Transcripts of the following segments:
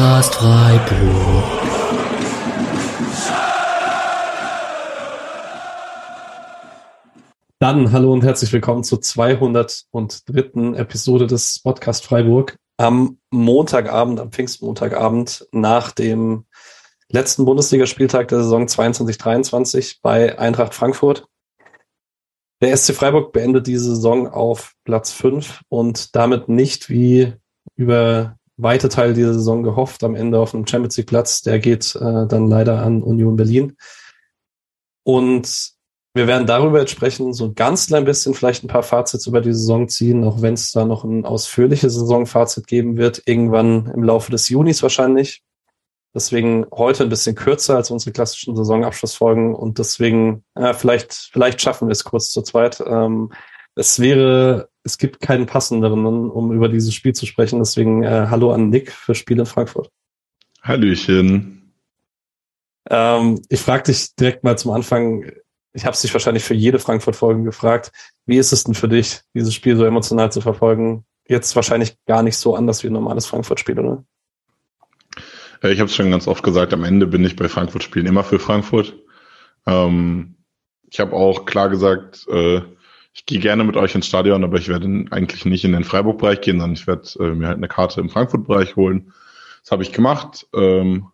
Podcast Freiburg. Dann hallo und herzlich willkommen zur 203. Episode des Podcast Freiburg am Montagabend, am Pfingstmontagabend nach dem letzten Bundesligaspieltag der Saison 22-23 bei Eintracht Frankfurt. Der SC Freiburg beendet diese Saison auf Platz 5 und damit nicht wie über weite Teile dieser Saison gehofft, am Ende auf einem Champions League Platz. Der geht äh, dann leider an Union Berlin. Und wir werden darüber jetzt sprechen, so ein ganz klein bisschen vielleicht ein paar Fazits über die Saison ziehen, auch wenn es da noch ein ausführliches Saisonfazit geben wird, irgendwann im Laufe des Junis wahrscheinlich. Deswegen heute ein bisschen kürzer als unsere klassischen Saisonabschlussfolgen und deswegen, äh, vielleicht, vielleicht schaffen wir es kurz zu zweit. Ähm, es wäre es gibt keinen passenderen, um über dieses Spiel zu sprechen. Deswegen äh, hallo an Nick für Spiel in Frankfurt. Hallöchen. Ähm, ich frage dich direkt mal zum Anfang, ich habe es dich wahrscheinlich für jede Frankfurt-Folge gefragt, wie ist es denn für dich, dieses Spiel so emotional zu verfolgen? Jetzt wahrscheinlich gar nicht so anders wie ein normales Frankfurt-Spiel, oder? Äh, ich habe es schon ganz oft gesagt, am Ende bin ich bei Frankfurt-Spielen immer für Frankfurt. Ähm, ich habe auch klar gesagt, äh, ich gehe gerne mit euch ins Stadion, aber ich werde eigentlich nicht in den Freiburg-Bereich gehen, sondern ich werde äh, mir halt eine Karte im Frankfurt-Bereich holen. Das habe ich gemacht. Ähm,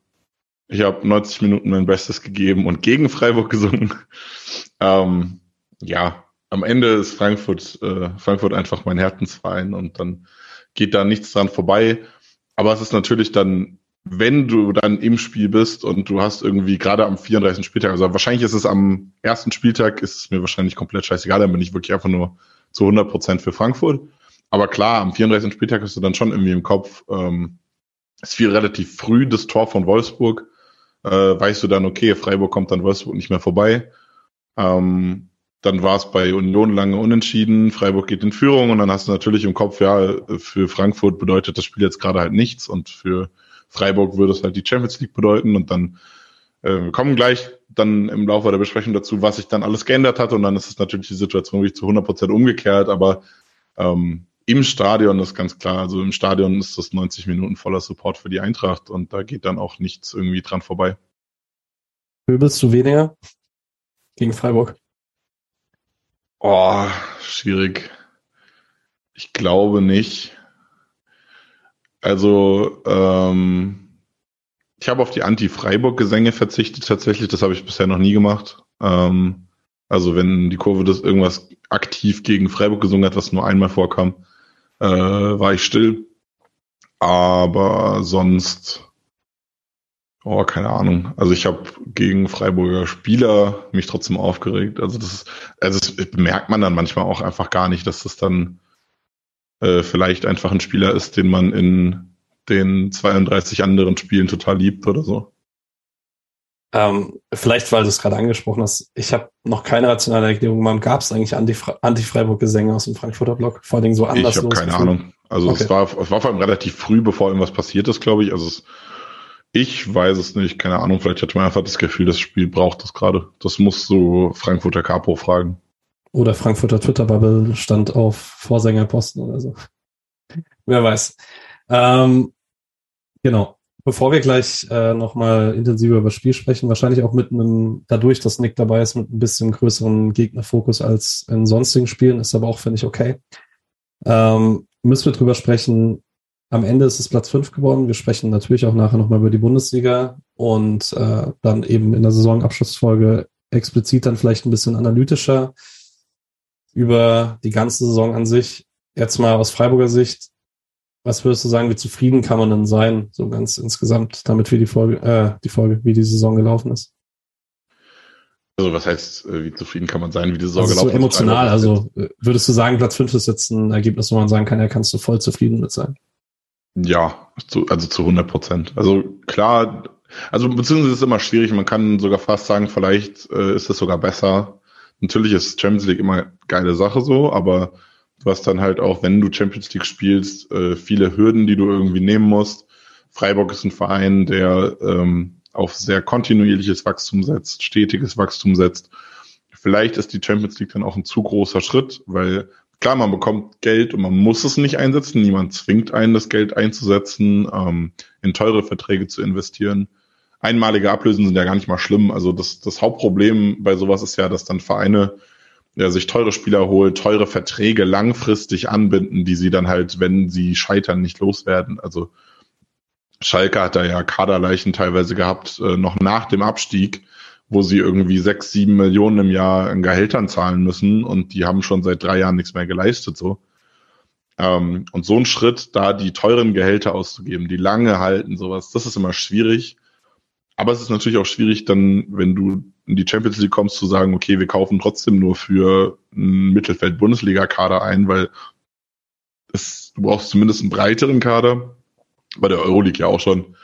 ich habe 90 Minuten mein Bestes gegeben und gegen Freiburg gesungen. Ähm, ja, am Ende ist Frankfurt, äh, Frankfurt einfach mein Herzensverein und dann geht da nichts dran vorbei. Aber es ist natürlich dann wenn du dann im Spiel bist und du hast irgendwie gerade am 34. Spieltag, also wahrscheinlich ist es am ersten Spieltag, ist es mir wahrscheinlich komplett scheißegal, dann bin ich wirklich einfach nur zu 100 Prozent für Frankfurt. Aber klar, am 34. Spieltag hast du dann schon irgendwie im Kopf, ähm, es fiel relativ früh das Tor von Wolfsburg, äh, weißt du dann, okay, Freiburg kommt dann Wolfsburg nicht mehr vorbei. Ähm, dann war es bei Union lange unentschieden, Freiburg geht in Führung und dann hast du natürlich im Kopf, ja, für Frankfurt bedeutet das Spiel jetzt gerade halt nichts und für Freiburg würde es halt die Champions League bedeuten und dann äh, wir kommen gleich dann im Laufe der Besprechung dazu, was sich dann alles geändert hat und dann ist es natürlich die Situation wirklich zu 100 Prozent umgekehrt, aber ähm, im Stadion ist ganz klar, also im Stadion ist das 90 Minuten voller Support für die Eintracht und da geht dann auch nichts irgendwie dran vorbei. Pöbelst du weniger gegen Freiburg? Oh, schwierig. Ich glaube nicht. Also, ähm, ich habe auf die Anti-Freiburg-Gesänge verzichtet tatsächlich. Das habe ich bisher noch nie gemacht. Ähm, also wenn die Kurve das irgendwas aktiv gegen Freiburg gesungen hat, was nur einmal vorkam, äh, war ich still. Aber sonst, oh, keine Ahnung. Also ich habe gegen Freiburger Spieler mich trotzdem aufgeregt. Also das, also das merkt man dann manchmal auch einfach gar nicht, dass das dann äh, vielleicht einfach ein Spieler ist, den man in den 32 anderen Spielen total liebt oder so. Ähm, vielleicht, weil du es gerade angesprochen hast, ich habe noch keine rationale Erklärung gemacht. Gab es eigentlich Anti-Freiburg-Gesänge aus dem Frankfurter Block? Vor allem so anders. Ich habe keine. Ahnung. Also okay. es, war, es war vor allem relativ früh, bevor irgendwas passiert ist, glaube ich. Also es, ich weiß es nicht, keine Ahnung. Vielleicht hatte man einfach das Gefühl, das Spiel braucht das gerade. Das muss so Frankfurter Capo fragen. Oder Frankfurter Twitter-Bubble stand auf Vorsängerposten oder so. Wer weiß. Ähm, genau. Bevor wir gleich äh, nochmal intensiver über das Spiel sprechen, wahrscheinlich auch mit einem, dadurch, dass Nick dabei ist, mit ein bisschen größeren Gegnerfokus als in sonstigen Spielen, ist aber auch, finde ich, okay. Ähm, müssen wir drüber sprechen. Am Ende ist es Platz 5 geworden. Wir sprechen natürlich auch nachher nochmal über die Bundesliga und äh, dann eben in der Saisonabschlussfolge explizit dann vielleicht ein bisschen analytischer über die ganze Saison an sich. Jetzt mal aus Freiburger Sicht, was würdest du sagen, wie zufrieden kann man denn sein, so ganz insgesamt, damit wie die Folge, äh, die Folge, wie die Saison gelaufen ist? Also was heißt, äh, wie zufrieden kann man sein, wie die Saison also gelaufen so emotional, also äh, würdest du sagen, Platz 5 ist jetzt ein Ergebnis, wo man sagen kann, ja, kannst du voll zufrieden mit sein? Ja, zu, also zu 100 Prozent. Also klar, also beziehungsweise ist es immer schwierig, man kann sogar fast sagen, vielleicht äh, ist es sogar besser, natürlich ist Champions League immer geile Sache so, aber du hast dann halt auch, wenn du Champions League spielst, äh, viele Hürden, die du irgendwie nehmen musst. Freiburg ist ein Verein, der ähm, auf sehr kontinuierliches Wachstum setzt, stetiges Wachstum setzt. Vielleicht ist die Champions League dann auch ein zu großer Schritt, weil klar, man bekommt Geld und man muss es nicht einsetzen. Niemand zwingt einen, das Geld einzusetzen, ähm, in teure Verträge zu investieren. Einmalige Ablösen sind ja gar nicht mal schlimm. Also das, das Hauptproblem bei sowas ist ja, dass dann Vereine ja, sich teure Spieler holt, teure Verträge langfristig anbinden, die sie dann halt, wenn sie scheitern, nicht loswerden. Also Schalke hat da ja Kaderleichen teilweise gehabt, äh, noch nach dem Abstieg, wo sie irgendwie sechs, sieben Millionen im Jahr in Gehältern zahlen müssen und die haben schon seit drei Jahren nichts mehr geleistet, so. Ähm, und so ein Schritt, da die teuren Gehälter auszugeben, die lange halten, sowas, das ist immer schwierig. Aber es ist natürlich auch schwierig, dann, wenn du in die Champions League kommst, zu sagen, okay, wir kaufen trotzdem nur für einen Mittelfeld-Bundesliga-Kader ein, weil es, du brauchst zumindest einen breiteren Kader bei der Euroleague ja auch schon.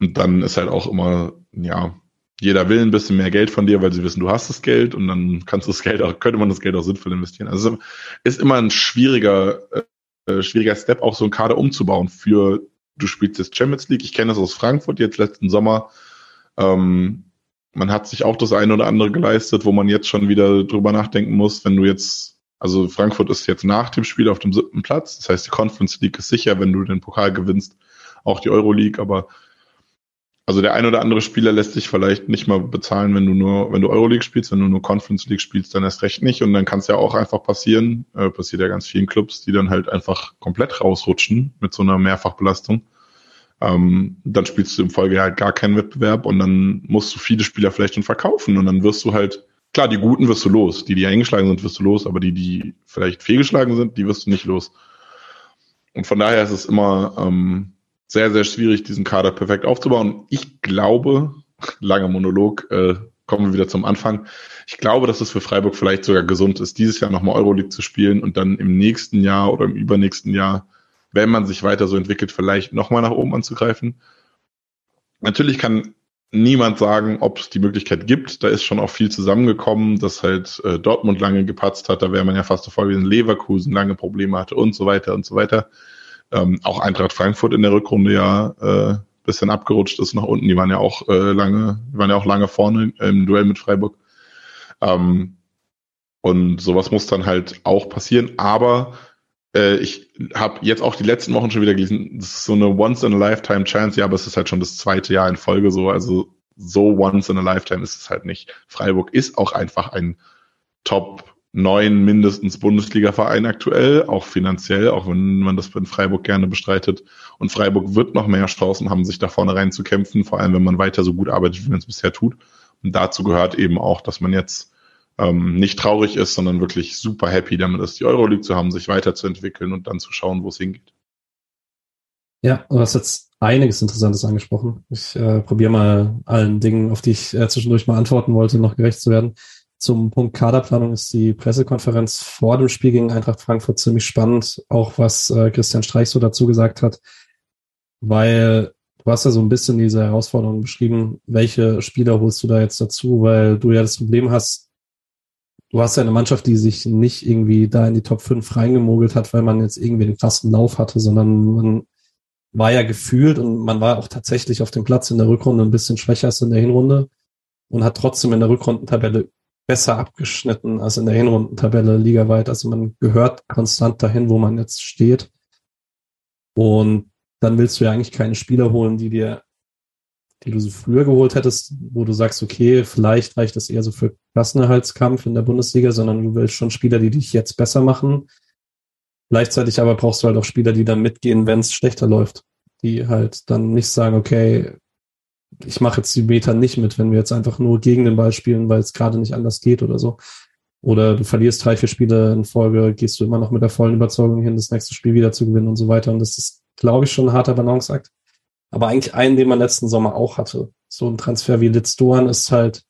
Und dann ist halt auch immer, ja, jeder will ein bisschen mehr Geld von dir, weil sie wissen, du hast das Geld und dann kannst du das Geld auch, könnte man das Geld auch sinnvoll investieren. Also ist immer ein schwieriger, äh, schwieriger Step, auch so einen Kader umzubauen für, du spielst jetzt Champions League. Ich kenne das aus Frankfurt jetzt letzten Sommer. Ähm, man hat sich auch das eine oder andere geleistet, wo man jetzt schon wieder drüber nachdenken muss, wenn du jetzt, also Frankfurt ist jetzt nach dem Spiel auf dem siebten Platz. Das heißt, die Conference League ist sicher, wenn du den Pokal gewinnst, auch die Euroleague, aber also der ein oder andere Spieler lässt sich vielleicht nicht mal bezahlen, wenn du nur, wenn du Euroleague spielst, wenn du nur Conference League spielst, dann erst recht nicht. Und dann kann es ja auch einfach passieren, äh, passiert ja ganz vielen Clubs, die dann halt einfach komplett rausrutschen mit so einer Mehrfachbelastung. Ähm, dann spielst du im Folge halt gar keinen Wettbewerb und dann musst du viele Spieler vielleicht schon verkaufen und dann wirst du halt, klar, die Guten wirst du los, die, die eingeschlagen sind, wirst du los, aber die, die vielleicht fehlgeschlagen sind, die wirst du nicht los. Und von daher ist es immer, ähm, sehr, sehr schwierig, diesen Kader perfekt aufzubauen. Ich glaube, langer Monolog, äh, kommen wir wieder zum Anfang. Ich glaube, dass es für Freiburg vielleicht sogar gesund ist, dieses Jahr nochmal Euroleague zu spielen und dann im nächsten Jahr oder im übernächsten Jahr, wenn man sich weiter so entwickelt, vielleicht nochmal nach oben anzugreifen. Natürlich kann niemand sagen, ob es die Möglichkeit gibt. Da ist schon auch viel zusammengekommen, dass halt äh, Dortmund lange gepatzt hat. Da wäre man ja fast davor gewesen, Leverkusen lange Probleme hatte und so weiter und so weiter. Ähm, auch Eintracht Frankfurt in der Rückrunde ja äh, bisschen abgerutscht ist nach unten. Die waren ja auch äh, lange, waren ja auch lange vorne im Duell mit Freiburg. Ähm, und sowas muss dann halt auch passieren. Aber äh, ich habe jetzt auch die letzten Wochen schon wieder gelesen, das ist so eine Once-in-a-Lifetime-Chance. Ja, aber es ist halt schon das zweite Jahr in Folge so. Also so Once-in-a-Lifetime ist es halt nicht. Freiburg ist auch einfach ein Top neun mindestens Bundesliga-Verein aktuell, auch finanziell, auch wenn man das in Freiburg gerne bestreitet. Und Freiburg wird noch mehr Chancen haben, sich da vorne rein zu kämpfen, vor allem wenn man weiter so gut arbeitet, wie man es bisher tut. Und dazu gehört eben auch, dass man jetzt ähm, nicht traurig ist, sondern wirklich super happy damit ist, die Euroleague zu haben, sich weiterzuentwickeln und dann zu schauen, wo es hingeht. Ja, du hast jetzt einiges Interessantes angesprochen. Ich äh, probiere mal allen Dingen, auf die ich äh, zwischendurch mal antworten wollte, noch gerecht zu werden. Zum Punkt Kaderplanung ist die Pressekonferenz vor dem Spiel gegen Eintracht Frankfurt ziemlich spannend, auch was äh, Christian Streich so dazu gesagt hat, weil du hast ja so ein bisschen diese Herausforderung beschrieben, welche Spieler holst du da jetzt dazu, weil du ja das Problem hast, du hast ja eine Mannschaft, die sich nicht irgendwie da in die Top 5 reingemogelt hat, weil man jetzt irgendwie einen krassen Lauf hatte, sondern man war ja gefühlt und man war auch tatsächlich auf dem Platz in der Rückrunde ein bisschen schwächer als in der Hinrunde und hat trotzdem in der Rückrundentabelle besser abgeschnitten als in der Hinrundentabelle ligaweit. Also man gehört konstant dahin, wo man jetzt steht. Und dann willst du ja eigentlich keine Spieler holen, die dir, die du so früher geholt hättest, wo du sagst, okay, vielleicht reicht das eher so für Klassenerhaltskampf in der Bundesliga, sondern du willst schon Spieler, die dich jetzt besser machen. Gleichzeitig aber brauchst du halt auch Spieler, die dann mitgehen, wenn es schlechter läuft. Die halt dann nicht sagen, okay, ich mache jetzt die Meter nicht mit, wenn wir jetzt einfach nur gegen den Ball spielen, weil es gerade nicht anders geht oder so. Oder du verlierst drei, vier Spiele in Folge, gehst du immer noch mit der vollen Überzeugung hin, das nächste Spiel wieder zu gewinnen und so weiter. Und das ist, glaube ich, schon ein harter Balanceakt. Aber eigentlich einen, den man letzten Sommer auch hatte. So ein Transfer wie Litz Doan ist halt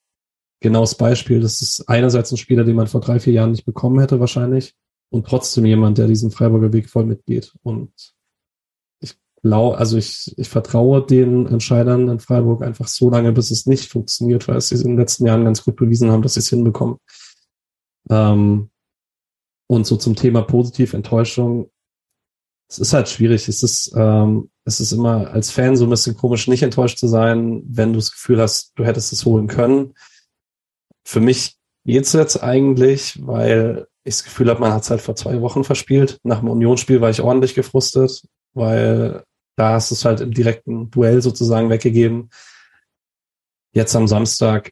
genau das Beispiel. Das ist einerseits ein Spieler, den man vor drei, vier Jahren nicht bekommen hätte wahrscheinlich. Und trotzdem jemand, der diesen Freiburger Weg voll mitgeht. Und blau, also ich, ich vertraue den Entscheidern in Freiburg einfach so lange, bis es nicht funktioniert, weil sie in den letzten Jahren ganz gut bewiesen haben, dass sie es hinbekommen. Ähm, und so zum Thema positiv Enttäuschung. Es ist halt schwierig. Es ist, ähm, es ist immer als Fan so ein bisschen komisch, nicht enttäuscht zu sein, wenn du das Gefühl hast, du hättest es holen können. Für mich geht's jetzt eigentlich, weil ich das Gefühl habe, man hat es halt vor zwei Wochen verspielt. Nach dem Unionsspiel war ich ordentlich gefrustet, weil da hast du es halt im direkten Duell sozusagen weggegeben. Jetzt am Samstag,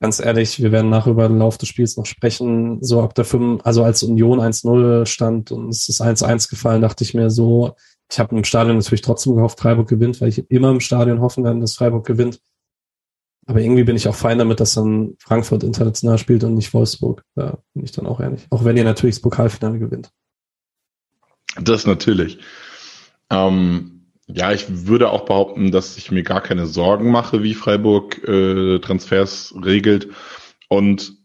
ganz ehrlich, wir werden nachher über den Lauf des Spiels noch sprechen. So ab der 5, also als Union 1-0 stand und es ist 1-1 gefallen, dachte ich mir so, ich habe im Stadion natürlich trotzdem gehofft, Freiburg gewinnt, weil ich immer im Stadion hoffen werde, dass Freiburg gewinnt. Aber irgendwie bin ich auch fein damit, dass dann Frankfurt international spielt und nicht Wolfsburg. Da bin ich dann auch ehrlich. Auch wenn ihr natürlich das Pokalfinale gewinnt. Das natürlich. Ähm, ja, ich würde auch behaupten, dass ich mir gar keine Sorgen mache, wie Freiburg äh, Transfers regelt. Und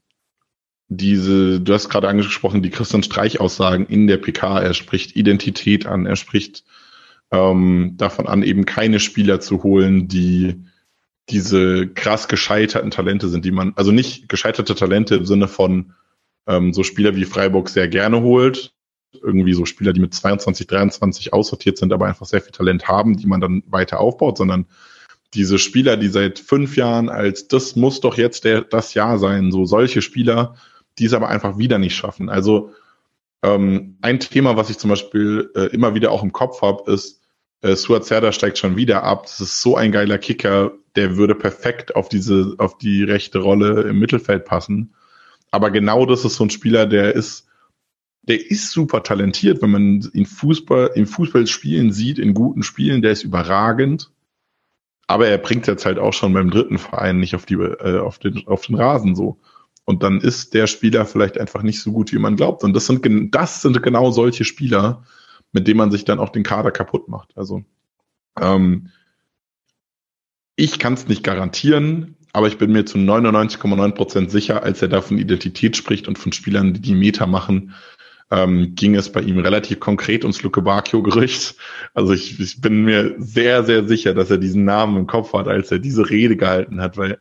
diese, du hast gerade angesprochen, die Christian Streich-Aussagen in der PK. Er spricht Identität an, er spricht ähm, davon an, eben keine Spieler zu holen, die diese krass gescheiterten Talente sind, die man, also nicht gescheiterte Talente im Sinne von ähm, so Spieler wie Freiburg sehr gerne holt, irgendwie so Spieler, die mit 22, 23 aussortiert sind, aber einfach sehr viel Talent haben, die man dann weiter aufbaut, sondern diese Spieler, die seit fünf Jahren als das muss doch jetzt der, das Jahr sein, so solche Spieler, die es aber einfach wieder nicht schaffen. Also ähm, ein Thema, was ich zum Beispiel äh, immer wieder auch im Kopf habe, ist, äh, Suat Serdar steigt schon wieder ab. Das ist so ein geiler Kicker, der würde perfekt auf diese, auf die rechte Rolle im Mittelfeld passen. Aber genau das ist so ein Spieler, der ist, der ist super talentiert, wenn man ihn Fußball, im Fußball spielen sieht, in guten Spielen, der ist überragend. Aber er bringt jetzt halt auch schon beim dritten Verein nicht auf die, äh, auf den, auf den Rasen so. Und dann ist der Spieler vielleicht einfach nicht so gut, wie man glaubt. Und das sind, das sind genau solche Spieler, mit denen man sich dann auch den Kader kaputt macht. Also, ähm, ich kann es nicht garantieren, aber ich bin mir zu 99,9 Prozent sicher, als er da von Identität spricht und von Spielern, die die Meter machen, ähm, ging es bei ihm relativ konkret ums Luke Bacchio-Gerücht. Also ich, ich bin mir sehr, sehr sicher, dass er diesen Namen im Kopf hat, als er diese Rede gehalten hat, weil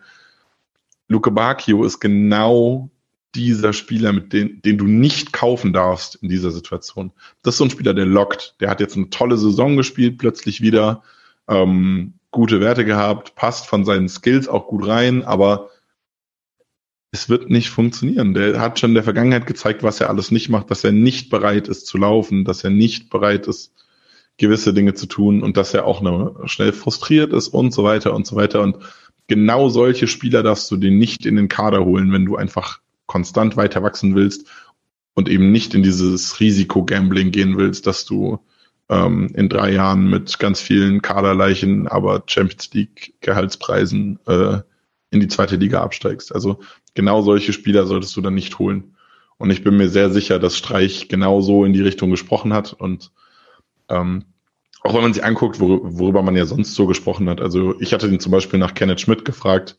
Luke Bacchio ist genau dieser Spieler, mit den, den du nicht kaufen darfst in dieser Situation. Das ist so ein Spieler, der lockt. Der hat jetzt eine tolle Saison gespielt, plötzlich wieder. Ähm, gute Werte gehabt, passt von seinen Skills auch gut rein, aber es wird nicht funktionieren. Der hat schon in der Vergangenheit gezeigt, was er alles nicht macht, dass er nicht bereit ist zu laufen, dass er nicht bereit ist, gewisse Dinge zu tun und dass er auch schnell frustriert ist und so weiter und so weiter. Und genau solche Spieler darfst du den nicht in den Kader holen, wenn du einfach konstant weiter wachsen willst und eben nicht in dieses Risiko-Gambling gehen willst, dass du ähm, in drei Jahren mit ganz vielen Kaderleichen, aber Champions League Gehaltspreisen äh, in die zweite Liga absteigst. Also genau solche Spieler solltest du dann nicht holen. Und ich bin mir sehr sicher, dass Streich genau so in die Richtung gesprochen hat. Und ähm, auch wenn man sich anguckt, wor worüber man ja sonst so gesprochen hat. Also ich hatte ihn zum Beispiel nach Kenneth Schmidt gefragt,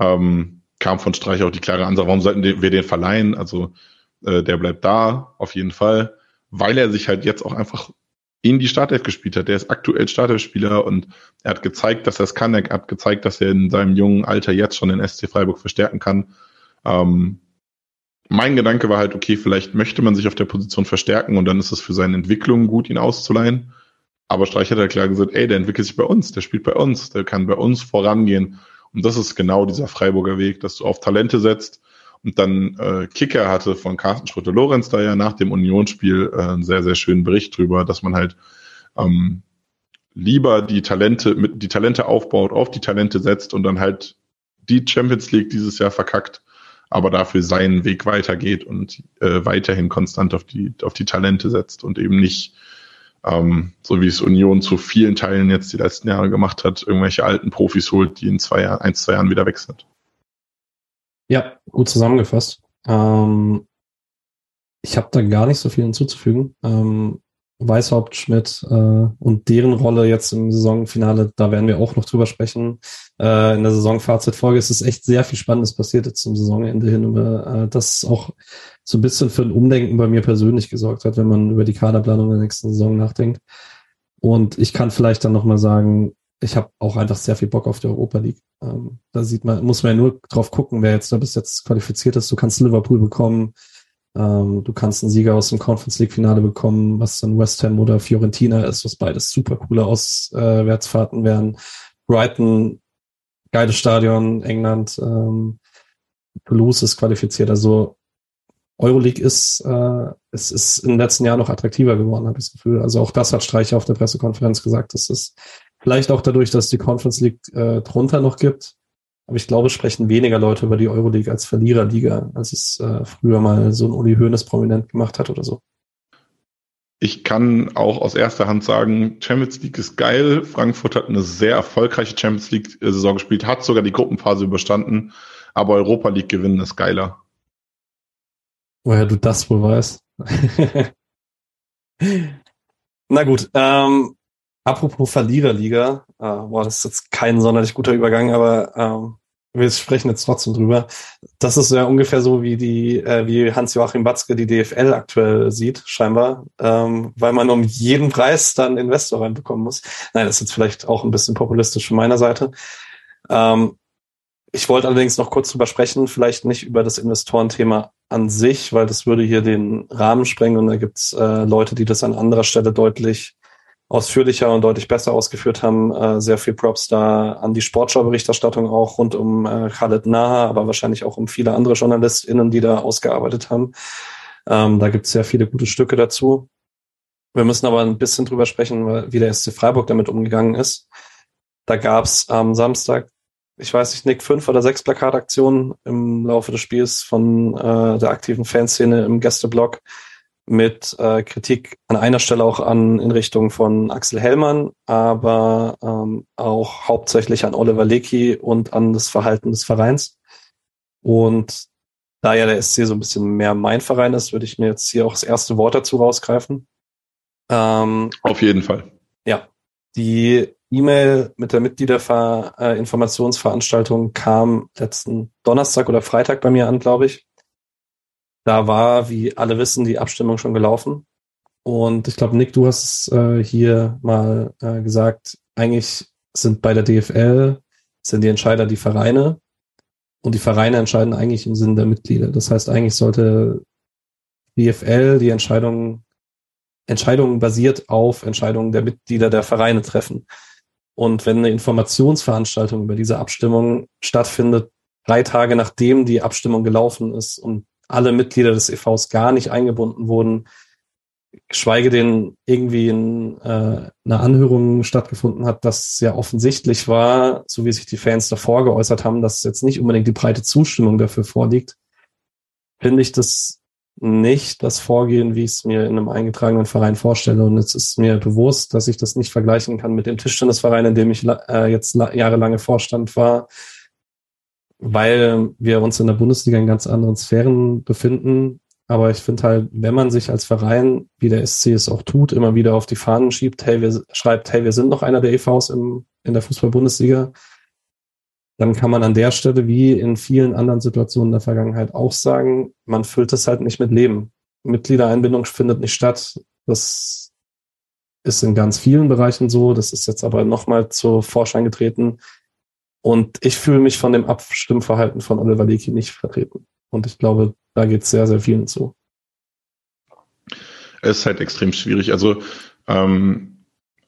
ähm, kam von Streich auch die klare Ansage, warum sollten wir den verleihen? Also äh, der bleibt da, auf jeden Fall, weil er sich halt jetzt auch einfach in die Startelf gespielt hat. Der ist aktuell Startelfspieler und er hat gezeigt, dass er es kann. Er hat gezeigt, dass er in seinem jungen Alter jetzt schon den SC Freiburg verstärken kann. Ähm, mein Gedanke war halt, okay, vielleicht möchte man sich auf der Position verstärken und dann ist es für seine Entwicklung gut, ihn auszuleihen. Aber Streich hat halt klar gesagt, ey, der entwickelt sich bei uns, der spielt bei uns, der kann bei uns vorangehen. Und das ist genau dieser Freiburger Weg, dass du auf Talente setzt und dann äh, Kicker hatte von Carsten Schröter-Lorenz da ja nach dem Unionsspiel äh, einen sehr, sehr schönen Bericht drüber, dass man halt ähm, lieber die Talente, mit die Talente aufbaut, auf die Talente setzt und dann halt die Champions League dieses Jahr verkackt, aber dafür seinen Weg weitergeht und äh, weiterhin konstant auf die, auf die Talente setzt und eben nicht, ähm, so wie es Union zu vielen Teilen jetzt die letzten Jahre gemacht hat, irgendwelche alten Profis holt, die in zwei Jahren, ein, zwei Jahren wieder weg sind. Ja, gut zusammengefasst. Ähm, ich habe da gar nicht so viel hinzuzufügen. Ähm, Weißhaupt, Schmidt äh, und deren Rolle jetzt im Saisonfinale, da werden wir auch noch drüber sprechen. Äh, in der Saisonfazitfolge ist es echt sehr viel Spannendes passiert jetzt zum Saisonende hin, über, äh, das auch so ein bisschen für ein Umdenken bei mir persönlich gesorgt hat, wenn man über die Kaderplanung der nächsten Saison nachdenkt. Und ich kann vielleicht dann nochmal sagen, ich habe auch einfach sehr viel Bock auf die Europa League. Ähm, da sieht man, muss man ja nur drauf gucken, wer jetzt da bis jetzt qualifiziert ist. Du kannst Liverpool bekommen, ähm, du kannst einen Sieger aus dem Conference League Finale bekommen, was dann West Ham oder Fiorentina ist, was beides super coole Auswärtsfahrten wären. Brighton, geiles Stadion, England, ähm, Toulouse ist qualifiziert. Also Euroleague ist, äh, es ist in den letzten Jahren noch attraktiver geworden, habe ich das Gefühl. Also auch das hat Streicher auf der Pressekonferenz gesagt. Das ist vielleicht auch dadurch, dass die Conference League äh, drunter noch gibt. Aber ich glaube, sprechen weniger Leute über die Euroleague als Verliererliga, als es äh, früher mal so ein Uli Hoeneß prominent gemacht hat oder so. Ich kann auch aus erster Hand sagen, Champions League ist geil. Frankfurt hat eine sehr erfolgreiche Champions League-Saison gespielt, hat sogar die Gruppenphase überstanden, aber Europa League gewinnen ist geiler. Woher du das wohl weißt. Na gut, ähm, apropos Verliererliga, äh, boah, das ist jetzt kein sonderlich guter Übergang, aber ähm, wir sprechen jetzt trotzdem drüber. Das ist ja ungefähr so, wie die, äh, wie Hans-Joachim Batzke die DFL aktuell sieht, scheinbar, ähm, weil man um jeden Preis dann Investor reinbekommen muss. Nein, das ist jetzt vielleicht auch ein bisschen populistisch von meiner Seite. Ähm, ich wollte allerdings noch kurz drüber sprechen, vielleicht nicht über das Investorenthema an sich, weil das würde hier den Rahmen sprengen und da gibt's äh, Leute, die das an anderer Stelle deutlich ausführlicher und deutlich besser ausgeführt haben. Äh, sehr viel Props da an die Sportschau-Berichterstattung auch rund um äh, Khaled Naha, aber wahrscheinlich auch um viele andere JournalistInnen, die da ausgearbeitet haben. Ähm, da gibt es sehr viele gute Stücke dazu. Wir müssen aber ein bisschen drüber sprechen, wie der SC Freiburg damit umgegangen ist. Da gab es am Samstag, ich weiß nicht, Nick, fünf oder sechs Plakataktionen im Laufe des Spiels von äh, der aktiven Fanszene im Gästeblock mit äh, Kritik an einer Stelle auch an in Richtung von Axel Hellmann, aber ähm, auch hauptsächlich an Oliver Lecky und an das Verhalten des Vereins. Und da ja der SC so ein bisschen mehr mein Verein ist, würde ich mir jetzt hier auch das erste Wort dazu rausgreifen. Ähm, Auf jeden Fall. Ja, die E-Mail mit der Mitgliederinformationsveranstaltung kam letzten Donnerstag oder Freitag bei mir an, glaube ich. Da war, wie alle wissen, die Abstimmung schon gelaufen. Und ich glaube, Nick, du hast äh, hier mal äh, gesagt, eigentlich sind bei der DFL sind die Entscheider die Vereine und die Vereine entscheiden eigentlich im Sinne der Mitglieder. Das heißt, eigentlich sollte DFL die Entscheidung Entscheidungen basiert auf Entscheidungen der Mitglieder der Vereine treffen. Und wenn eine Informationsveranstaltung über diese Abstimmung stattfindet, drei Tage nachdem die Abstimmung gelaufen ist und alle Mitglieder des EVs gar nicht eingebunden wurden, geschweige denn irgendwie in äh, einer Anhörung stattgefunden hat, das ja offensichtlich war, so wie sich die Fans davor geäußert haben, dass jetzt nicht unbedingt die breite Zustimmung dafür vorliegt, finde ich das nicht das Vorgehen, wie ich es mir in einem eingetragenen Verein vorstelle. Und es ist mir bewusst, dass ich das nicht vergleichen kann mit dem Tischtennisverein, in dem ich äh, jetzt jahrelange Vorstand war, weil wir uns in der Bundesliga in ganz anderen Sphären befinden. Aber ich finde halt, wenn man sich als Verein, wie der SC es auch tut, immer wieder auf die Fahnen schiebt, hey, wir schreibt, hey, wir sind noch einer der EVs im, in der Fußball-Bundesliga, dann kann man an der Stelle wie in vielen anderen Situationen der Vergangenheit auch sagen, man füllt es halt nicht mit Leben. Mitgliedereinbindung findet nicht statt. Das ist in ganz vielen Bereichen so. Das ist jetzt aber nochmal zur Vorschein getreten. Und ich fühle mich von dem Abstimmverhalten von Oliver Lecky nicht vertreten. Und ich glaube, da geht es sehr, sehr vielen zu. Es ist halt extrem schwierig. Also ähm,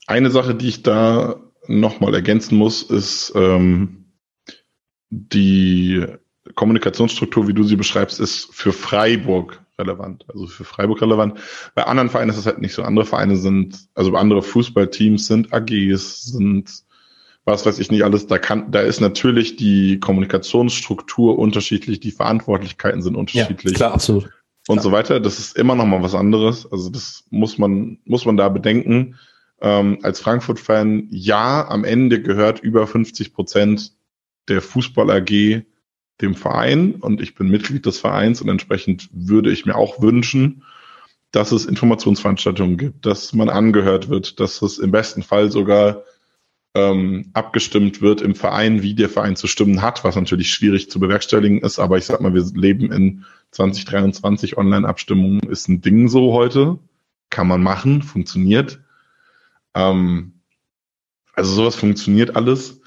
eine Sache, die ich da nochmal ergänzen muss, ist ähm, die Kommunikationsstruktur, wie du sie beschreibst, ist für Freiburg relevant. Also für Freiburg relevant. Bei anderen Vereinen ist es halt nicht so. Andere Vereine sind, also andere Fußballteams sind AGs, sind was weiß ich nicht alles, da kann, da ist natürlich die Kommunikationsstruktur unterschiedlich, die Verantwortlichkeiten sind unterschiedlich. Ja, klar, absolut. Und klar. so weiter. Das ist immer noch mal was anderes. Also das muss man, muss man da bedenken. Ähm, als Frankfurt-Fan, ja, am Ende gehört über 50 Prozent der Fußball AG dem Verein und ich bin Mitglied des Vereins und entsprechend würde ich mir auch wünschen, dass es Informationsveranstaltungen gibt, dass man angehört wird, dass es im besten Fall sogar ähm, abgestimmt wird im Verein, wie der Verein zu stimmen hat, was natürlich schwierig zu bewerkstelligen ist. Aber ich sag mal, wir leben in 2023, Online-Abstimmung ist ein Ding so heute. Kann man machen, funktioniert. Ähm, also sowas funktioniert alles.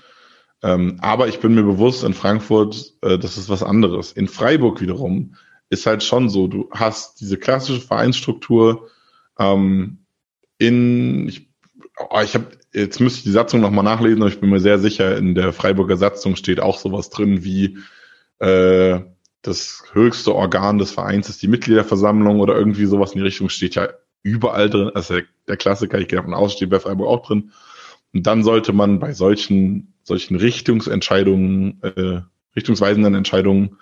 Ähm, aber ich bin mir bewusst, in Frankfurt, äh, das ist was anderes. In Freiburg wiederum ist halt schon so, du hast diese klassische Vereinsstruktur ähm, in, ich, ich habe jetzt müsste ich die Satzung nochmal nachlesen, aber ich bin mir sehr sicher, in der Freiburger Satzung steht auch sowas drin wie äh, das höchste Organ des Vereins ist die Mitgliederversammlung oder irgendwie sowas in die Richtung steht ja überall drin. Also der, der Klassiker, ich gehe davon aus, steht bei Freiburg auch drin. Und dann sollte man bei solchen, solchen Richtungsentscheidungen, äh, richtungsweisenden Entscheidungen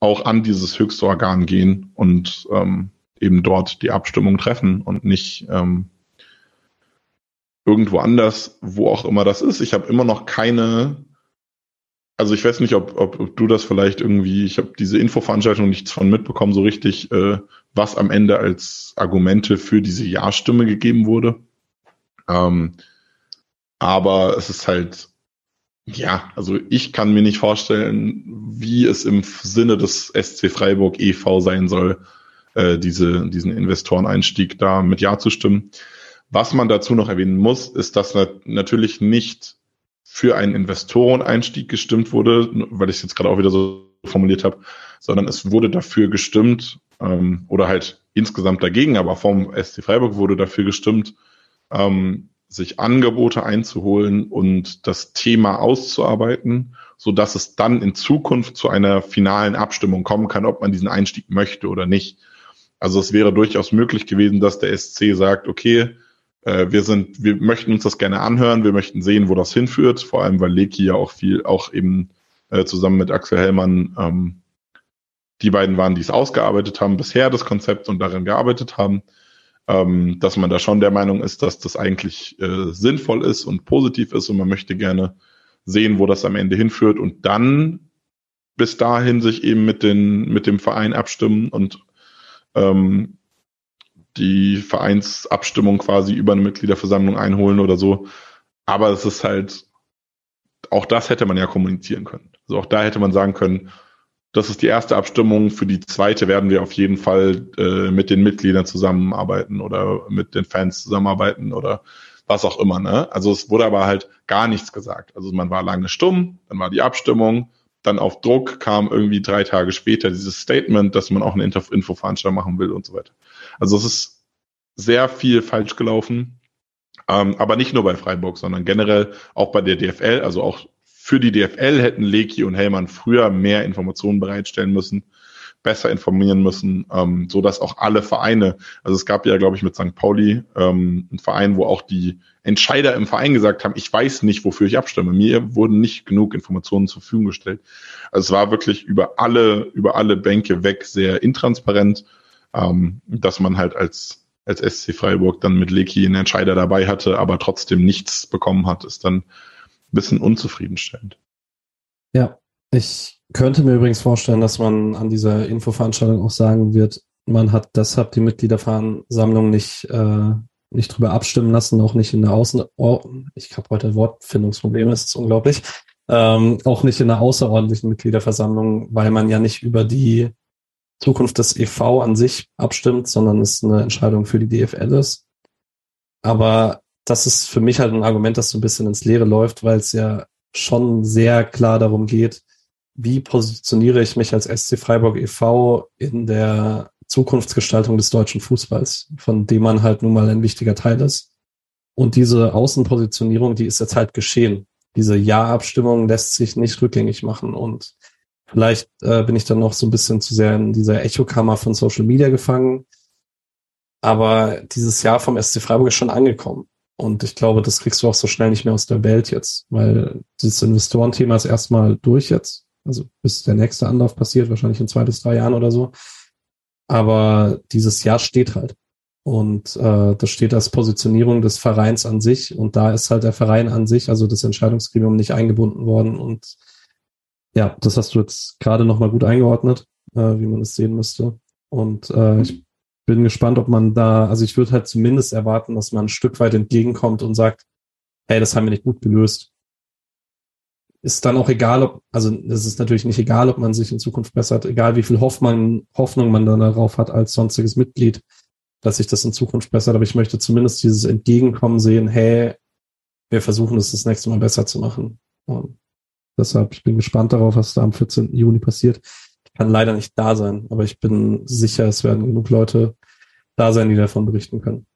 auch an dieses höchste Organ gehen und ähm, eben dort die Abstimmung treffen und nicht ähm, irgendwo anders, wo auch immer das ist. Ich habe immer noch keine, also ich weiß nicht, ob, ob, ob du das vielleicht irgendwie, ich habe diese Infoveranstaltung nichts von mitbekommen, so richtig, äh, was am Ende als Argumente für diese Ja-Stimme gegeben wurde. Ähm, aber es ist halt, ja, also ich kann mir nicht vorstellen, wie es im Sinne des SC Freiburg e.V. sein soll, äh, diese, diesen Investoreneinstieg da mit Ja zu stimmen. Was man dazu noch erwähnen muss, ist, dass natürlich nicht für einen Investoreneinstieg gestimmt wurde, weil ich es jetzt gerade auch wieder so formuliert habe, sondern es wurde dafür gestimmt, ähm, oder halt insgesamt dagegen, aber vom SC Freiburg wurde dafür gestimmt, ähm, sich Angebote einzuholen und das Thema auszuarbeiten, so dass es dann in Zukunft zu einer finalen Abstimmung kommen kann, ob man diesen Einstieg möchte oder nicht. Also es wäre durchaus möglich gewesen, dass der SC sagt, okay, wir sind, wir möchten uns das gerne anhören, wir möchten sehen, wo das hinführt, vor allem weil Leki ja auch viel, auch eben äh, zusammen mit Axel Hellmann ähm, die beiden waren, die es ausgearbeitet haben, bisher das Konzept und darin gearbeitet haben, ähm, dass man da schon der Meinung ist, dass das eigentlich äh, sinnvoll ist und positiv ist und man möchte gerne sehen, wo das am Ende hinführt und dann bis dahin sich eben mit den mit dem Verein abstimmen und ähm, die Vereinsabstimmung quasi über eine Mitgliederversammlung einholen oder so. Aber es ist halt, auch das hätte man ja kommunizieren können. Also auch da hätte man sagen können, das ist die erste Abstimmung. Für die zweite werden wir auf jeden Fall äh, mit den Mitgliedern zusammenarbeiten oder mit den Fans zusammenarbeiten oder was auch immer. Ne? Also es wurde aber halt gar nichts gesagt. Also man war lange stumm, dann war die Abstimmung, dann auf Druck kam irgendwie drei Tage später dieses Statement, dass man auch eine Infoveranstaltung machen will und so weiter. Also es ist sehr viel falsch gelaufen. Ähm, aber nicht nur bei Freiburg, sondern generell auch bei der DFL, also auch für die DFL hätten Leki und Hellmann früher mehr Informationen bereitstellen müssen, besser informieren müssen, ähm, so dass auch alle Vereine, also es gab ja, glaube ich, mit St. Pauli ähm, einen Verein, wo auch die Entscheider im Verein gesagt haben, ich weiß nicht, wofür ich abstimme. Mir wurden nicht genug Informationen zur Verfügung gestellt. Also es war wirklich über alle, über alle Bänke weg sehr intransparent, ähm, dass man halt als als SC Freiburg dann mit Leki einen Entscheider dabei hatte, aber trotzdem nichts bekommen hat, ist dann bisschen unzufriedenstellend. Ja, ich könnte mir übrigens vorstellen, dass man an dieser Infoveranstaltung auch sagen wird, man hat deshalb die Mitgliederversammlung nicht, äh, nicht drüber abstimmen lassen, auch nicht in der Außen, oh, ich habe heute Wortfindungsprobleme, das ist unglaublich, ähm, auch nicht in der außerordentlichen Mitgliederversammlung, weil man ja nicht über die Zukunft des EV an sich abstimmt, sondern es eine Entscheidung für die DFL ist. Aber das ist für mich halt ein Argument, das so ein bisschen ins Leere läuft, weil es ja schon sehr klar darum geht, wie positioniere ich mich als SC Freiburg e.V. in der Zukunftsgestaltung des deutschen Fußballs, von dem man halt nun mal ein wichtiger Teil ist. Und diese Außenpositionierung, die ist jetzt halt geschehen. Diese Ja-Abstimmung lässt sich nicht rückgängig machen. Und vielleicht äh, bin ich dann noch so ein bisschen zu sehr in dieser Echokammer von Social Media gefangen. Aber dieses Jahr vom SC Freiburg ist schon angekommen. Und ich glaube, das kriegst du auch so schnell nicht mehr aus der Welt jetzt, weil dieses Investorenthema ist erstmal durch jetzt. Also bis der nächste Anlauf passiert, wahrscheinlich in zwei bis drei Jahren oder so. Aber dieses Jahr steht halt. Und äh, das steht als Positionierung des Vereins an sich. Und da ist halt der Verein an sich, also das Entscheidungsgremium, nicht eingebunden worden. Und ja, das hast du jetzt gerade nochmal gut eingeordnet, äh, wie man es sehen müsste. Und äh, ich bin gespannt, ob man da, also ich würde halt zumindest erwarten, dass man ein Stück weit entgegenkommt und sagt, hey, das haben wir nicht gut gelöst. Ist dann auch egal, ob, also es ist natürlich nicht egal, ob man sich in Zukunft bessert, egal wie viel Hoffnung, Hoffnung man dann darauf hat als sonstiges Mitglied, dass sich das in Zukunft bessert. Aber ich möchte zumindest dieses Entgegenkommen sehen, hey, wir versuchen es das nächste Mal besser zu machen. Und deshalb, ich bin gespannt darauf, was da am 14. Juni passiert kann leider nicht da sein, aber ich bin sicher, es werden genug Leute da sein, die davon berichten können.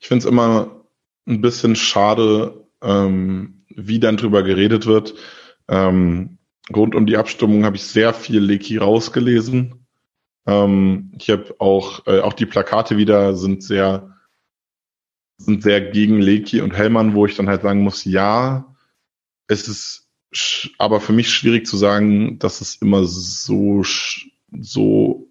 Ich finde es immer ein bisschen schade, ähm, wie dann drüber geredet wird. Ähm, rund um die Abstimmung habe ich sehr viel Leaky rausgelesen. Ähm, ich habe auch, äh, auch die Plakate wieder sind sehr, sind sehr gegen Leaky und Hellmann, wo ich dann halt sagen muss, ja, es ist aber für mich schwierig zu sagen, dass es immer so, so,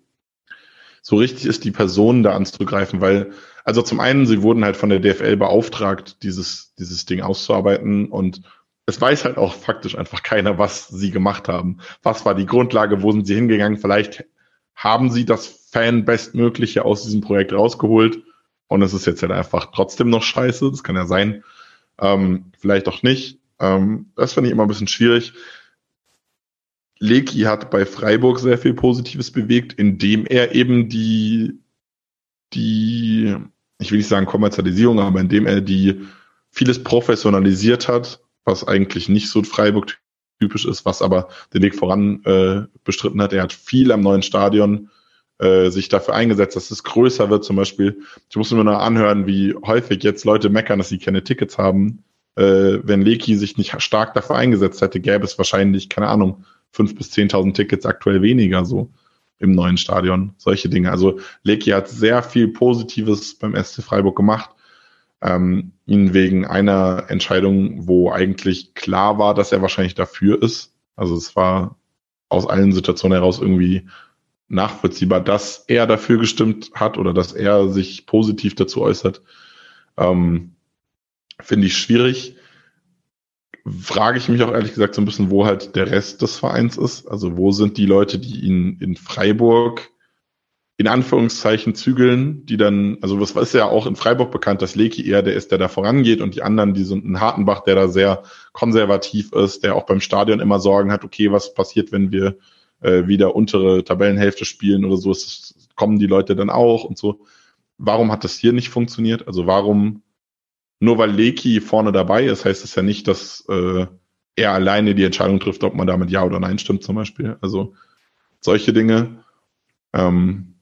so richtig ist, die Personen da anzugreifen, weil, also zum einen, sie wurden halt von der DFL beauftragt, dieses, dieses Ding auszuarbeiten und es weiß halt auch faktisch einfach keiner, was sie gemacht haben. Was war die Grundlage? Wo sind sie hingegangen? Vielleicht haben sie das Fan bestmögliche aus diesem Projekt rausgeholt und es ist jetzt halt einfach trotzdem noch scheiße. Das kann ja sein. Ähm, vielleicht auch nicht. Ähm, das finde ich immer ein bisschen schwierig. Leki hat bei Freiburg sehr viel Positives bewegt, indem er eben die, die, ich will nicht sagen Kommerzialisierung, aber indem er die vieles professionalisiert hat, was eigentlich nicht so Freiburg typisch ist, was aber den Weg voran äh, bestritten hat. Er hat viel am neuen Stadion äh, sich dafür eingesetzt, dass es größer wird. Zum Beispiel, ich muss mir nur anhören, wie häufig jetzt Leute meckern, dass sie keine Tickets haben äh, wenn Leki sich nicht stark dafür eingesetzt hätte, gäbe es wahrscheinlich, keine Ahnung, fünf bis zehntausend Tickets aktuell weniger so im neuen Stadion. Solche Dinge. Also Leki hat sehr viel Positives beim SC Freiburg gemacht. Ähm, ihn wegen einer Entscheidung, wo eigentlich klar war, dass er wahrscheinlich dafür ist. Also es war aus allen Situationen heraus irgendwie nachvollziehbar, dass er dafür gestimmt hat oder dass er sich positiv dazu äußert. Ähm, finde ich schwierig. Frage ich mich auch ehrlich gesagt so ein bisschen, wo halt der Rest des Vereins ist. Also wo sind die Leute, die ihn in Freiburg in Anführungszeichen zügeln, die dann, also was ist ja auch in Freiburg bekannt, dass Leki eher der ist, der da vorangeht und die anderen, die sind ein Hartenbach, der da sehr konservativ ist, der auch beim Stadion immer Sorgen hat, okay, was passiert, wenn wir äh, wieder untere Tabellenhälfte spielen oder so, es, kommen die Leute dann auch und so. Warum hat das hier nicht funktioniert? Also warum nur weil Leki vorne dabei ist, heißt es ja nicht, dass äh, er alleine die Entscheidung trifft, ob man damit Ja oder Nein stimmt, zum Beispiel. Also solche Dinge. Ähm,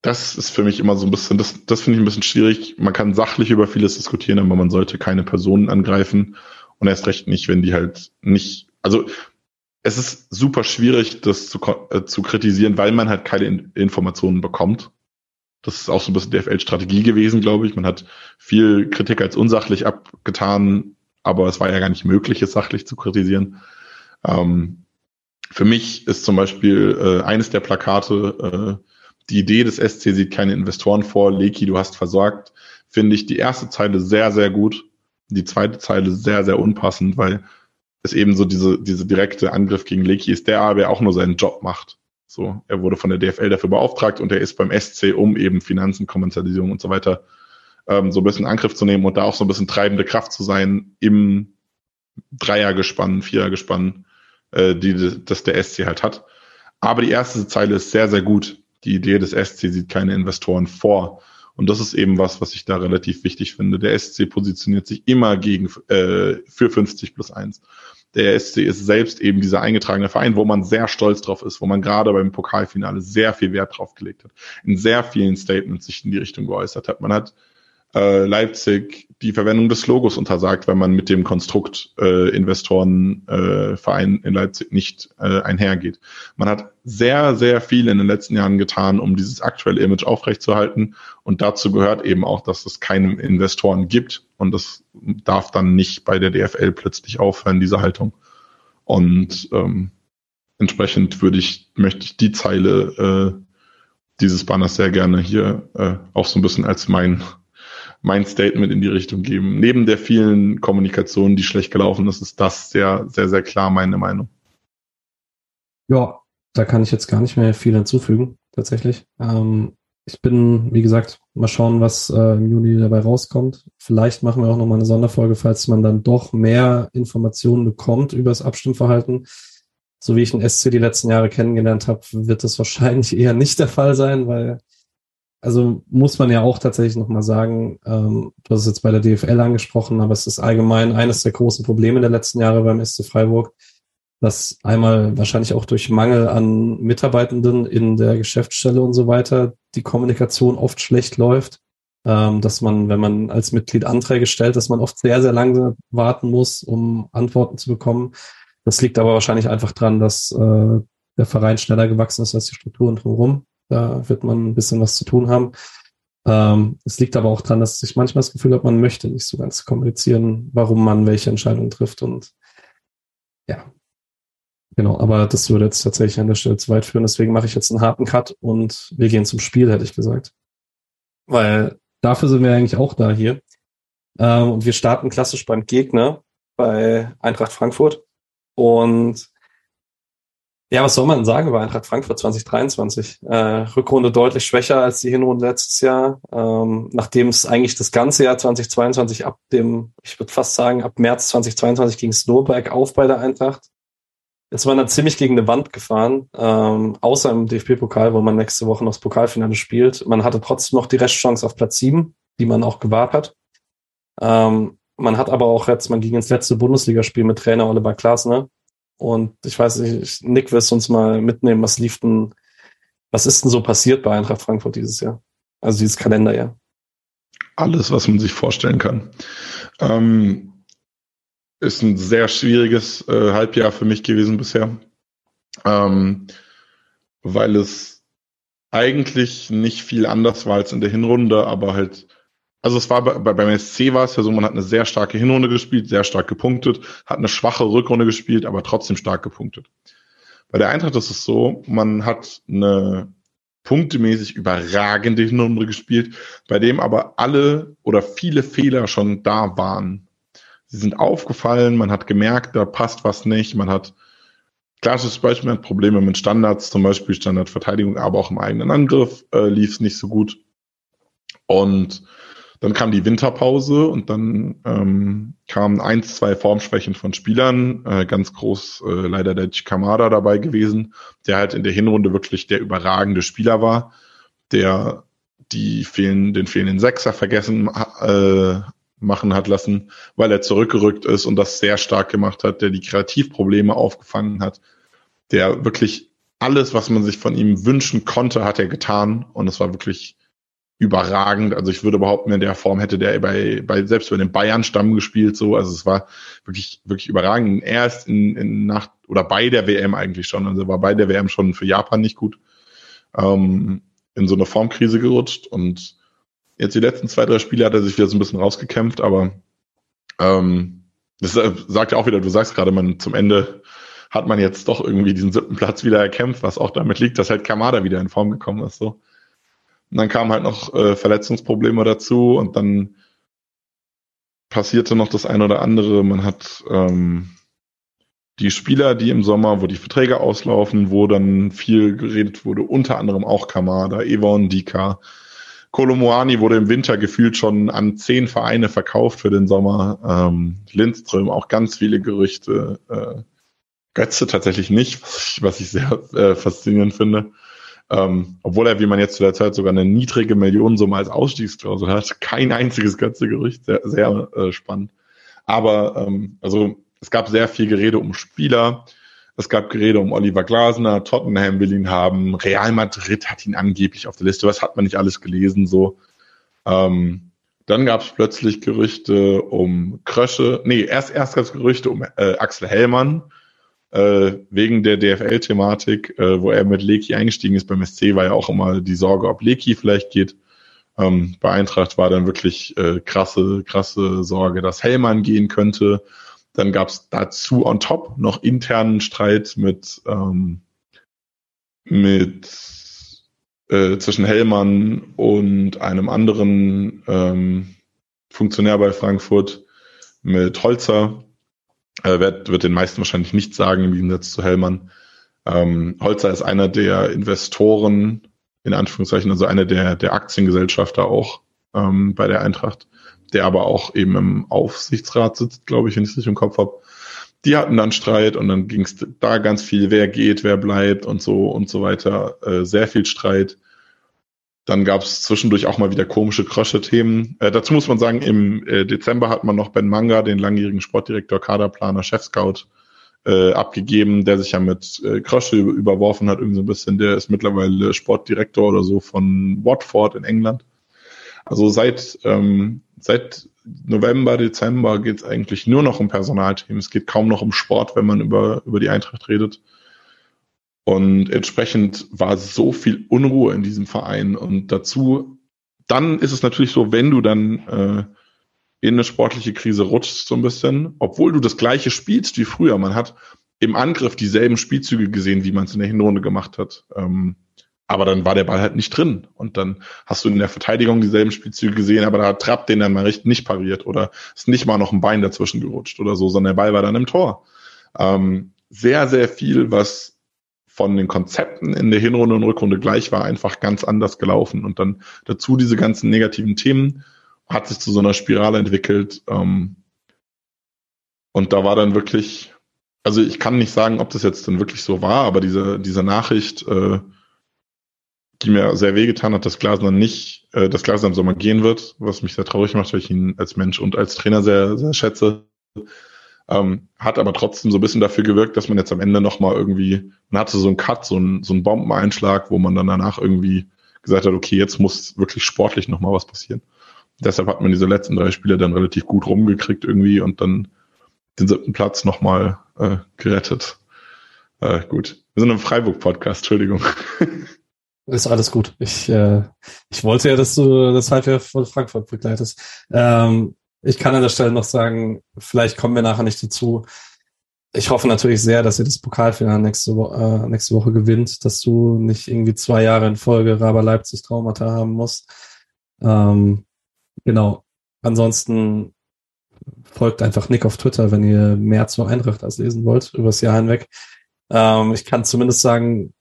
das ist für mich immer so ein bisschen, das, das finde ich ein bisschen schwierig. Man kann sachlich über vieles diskutieren, aber man sollte keine Personen angreifen und erst recht nicht, wenn die halt nicht, also es ist super schwierig, das zu, äh, zu kritisieren, weil man halt keine in Informationen bekommt. Das ist auch so ein bisschen DFL-Strategie gewesen, glaube ich. Man hat viel Kritik als unsachlich abgetan, aber es war ja gar nicht möglich, es sachlich zu kritisieren. Ähm, für mich ist zum Beispiel äh, eines der Plakate, äh, die Idee des SC sieht keine Investoren vor, Leki, du hast versorgt, finde ich die erste Zeile sehr, sehr gut. Die zweite Zeile sehr, sehr unpassend, weil es eben so diese, diese direkte Angriff gegen Leki ist, der aber auch nur seinen Job macht. So, er wurde von der DFL dafür beauftragt und er ist beim SC, um eben Finanzen, Kommerzialisierung und so weiter ähm, so ein bisschen Angriff zu nehmen und da auch so ein bisschen treibende Kraft zu sein im Dreiergespann, Vierergespann, äh, die das der SC halt hat. Aber die erste Zeile ist sehr, sehr gut. Die Idee des SC sieht keine Investoren vor. Und das ist eben was, was ich da relativ wichtig finde. Der SC positioniert sich immer gegen äh, für 50 plus 1 der SC ist selbst eben dieser eingetragene Verein, wo man sehr stolz drauf ist, wo man gerade beim Pokalfinale sehr viel Wert drauf gelegt hat, in sehr vielen Statements sich in die Richtung geäußert hat. Man hat äh, Leipzig die Verwendung des Logos untersagt, wenn man mit dem Konstrukt äh, Investorenverein äh, in Leipzig nicht äh, einhergeht. Man hat sehr, sehr viel in den letzten Jahren getan, um dieses aktuelle Image aufrechtzuerhalten. Und dazu gehört eben auch, dass es keine Investoren gibt. Und das darf dann nicht bei der DFL plötzlich aufhören, diese Haltung. Und ähm, entsprechend würde ich, möchte ich die Zeile äh, dieses Banners sehr gerne hier äh, auch so ein bisschen als mein mein Statement in die Richtung geben. Neben der vielen Kommunikation, die schlecht gelaufen ist, ist das sehr, sehr, sehr klar meine Meinung. Ja, da kann ich jetzt gar nicht mehr viel hinzufügen, tatsächlich. Ähm, ich bin, wie gesagt, mal schauen, was äh, im Juni dabei rauskommt. Vielleicht machen wir auch nochmal eine Sonderfolge, falls man dann doch mehr Informationen bekommt über das Abstimmverhalten. So wie ich den SC die letzten Jahre kennengelernt habe, wird das wahrscheinlich eher nicht der Fall sein, weil also muss man ja auch tatsächlich nochmal sagen, ähm, du hast es jetzt bei der DFL angesprochen, aber es ist allgemein eines der großen Probleme der letzten Jahre beim SC Freiburg, dass einmal wahrscheinlich auch durch Mangel an Mitarbeitenden in der Geschäftsstelle und so weiter die Kommunikation oft schlecht läuft, ähm, dass man, wenn man als Mitglied Anträge stellt, dass man oft sehr, sehr lange warten muss, um Antworten zu bekommen. Das liegt aber wahrscheinlich einfach dran, dass äh, der Verein schneller gewachsen ist als die Strukturen drumherum. Da wird man ein bisschen was zu tun haben. Ähm, es liegt aber auch dran, dass ich manchmal das Gefühl habe, man möchte nicht so ganz kommunizieren, warum man welche Entscheidungen trifft. Und ja, genau. Aber das würde jetzt tatsächlich an der Stelle zu weit führen. Deswegen mache ich jetzt einen harten Cut und wir gehen zum Spiel, hätte ich gesagt. Weil dafür sind wir eigentlich auch da hier. Ähm, und wir starten klassisch beim Gegner bei Eintracht Frankfurt. Und ja, was soll man sagen über Eintracht Frankfurt 2023? Äh, Rückrunde deutlich schwächer als die Hinrunde letztes Jahr, ähm, nachdem es eigentlich das ganze Jahr 2022 ab dem, ich würde fast sagen, ab März 2022 ging es nur bergauf bei der Eintracht. Jetzt war man ziemlich gegen eine Wand gefahren, ähm, außer im DFB-Pokal, wo man nächste Woche noch das Pokalfinale spielt. Man hatte trotzdem noch die Restchance auf Platz sieben, die man auch gewahrt hat. Ähm, man hat aber auch jetzt, man ging ins letzte Bundesligaspiel mit Trainer Oliver Glasner. Und ich weiß nicht, Nick, wirst uns mal mitnehmen, was lief denn, was ist denn so passiert bei Eintracht Frankfurt dieses Jahr? Also dieses Kalenderjahr. Alles, was man sich vorstellen kann. Ähm, ist ein sehr schwieriges äh, Halbjahr für mich gewesen bisher, ähm, weil es eigentlich nicht viel anders war als in der Hinrunde, aber halt also es war bei, beim SC war es ja so, man hat eine sehr starke Hinrunde gespielt, sehr stark gepunktet, hat eine schwache Rückrunde gespielt, aber trotzdem stark gepunktet. Bei der Eintracht ist es so, man hat eine punktemäßig überragende Hinrunde gespielt, bei dem aber alle oder viele Fehler schon da waren. Sie sind aufgefallen, man hat gemerkt, da passt was nicht, man hat klassisches Beispiel, man hat Probleme mit Standards, zum Beispiel Standardverteidigung, aber auch im eigenen Angriff äh, lief es nicht so gut. Und dann kam die Winterpause und dann ähm, kamen eins, zwei Formschwächen von Spielern. Äh, ganz groß äh, leider der Chikamada dabei gewesen, der halt in der Hinrunde wirklich der überragende Spieler war, der die fehlen, den fehlenden Sechser vergessen äh, machen hat lassen, weil er zurückgerückt ist und das sehr stark gemacht hat, der die Kreativprobleme aufgefangen hat, der wirklich alles, was man sich von ihm wünschen konnte, hat er getan und es war wirklich überragend. Also ich würde behaupten, in der Form hätte der bei, bei selbst bei den Bayern-Stamm gespielt, so. Also es war wirklich, wirklich überragend. Er ist in, in nach oder bei der WM eigentlich schon. Also war bei der WM schon für Japan nicht gut. Ähm, in so eine Formkrise gerutscht und jetzt die letzten zwei, drei Spiele hat er sich wieder so ein bisschen rausgekämpft, aber ähm, das sagt ja auch wieder, du sagst gerade, man zum Ende hat man jetzt doch irgendwie diesen siebten Platz wieder erkämpft, was auch damit liegt, dass halt Kamada wieder in Form gekommen ist. So. Und dann kamen halt noch äh, Verletzungsprobleme dazu und dann passierte noch das eine oder andere. Man hat ähm, die Spieler, die im Sommer, wo die Verträge auslaufen, wo dann viel geredet wurde, unter anderem auch Kamada, Evon, Dika. Kolomoani wurde im Winter gefühlt schon an zehn Vereine verkauft für den Sommer. Ähm, Lindström auch ganz viele Gerüchte. Äh, Götze tatsächlich nicht, was ich, was ich sehr äh, faszinierend finde. Ähm, obwohl er, wie man jetzt zu der Zeit sogar eine niedrige Millionensumme als Ausstiegsklausel hat, kein einziges Götze-Gerücht, sehr, sehr äh, spannend. Aber ähm, also es gab sehr viel Gerede um Spieler. Es gab Gerede um Oliver Glasner, Tottenham will ihn haben, Real Madrid hat ihn angeblich auf der Liste. Was hat man nicht alles gelesen so? Ähm, dann gab es plötzlich Gerüchte um Krösche. Nee, erst erst gab es Gerüchte um äh, Axel Hellmann äh, wegen der DFL-Thematik, äh, wo er mit Leki eingestiegen ist. Beim SC war ja auch immer die Sorge, ob Leki vielleicht geht. Ähm, bei Eintracht war dann wirklich äh, krasse, krasse Sorge, dass Hellmann gehen könnte. Dann gab es dazu on top noch internen Streit mit, ähm, mit äh, zwischen Hellmann und einem anderen ähm, Funktionär bei Frankfurt mit Holzer, äh, wird, wird den meisten wahrscheinlich nicht sagen, im Gegensatz zu Hellmann. Ähm, Holzer ist einer der Investoren, in Anführungszeichen, also einer der, der Aktiengesellschafter auch ähm, bei der Eintracht, der aber auch eben im Aufsichtsrat sitzt, glaube ich, wenn ich es richtig im Kopf habe. Die hatten dann Streit und dann ging es da ganz viel, wer geht, wer bleibt und so und so weiter. Äh, sehr viel Streit. Dann gab es zwischendurch auch mal wieder komische Krösche-Themen. Äh, dazu muss man sagen, im äh, Dezember hat man noch Ben Manga, den langjährigen Sportdirektor, Kaderplaner, Chefscout, äh, abgegeben, der sich ja mit äh, Krösche überworfen hat, irgendwie so ein bisschen. Der ist mittlerweile Sportdirektor oder so von Watford in England. Also seit, ähm, seit November, Dezember geht es eigentlich nur noch um Personalthemen. Es geht kaum noch um Sport, wenn man über, über die Eintracht redet. Und entsprechend war so viel Unruhe in diesem Verein. Und dazu, dann ist es natürlich so, wenn du dann äh, in eine sportliche Krise rutschst so ein bisschen, obwohl du das gleiche spielst wie früher. Man hat im Angriff dieselben Spielzüge gesehen, wie man es in der Hinrunde gemacht hat. Ähm, aber dann war der Ball halt nicht drin. Und dann hast du in der Verteidigung dieselben Spielzüge gesehen, aber da hat Trapp den dann mal recht nicht pariert oder ist nicht mal noch ein Bein dazwischen gerutscht oder so, sondern der Ball war dann im Tor. Ähm, sehr, sehr viel, was von den Konzepten in der Hinrunde und Rückrunde gleich war, einfach ganz anders gelaufen. Und dann dazu diese ganzen negativen Themen hat sich zu so einer Spirale entwickelt. Ähm, und da war dann wirklich, also ich kann nicht sagen, ob das jetzt dann wirklich so war, aber diese, diese Nachricht, äh, die mir sehr wehgetan hat, dass Glasner nicht, äh, dass Glasner im Sommer gehen wird, was mich sehr traurig macht, weil ich ihn als Mensch und als Trainer sehr, sehr schätze. Ähm, hat aber trotzdem so ein bisschen dafür gewirkt, dass man jetzt am Ende nochmal irgendwie, man hatte so einen Cut, so einen, so einen Bombeneinschlag, wo man dann danach irgendwie gesagt hat, okay, jetzt muss wirklich sportlich nochmal was passieren. Deshalb hat man diese letzten drei Spiele dann relativ gut rumgekriegt irgendwie und dann den siebten Platz nochmal äh, gerettet. Äh, gut. Wir sind im Freiburg-Podcast, Entschuldigung. Ist alles gut. Ich, äh, ich wollte ja, dass du das Halbjahr von Frankfurt begleitest. Ähm, ich kann an der Stelle noch sagen, vielleicht kommen wir nachher nicht dazu. Ich hoffe natürlich sehr, dass ihr das Pokalfinale nächste, Wo äh, nächste Woche gewinnt, dass du nicht irgendwie zwei Jahre in Folge Raber Leipzig Traumata haben musst. Ähm, genau. Ansonsten folgt einfach Nick auf Twitter, wenn ihr mehr zur Eintracht als lesen wollt, übers Jahr hinweg. Ähm, ich kann zumindest sagen,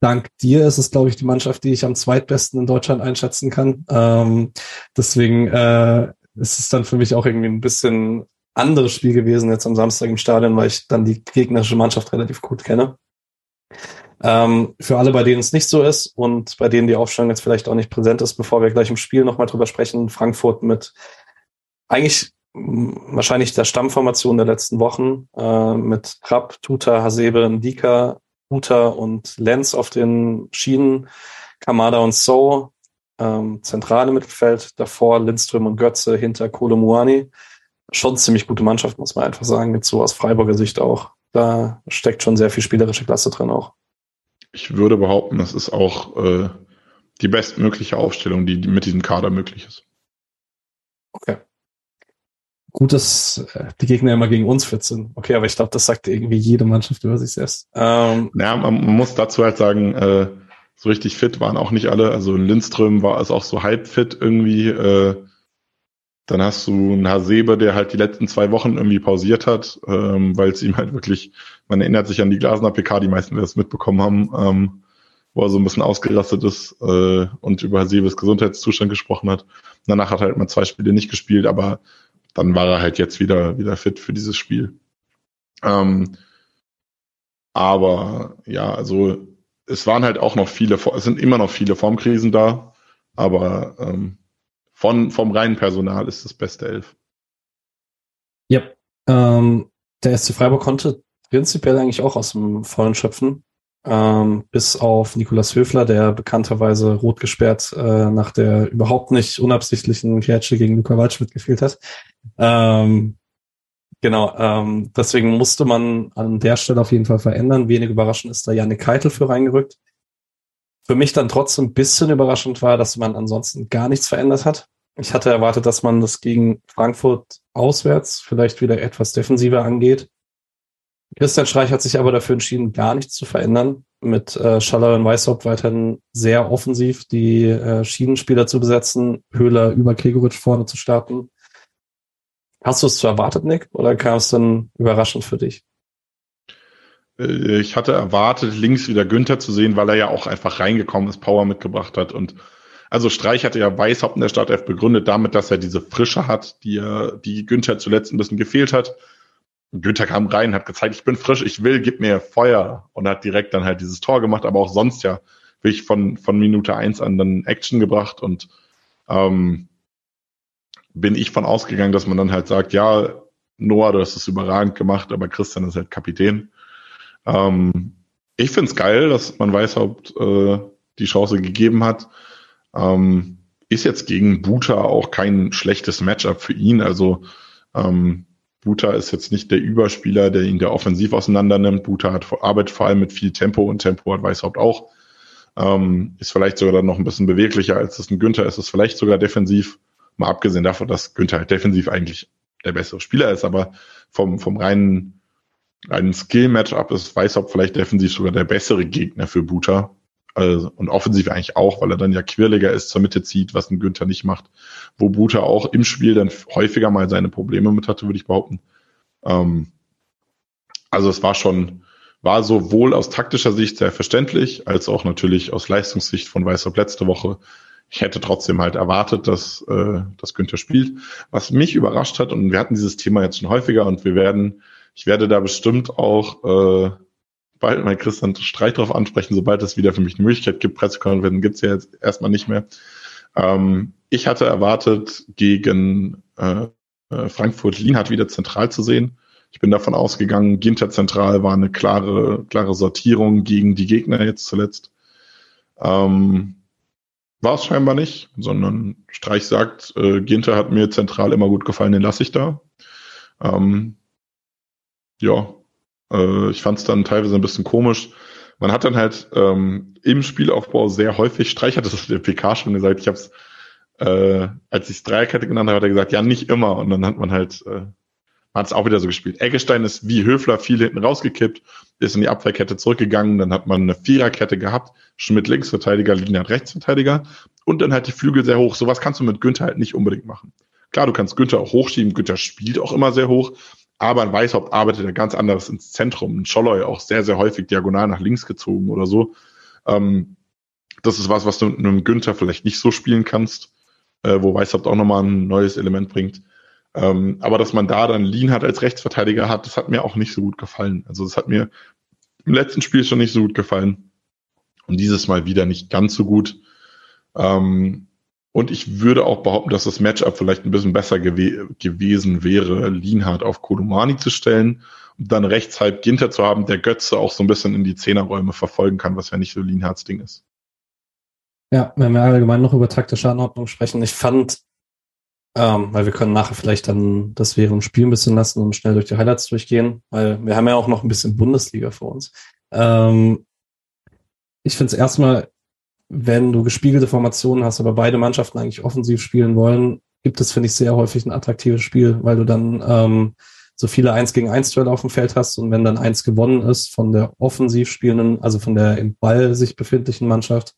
dank dir ist es, glaube ich, die Mannschaft, die ich am zweitbesten in Deutschland einschätzen kann. Ähm, deswegen äh, ist es dann für mich auch irgendwie ein bisschen anderes Spiel gewesen jetzt am Samstag im Stadion, weil ich dann die gegnerische Mannschaft relativ gut kenne. Ähm, für alle, bei denen es nicht so ist und bei denen die Aufstellung jetzt vielleicht auch nicht präsent ist, bevor wir gleich im Spiel nochmal drüber sprechen, Frankfurt mit eigentlich wahrscheinlich der Stammformation der letzten Wochen äh, mit Trapp, Tuta, Hasebe, Ndika, Uta und Lenz auf den Schienen, Kamada und So, ähm, zentrale Mittelfeld, davor Lindström und Götze, hinter Kolomuani. Schon ziemlich gute Mannschaft, muss man einfach sagen, jetzt so aus Freiburger Sicht auch. Da steckt schon sehr viel spielerische Klasse drin auch. Ich würde behaupten, das ist auch äh, die bestmögliche Aufstellung, die, die mit diesem Kader möglich ist. Okay. Gut, dass äh, die Gegner immer gegen uns fit sind. Okay, aber ich glaube, das sagt irgendwie jede Mannschaft über sich selbst. Ähm, ja, man, man muss dazu halt sagen, äh, so richtig fit waren auch nicht alle. Also Lindström war es auch so halb fit irgendwie. Äh, dann hast du einen Hasebe, der halt die letzten zwei Wochen irgendwie pausiert hat, ähm, weil es ihm halt wirklich, man erinnert sich an die Glasner PK, die meisten, die das mitbekommen haben, ähm, wo er so ein bisschen ausgerastet ist äh, und über Hasebes Gesundheitszustand gesprochen hat. Danach hat er halt mal zwei Spiele nicht gespielt, aber dann war er halt jetzt wieder, wieder fit für dieses Spiel. Ähm, aber ja, also es waren halt auch noch viele, es sind immer noch viele Formkrisen da, aber ähm, von, vom reinen Personal ist das beste Elf. Ja, ähm, der SC Freiburg konnte prinzipiell eigentlich auch aus dem Vollen schöpfen ähm, bis auf Nikolas Höfler, der bekannterweise rot gesperrt äh, nach der überhaupt nicht unabsichtlichen Grätsche gegen Luca Waldschmidt gefehlt hat. Ähm, genau, ähm, deswegen musste man an der Stelle auf jeden Fall verändern. Wenig überraschend ist da Janik Keitel für reingerückt. Für mich dann trotzdem ein bisschen überraschend war, dass man ansonsten gar nichts verändert hat. Ich hatte erwartet, dass man das gegen Frankfurt auswärts vielleicht wieder etwas defensiver angeht. Christian Streich hat sich aber dafür entschieden, gar nichts zu verändern. Mit äh, Schaller und Weishaupt weiterhin sehr offensiv die äh, Schienenspieler zu besetzen, Höhler über Gregoritsch vorne zu starten. Hast du es zu erwartet, Nick, oder kam es dann überraschend für dich? Äh, ich hatte erwartet, links wieder Günther zu sehen, weil er ja auch einfach reingekommen ist, Power mitgebracht hat. Und also Streich hatte ja Weishaupt in der Startelf begründet damit, dass er diese Frische hat, die die Günther zuletzt ein bisschen gefehlt hat. Günther kam rein, hat gezeigt, ich bin frisch, ich will, gib mir Feuer und hat direkt dann halt dieses Tor gemacht, aber auch sonst ja wirklich von, von Minute eins an dann Action gebracht und ähm, bin ich von ausgegangen, dass man dann halt sagt, ja, Noah, du hast es überragend gemacht, aber Christian ist halt Kapitän. Ähm, ich find's geil, dass man Weishaupt äh, die Chance gegeben hat. Ähm, ist jetzt gegen Buta auch kein schlechtes Matchup für ihn. Also ähm, Buta ist jetzt nicht der Überspieler, der ihn der offensiv auseinander nimmt. Buta hat arbeitet vor allem mit viel Tempo und Tempo hat Weißhaupt auch. Ähm, ist vielleicht sogar dann noch ein bisschen beweglicher, als das ein Günther ist. Ist vielleicht sogar defensiv. Mal abgesehen davon, dass Günther halt defensiv eigentlich der bessere Spieler ist, aber vom, vom reinen, reinen Skill-Matchup ist Weißhaupt vielleicht defensiv sogar der bessere Gegner für Buta. Also, und offensiv eigentlich auch, weil er dann ja quirliger ist, zur Mitte zieht, was ein Günther nicht macht. Wo Buta auch im Spiel dann häufiger mal seine Probleme mit hatte, würde ich behaupten. Ähm, also es war schon, war sowohl aus taktischer Sicht sehr verständlich, als auch natürlich aus Leistungssicht von Weißer letzte Woche. Ich hätte trotzdem halt erwartet, dass, äh, dass Günther spielt. Was mich überrascht hat, und wir hatten dieses Thema jetzt schon häufiger und wir werden, ich werde da bestimmt auch äh, bald mal Christian Streit drauf ansprechen, sobald es wieder für mich eine Möglichkeit gibt. Pressekonferenzen gibt es ja jetzt erstmal nicht mehr. Ähm, ich hatte erwartet, gegen äh, äh Frankfurt Lienhardt wieder zentral zu sehen. Ich bin davon ausgegangen, Ginter zentral war eine klare, klare Sortierung gegen die Gegner jetzt zuletzt. Ähm, war es scheinbar nicht, sondern Streich sagt, äh, Ginter hat mir zentral immer gut gefallen, den lasse ich da. Ähm, ja, äh, ich fand es dann teilweise ein bisschen komisch. Man hat dann halt ähm, im Spielaufbau sehr häufig, Streich hat das der PK schon gesagt, ich habe es, äh, als ich Dreierkette genannt habe, hat er gesagt, ja, nicht immer. Und dann hat man halt, äh, hat es auch wieder so gespielt. Eggestein ist wie Höfler viel hinten rausgekippt, ist in die Abwehrkette zurückgegangen, dann hat man eine Viererkette gehabt, Schmidt Linksverteidiger, Lienert Rechtsverteidiger und dann halt die Flügel sehr hoch. Sowas kannst du mit Günther halt nicht unbedingt machen. Klar, du kannst Günther auch hochschieben, Günther spielt auch immer sehr hoch, aber ein Weißhaupt arbeitet ja ganz anderes ins Zentrum. Ein Scholloy auch sehr, sehr häufig diagonal nach links gezogen oder so. Ähm, das ist was, was du mit einem Günther vielleicht nicht so spielen kannst, äh, wo Weißhaupt auch nochmal ein neues Element bringt. Ähm, aber dass man da dann Lean hat als Rechtsverteidiger hat, das hat mir auch nicht so gut gefallen. Also das hat mir im letzten Spiel schon nicht so gut gefallen. Und dieses Mal wieder nicht ganz so gut. Ähm, und ich würde auch behaupten, dass das Matchup vielleicht ein bisschen besser gew gewesen wäre, Lienhardt auf Kodumani zu stellen und dann rechts halb Ginter zu haben, der Götze auch so ein bisschen in die Zehnerräume verfolgen kann, was ja nicht so Lienhardts Ding ist. Ja, wenn wir allgemein noch über taktische Anordnung sprechen, ich fand, ähm, weil wir können nachher vielleicht dann das während Spiel ein bisschen lassen und schnell durch die Highlights durchgehen, weil wir haben ja auch noch ein bisschen Bundesliga vor uns. Ähm, ich finde es erstmal wenn du gespiegelte Formationen hast, aber beide Mannschaften eigentlich offensiv spielen wollen, gibt es, finde ich, sehr häufig ein attraktives Spiel, weil du dann ähm, so viele Eins gegen Eins Duelle auf dem Feld hast und wenn dann eins gewonnen ist von der offensiv spielenden, also von der im Ball sich befindlichen Mannschaft,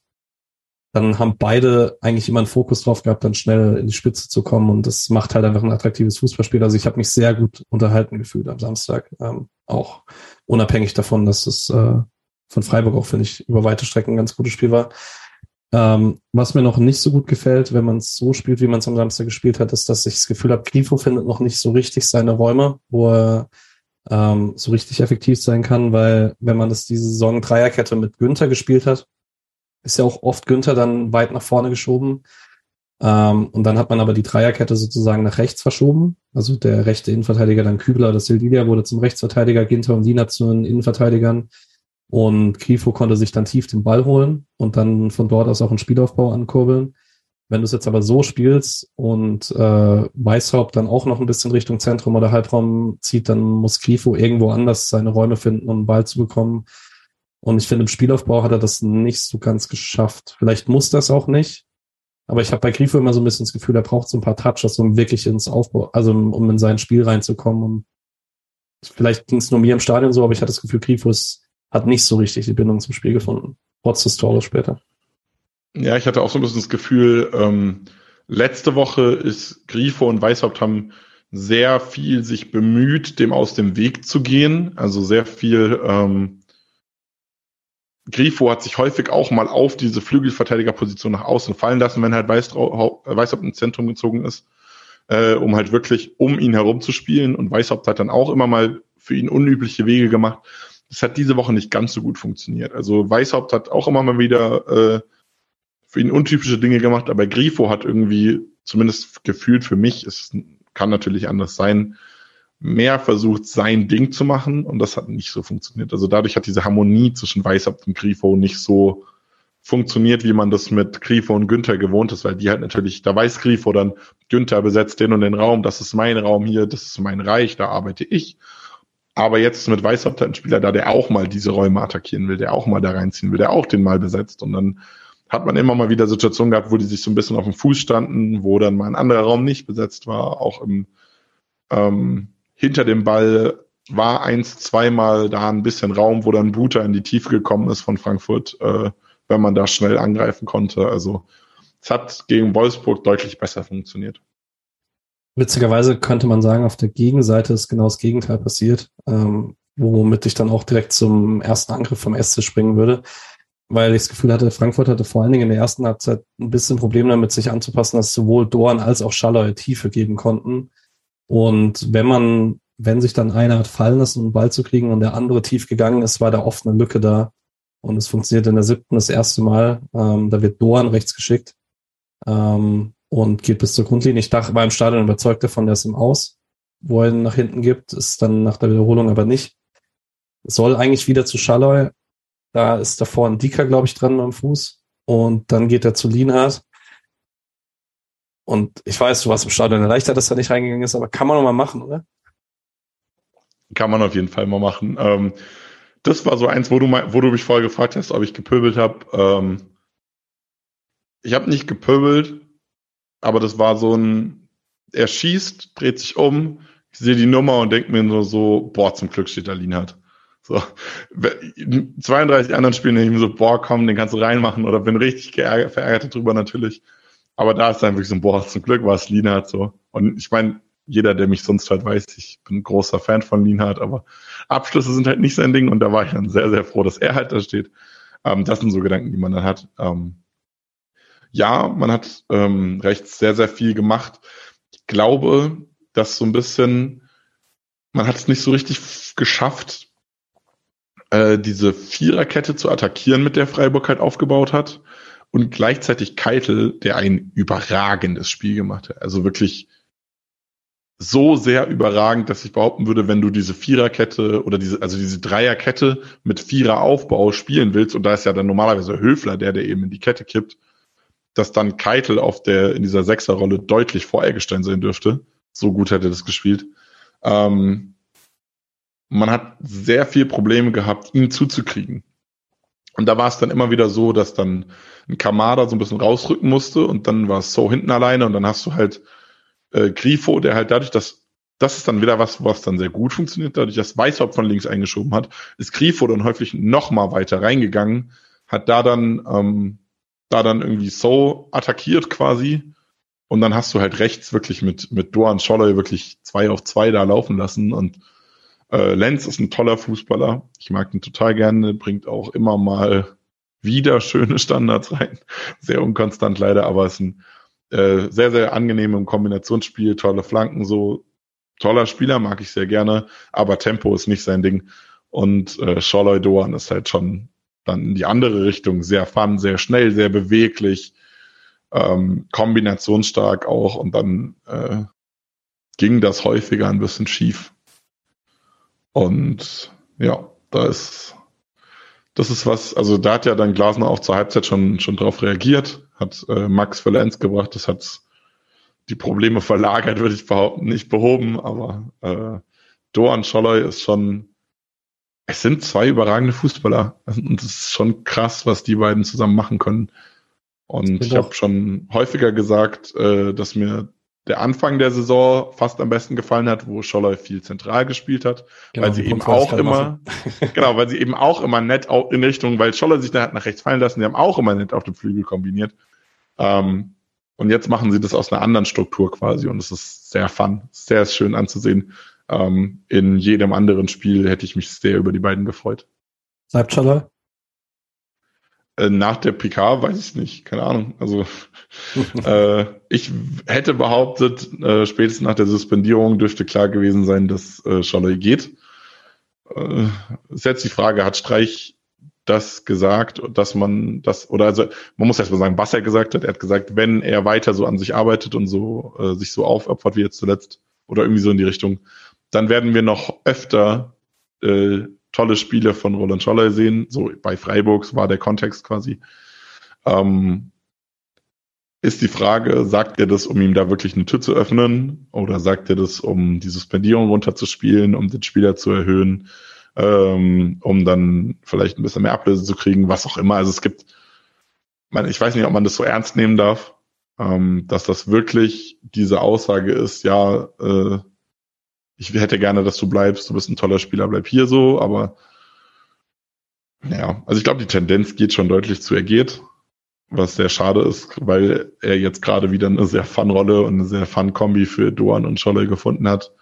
dann haben beide eigentlich immer einen Fokus drauf gehabt, dann schnell in die Spitze zu kommen und das macht halt einfach ein attraktives Fußballspiel. Also ich habe mich sehr gut unterhalten gefühlt am Samstag, ähm, auch unabhängig davon, dass es äh, von Freiburg auch, finde ich, über weite Strecken ein ganz gutes Spiel war. Ähm, was mir noch nicht so gut gefällt, wenn man es so spielt, wie man es am Samstag gespielt hat, ist, dass ich das Gefühl habe, Grifo findet noch nicht so richtig seine Räume, wo er ähm, so richtig effektiv sein kann, weil wenn man das diese Saison Dreierkette mit Günther gespielt hat, ist ja auch oft Günther dann weit nach vorne geschoben. Ähm, und dann hat man aber die Dreierkette sozusagen nach rechts verschoben. Also der rechte Innenverteidiger dann Kübler oder Sildilia wurde zum Rechtsverteidiger, Ginter und Lina zu den Innenverteidigern. Und Grifo konnte sich dann tief den Ball holen und dann von dort aus auch einen Spielaufbau ankurbeln. Wenn du es jetzt aber so spielst und äh, Weißhaupt dann auch noch ein bisschen Richtung Zentrum oder Halbraum zieht, dann muss Grifo irgendwo anders seine Räume finden, um einen Ball zu bekommen. Und ich finde, im Spielaufbau hat er das nicht so ganz geschafft. Vielleicht muss das auch nicht. Aber ich habe bei Grifo immer so ein bisschen das Gefühl, er braucht so ein paar Touches, um wirklich ins Aufbau, also um in sein Spiel reinzukommen. Und vielleicht ging es nur mir im Stadion so, aber ich hatte das Gefühl, Grifo hat nicht so richtig die Bindung zum Spiel gefunden, trotz des Tores später. Ja, ich hatte auch so ein bisschen das Gefühl, ähm, letzte Woche ist Grifo und Weißhaupt haben sehr viel sich bemüht, dem aus dem Weg zu gehen. Also sehr viel, ähm, Grifo hat sich häufig auch mal auf diese Flügelverteidigerposition nach außen fallen lassen, wenn halt Weißhaupt ins Zentrum gezogen ist, äh, um halt wirklich um ihn herum zu spielen. Und Weißhaupt hat dann auch immer mal für ihn unübliche Wege gemacht. Das hat diese Woche nicht ganz so gut funktioniert. Also Weißhaupt hat auch immer mal wieder äh, für ihn untypische Dinge gemacht, aber Grifo hat irgendwie, zumindest gefühlt für mich, es kann natürlich anders sein, mehr versucht, sein Ding zu machen und das hat nicht so funktioniert. Also dadurch hat diese Harmonie zwischen Weißhaupt und Grifo nicht so funktioniert, wie man das mit Grifo und Günther gewohnt ist, weil die halt natürlich, da weiß Grifo dann, Günther besetzt den und den Raum, das ist mein Raum hier, das ist mein Reich, da arbeite ich. Aber jetzt mit Weißhaupt ein Spieler da, der auch mal diese Räume attackieren will, der auch mal da reinziehen will, der auch den mal besetzt. Und dann hat man immer mal wieder Situationen gehabt, wo die sich so ein bisschen auf dem Fuß standen, wo dann mal ein anderer Raum nicht besetzt war. Auch im, ähm, hinter dem Ball war eins, zweimal da ein bisschen Raum, wo dann Buter in die Tiefe gekommen ist von Frankfurt, äh, wenn man da schnell angreifen konnte. Also es hat gegen Wolfsburg deutlich besser funktioniert. Witzigerweise könnte man sagen, auf der Gegenseite ist genau das Gegenteil passiert, ähm, womit ich dann auch direkt zum ersten Angriff vom SC springen würde, weil ich das Gefühl hatte, Frankfurt hatte vor allen Dingen in der ersten Halbzeit ein bisschen Problem damit, sich anzupassen, dass sowohl Dorn als auch Schaller Tiefe geben konnten. Und wenn man, wenn sich dann einer hat fallen lassen, um den Ball zu kriegen und der andere tief gegangen ist, war da oft eine Lücke da. Und es funktioniert in der siebten das erste Mal. Ähm, da wird Dorn rechts geschickt. Ähm, und geht bis zur Grundlinie. Ich dachte, war im Stadion überzeugt davon, der ist im Aus, wo er ihn nach hinten gibt, ist dann nach der Wiederholung aber nicht. Soll eigentlich wieder zu Schalloy. Da ist davor ein Dicker, glaube ich, dran am Fuß. Und dann geht er zu Lienhardt. Und ich weiß, du warst im Stadion erleichtert, dass er nicht reingegangen ist, aber kann man noch mal machen, oder? Kann man auf jeden Fall mal machen. Ähm, das war so eins, wo du, mal, wo du mich vorher gefragt hast, ob ich gepöbelt habe. Ähm, ich habe nicht gepöbelt, aber das war so ein, er schießt, dreht sich um, ich sehe die Nummer und denke mir nur so, boah, zum Glück steht da Lienhardt. So, 32 anderen Spielen denke ich mir so, boah, komm, den kannst du reinmachen oder bin richtig geärgert, verärgert darüber natürlich. Aber da ist dann wirklich so, boah, zum Glück war es Lienhardt so. Und ich meine, jeder, der mich sonst halt weiß, ich bin ein großer Fan von Lienhardt, aber Abschlüsse sind halt nicht sein Ding und da war ich dann sehr, sehr froh, dass er halt da steht. Ähm, das sind so Gedanken, die man dann hat. Ähm, ja, man hat ähm, rechts sehr, sehr viel gemacht. Ich glaube, dass so ein bisschen, man hat es nicht so richtig geschafft, äh, diese Viererkette zu attackieren, mit der Freiburg halt aufgebaut hat. Und gleichzeitig Keitel, der ein überragendes Spiel gemacht hat. Also wirklich so sehr überragend, dass ich behaupten würde, wenn du diese Viererkette oder diese, also diese Dreierkette mit Viereraufbau spielen willst, und da ist ja dann normalerweise Höfler, der, der eben in die Kette kippt, dass dann Keitel auf der, in dieser Sechserrolle deutlich vor Eggestein sein dürfte. So gut hätte das gespielt. Ähm, man hat sehr viel Probleme gehabt, ihn zuzukriegen. Und da war es dann immer wieder so, dass dann ein Kamada so ein bisschen rausrücken musste und dann war so hinten alleine und dann hast du halt äh, Grifo, der halt dadurch, dass das ist dann wieder was, was dann sehr gut funktioniert, dadurch, dass Weißhaupt von links eingeschoben hat, ist Grifo dann häufig noch mal weiter reingegangen, hat da dann ähm, da dann irgendwie so attackiert quasi. Und dann hast du halt rechts wirklich mit, mit Doan Scholler wirklich zwei auf zwei da laufen lassen. Und äh, Lenz ist ein toller Fußballer. Ich mag ihn total gerne, bringt auch immer mal wieder schöne Standards rein. Sehr unkonstant leider, aber ist ein äh, sehr, sehr angenehm Kombinationsspiel, tolle Flanken, so toller Spieler, mag ich sehr gerne, aber Tempo ist nicht sein Ding. Und äh, Scholloy Doan ist halt schon dann in die andere Richtung sehr fun, sehr schnell, sehr beweglich, ähm, kombinationsstark auch und dann äh, ging das häufiger ein bisschen schief. Und ja, da ist das ist was, also da hat ja dann Glasner auch zur Halbzeit schon schon drauf reagiert, hat äh, Max für Lenz gebracht, das hat die Probleme verlagert, würde ich behaupten, nicht behoben, aber äh, Doan Scholloy ist schon es sind zwei überragende Fußballer. Und es ist schon krass, was die beiden zusammen machen können. Und ich habe schon häufiger gesagt, äh, dass mir der Anfang der Saison fast am besten gefallen hat, wo Scholler viel zentral gespielt hat, genau, weil sie eben auch immer, genau, weil sie eben auch immer nett in Richtung, weil Scholler sich da hat nach rechts fallen lassen, die haben auch immer nett auf dem Flügel kombiniert. Ähm, und jetzt machen sie das aus einer anderen Struktur quasi und es ist sehr fun, sehr schön anzusehen. Ähm, in jedem anderen Spiel hätte ich mich sehr über die beiden gefreut. Bleibt Schaller? Äh, nach der PK weiß ich nicht, keine Ahnung. Also äh, ich hätte behauptet, äh, spätestens nach der Suspendierung dürfte klar gewesen sein, dass äh, Schaller geht. Äh, ist jetzt die Frage, hat Streich das gesagt, dass man das, oder also man muss erst mal sagen, was er gesagt hat. Er hat gesagt, wenn er weiter so an sich arbeitet und so äh, sich so aufopfert wie jetzt zuletzt, oder irgendwie so in die Richtung, dann werden wir noch öfter äh, tolle Spiele von Roland Scholler sehen. So bei Freiburgs war der Kontext quasi. Ähm, ist die Frage, sagt er das, um ihm da wirklich eine Tür zu öffnen? Oder sagt er das, um die Suspendierung runterzuspielen, um den Spieler zu erhöhen, ähm, um dann vielleicht ein bisschen mehr Ablöse zu kriegen, was auch immer. Also es gibt, ich weiß nicht, ob man das so ernst nehmen darf, ähm, dass das wirklich diese Aussage ist, ja, äh, ich hätte gerne, dass du bleibst, du bist ein toller Spieler, bleib hier so, aber ja, also ich glaube, die Tendenz geht schon deutlich zu, er geht was sehr schade ist, weil er jetzt gerade wieder eine sehr Fun-Rolle und eine sehr Fun-Kombi für Doan und Scholle gefunden hat.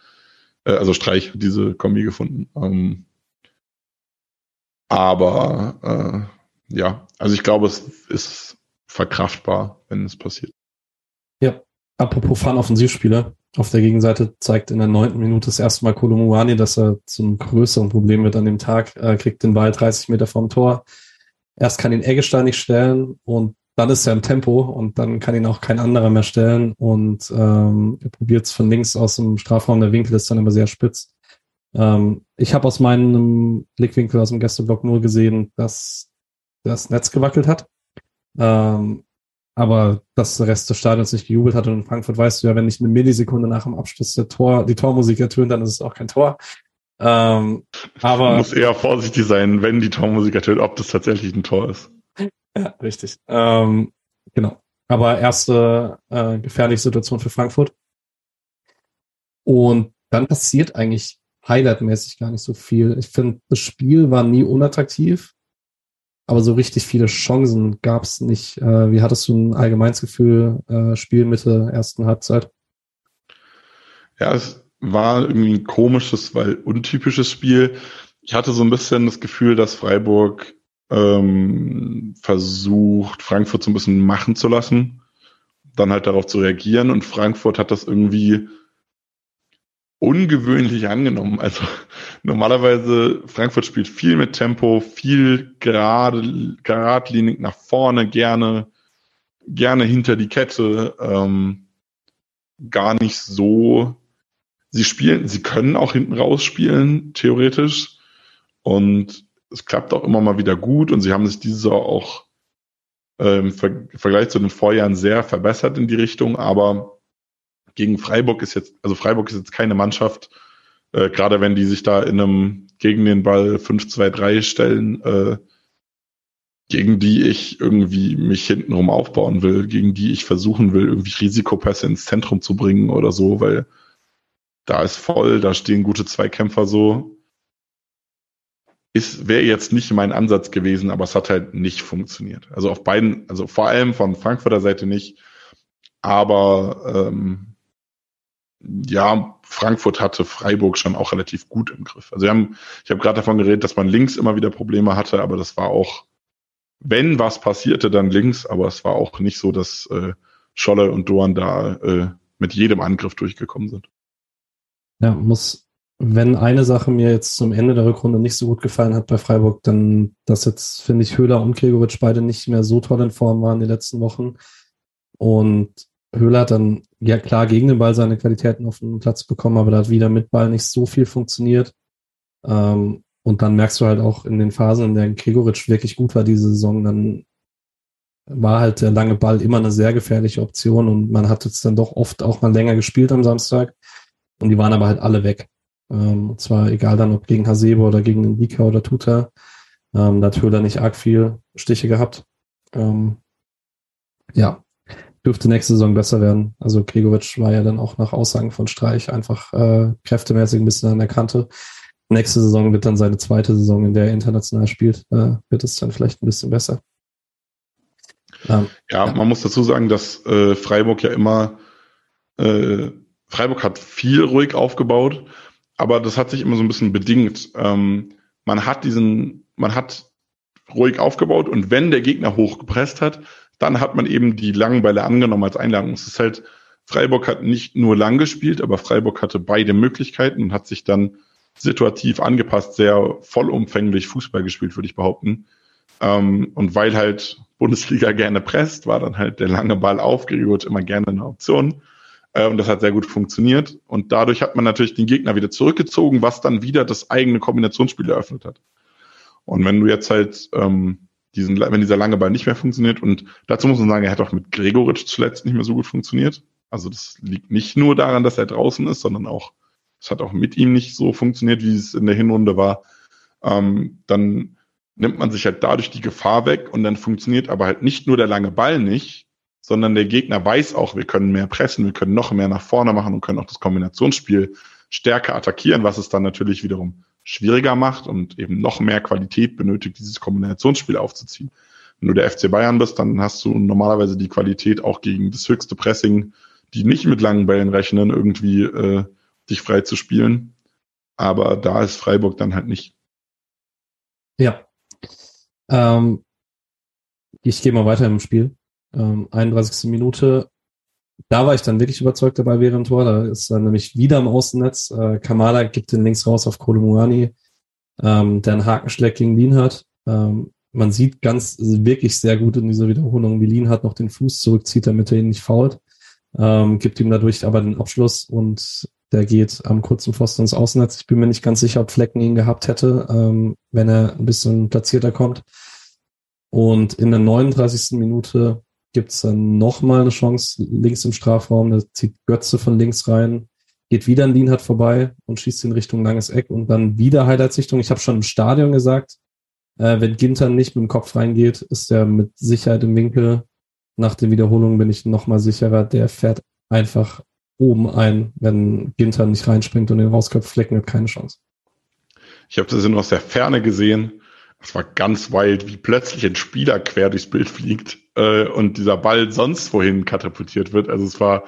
Äh, also Streich hat diese Kombi gefunden. Ähm, aber äh, ja, also ich glaube, es ist verkraftbar, wenn es passiert. Ja, apropos Fun-Offensivspieler. Auf der Gegenseite zeigt in der neunten Minute das erste Mal Kolumuani, dass er zum größeren Problem wird an dem Tag. Er kriegt den Ball 30 Meter vom Tor. Erst kann ihn Eggestein nicht stellen und dann ist er im Tempo und dann kann ihn auch kein anderer mehr stellen und ähm, er probiert es von links aus dem Strafraum. Der Winkel ist dann immer sehr spitz. Ähm, ich habe aus meinem Blickwinkel aus dem Gästeblock nur gesehen, dass das Netz gewackelt hat. Ähm, aber dass der Rest des Stadions nicht gejubelt hat und in Frankfurt weißt du ja, wenn nicht eine Millisekunde nach dem Abschluss der Tor, die Tormusik ertönt, dann ist es auch kein Tor. Ähm, aber muss eher vorsichtig sein, wenn die Tormusik ertönt, ob das tatsächlich ein Tor ist. Ja, richtig. Ähm, genau. Aber erste äh, gefährliche Situation für Frankfurt. Und dann passiert eigentlich highlightmäßig gar nicht so viel. Ich finde, das Spiel war nie unattraktiv, aber so richtig viele Chancen gab es nicht. Äh, wie hattest du ein allgemeines Gefühl, äh, Spielmitte, ersten Halbzeit? Ja, es war irgendwie ein komisches, weil untypisches Spiel. Ich hatte so ein bisschen das Gefühl, dass Freiburg ähm, versucht, Frankfurt so ein bisschen machen zu lassen, dann halt darauf zu reagieren und Frankfurt hat das irgendwie ungewöhnlich angenommen. Also normalerweise Frankfurt spielt viel mit Tempo, viel gerade, geradlinig nach vorne, gerne, gerne hinter die Kette, ähm, gar nicht so. Sie spielen, sie können auch hinten raus spielen, theoretisch. Und es klappt auch immer mal wieder gut und sie haben sich diese auch äh, im Vergleich zu den Vorjahren sehr verbessert in die Richtung, aber gegen Freiburg ist jetzt, also Freiburg ist jetzt keine Mannschaft, äh, gerade wenn die sich da in einem gegen den Ball 5-2-3 stellen, äh, gegen die ich irgendwie mich hintenrum aufbauen will, gegen die ich versuchen will, irgendwie Risikopässe ins Zentrum zu bringen oder so, weil da ist voll, da stehen gute Zweikämpfer so ist, wäre jetzt nicht mein Ansatz gewesen, aber es hat halt nicht funktioniert. Also auf beiden, also vor allem von Frankfurter Seite nicht, aber ähm, ja, Frankfurt hatte Freiburg schon auch relativ gut im Griff. Also wir haben, ich habe gerade davon geredet, dass man links immer wieder Probleme hatte, aber das war auch, wenn was passierte, dann links, aber es war auch nicht so, dass äh, Scholle und Dorn da äh, mit jedem Angriff durchgekommen sind. Ja, muss wenn eine Sache mir jetzt zum Ende der Rückrunde nicht so gut gefallen hat bei Freiburg, dann, dass jetzt, finde ich, Höhler und Gregoritsch beide nicht mehr so toll in Form waren die letzten Wochen. Und Höhler hat dann, ja klar, gegen den Ball seine Qualitäten auf den Platz bekommen, aber da hat wieder mit Ball nicht so viel funktioniert. Ähm, und dann merkst du halt auch in den Phasen, in denen Gregoritsch wirklich gut war diese Saison, dann war halt der lange Ball immer eine sehr gefährliche Option und man hat jetzt dann doch oft auch mal länger gespielt am Samstag und die waren aber halt alle weg. Ähm, und zwar egal dann, ob gegen Hasebe oder gegen den Vika oder Tuta. Ähm, da hat Höhler nicht arg viel Stiche gehabt. Ähm, ja, dürfte nächste Saison besser werden. Also Gregovic war ja dann auch nach Aussagen von Streich einfach äh, kräftemäßig ein bisschen an der Kante. Nächste Saison wird dann seine zweite Saison, in der er international spielt, äh, wird es dann vielleicht ein bisschen besser. Ähm, ja, ja, man muss dazu sagen, dass äh, Freiburg ja immer äh, Freiburg hat viel ruhig aufgebaut aber das hat sich immer so ein bisschen bedingt. Ähm, man hat diesen, man hat ruhig aufgebaut und wenn der Gegner hochgepresst hat, dann hat man eben die langen Bälle angenommen als Einladung. Es ist halt, Freiburg hat nicht nur lang gespielt, aber Freiburg hatte beide Möglichkeiten und hat sich dann situativ angepasst, sehr vollumfänglich Fußball gespielt, würde ich behaupten. Ähm, und weil halt Bundesliga gerne presst, war dann halt der lange Ball aufgerührt immer gerne eine Option. Äh, und das hat sehr gut funktioniert. Und dadurch hat man natürlich den Gegner wieder zurückgezogen, was dann wieder das eigene Kombinationsspiel eröffnet hat. Und wenn du jetzt halt ähm, diesen, wenn dieser lange Ball nicht mehr funktioniert. Und dazu muss man sagen, er hat auch mit Gregoritsch zuletzt nicht mehr so gut funktioniert. Also das liegt nicht nur daran, dass er draußen ist, sondern auch, es hat auch mit ihm nicht so funktioniert, wie es in der Hinrunde war. Ähm, dann nimmt man sich halt dadurch die Gefahr weg und dann funktioniert aber halt nicht nur der lange Ball nicht, sondern der Gegner weiß auch, wir können mehr pressen, wir können noch mehr nach vorne machen und können auch das Kombinationsspiel stärker attackieren, was es dann natürlich wiederum schwieriger macht und eben noch mehr Qualität benötigt, dieses Kombinationsspiel aufzuziehen. Wenn du der FC Bayern bist, dann hast du normalerweise die Qualität auch gegen das höchste Pressing, die nicht mit langen Bällen rechnen, irgendwie äh, dich frei zu spielen. Aber da ist Freiburg dann halt nicht. Ja. Ähm, ich gehe mal weiter im Spiel. Ähm, 31. Minute. Da war ich dann wirklich überzeugt dabei während Tor. Da ist dann nämlich wieder im Außennetz. Äh, Kamala gibt den links raus auf Kolumuani, ähm, der einen Hakenschläg gegen Lien hat. Ähm, man sieht ganz wirklich sehr gut in dieser Wiederholung, wie Lien hat noch den Fuß zurückzieht, damit er ihn nicht fault. Ähm, gibt ihm dadurch aber den Abschluss und der geht am kurzen Pfosten ins Außennetz. Ich bin mir nicht ganz sicher, ob Flecken ihn gehabt hätte, ähm, wenn er ein bisschen platzierter kommt. Und in der 39. Minute gibt's dann nochmal eine Chance links im Strafraum. Da zieht Götze von links rein, geht wieder ein Lienhardt vorbei und schießt in Richtung langes Eck und dann wieder Highlights-Richtung. Ich habe schon im Stadion gesagt, äh, wenn Ginter nicht mit dem Kopf reingeht, ist er mit Sicherheit im Winkel. Nach den Wiederholungen bin ich nochmal sicherer, der fährt einfach oben ein, wenn Ginter nicht reinspringt und den rausköpft, Flecken hat keine Chance. Ich habe das nur aus der Ferne gesehen. Es war ganz wild, wie plötzlich ein Spieler quer durchs Bild fliegt äh, und dieser Ball sonst wohin katapultiert wird. Also es war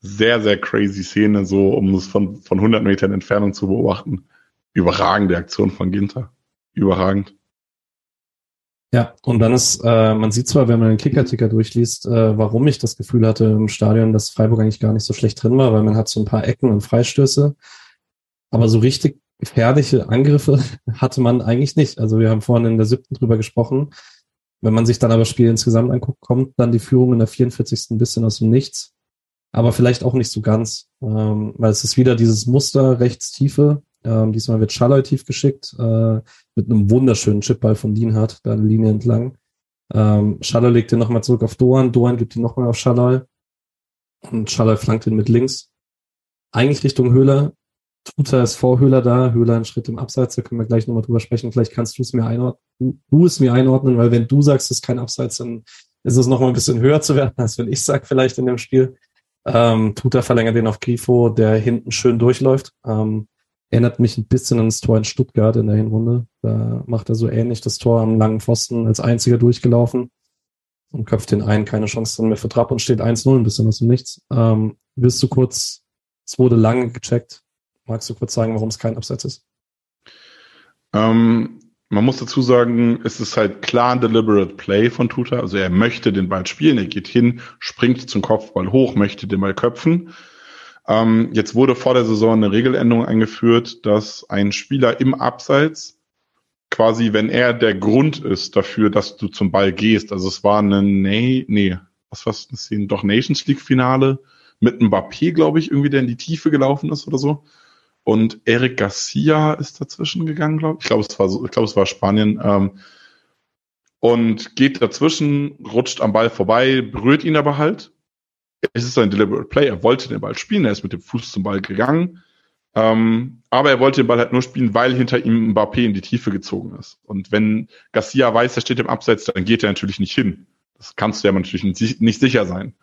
sehr, sehr crazy Szene, so um es von, von 100 Metern Entfernung zu beobachten. Überragende Aktion von Ginter. Überragend. Ja, und dann ist, äh, man sieht zwar, wenn man den Kicker-Ticker durchliest, äh, warum ich das Gefühl hatte im Stadion, dass Freiburg eigentlich gar nicht so schlecht drin war, weil man hat so ein paar Ecken und Freistöße. Aber so richtig gefährliche Angriffe hatte man eigentlich nicht. Also wir haben vorhin in der siebten drüber gesprochen. Wenn man sich dann aber Spiel insgesamt anguckt, kommt dann die Führung in der 44. ein bisschen aus dem Nichts. Aber vielleicht auch nicht so ganz, ähm, weil es ist wieder dieses Muster rechts Tiefe, ähm, diesmal wird Schalloy tief geschickt, äh, mit einem wunderschönen Chipball von Dienhardt, da eine Linie entlang. Ähm, Schalloy legt den nochmal zurück auf Doan, Doan gibt ihn nochmal auf Schalloy und Schalloy flankt ihn mit links. Eigentlich Richtung Höhler. Tuta ist vor Höhler da, Höhler einen Schritt im Abseits, da können wir gleich nochmal drüber sprechen. Vielleicht kannst du es mir einordnen, du, du es mir einordnen, weil wenn du sagst, es ist kein Abseits, dann ist es nochmal ein bisschen höher zu werden, als wenn ich sag vielleicht in dem Spiel. Ähm, Tuta verlängert den auf Grifo, der hinten schön durchläuft. Ähm, Erinnert mich ein bisschen an das Tor in Stuttgart in der Hinrunde. Da macht er so ähnlich das Tor am langen Pfosten als einziger durchgelaufen und köpft den einen, keine Chance dann mehr für Trapp und steht 1-0 ein bisschen aus dem Nichts. Ähm, willst du kurz, es wurde lange gecheckt. Magst du kurz sagen, warum es kein Abseits ist? Ähm, man muss dazu sagen, es ist halt klar ein deliberate Play von Tuta. Also er möchte den Ball spielen, er geht hin, springt zum Kopfball hoch, möchte den Ball köpfen. Ähm, jetzt wurde vor der Saison eine Regeländerung eingeführt, dass ein Spieler im Abseits quasi, wenn er der Grund ist dafür, dass du zum Ball gehst, also es war eine, nee, nee, was war das? Doch Nations League Finale mit Mbappé, glaube ich, irgendwie, der in die Tiefe gelaufen ist oder so. Und Eric Garcia ist dazwischen gegangen, glaube ich. Ich glaube, es war ich glaube, es war Spanien. Ähm, und geht dazwischen, rutscht am Ball vorbei, berührt ihn aber halt es ist ein deliberate Play. Er wollte den Ball spielen, er ist mit dem Fuß zum Ball gegangen. Ähm, aber er wollte den Ball halt nur spielen, weil hinter ihm Mbappé in die Tiefe gezogen ist. Und wenn Garcia weiß, er steht im Abseits, dann geht er natürlich nicht hin. Das kannst du ja natürlich nicht sicher sein.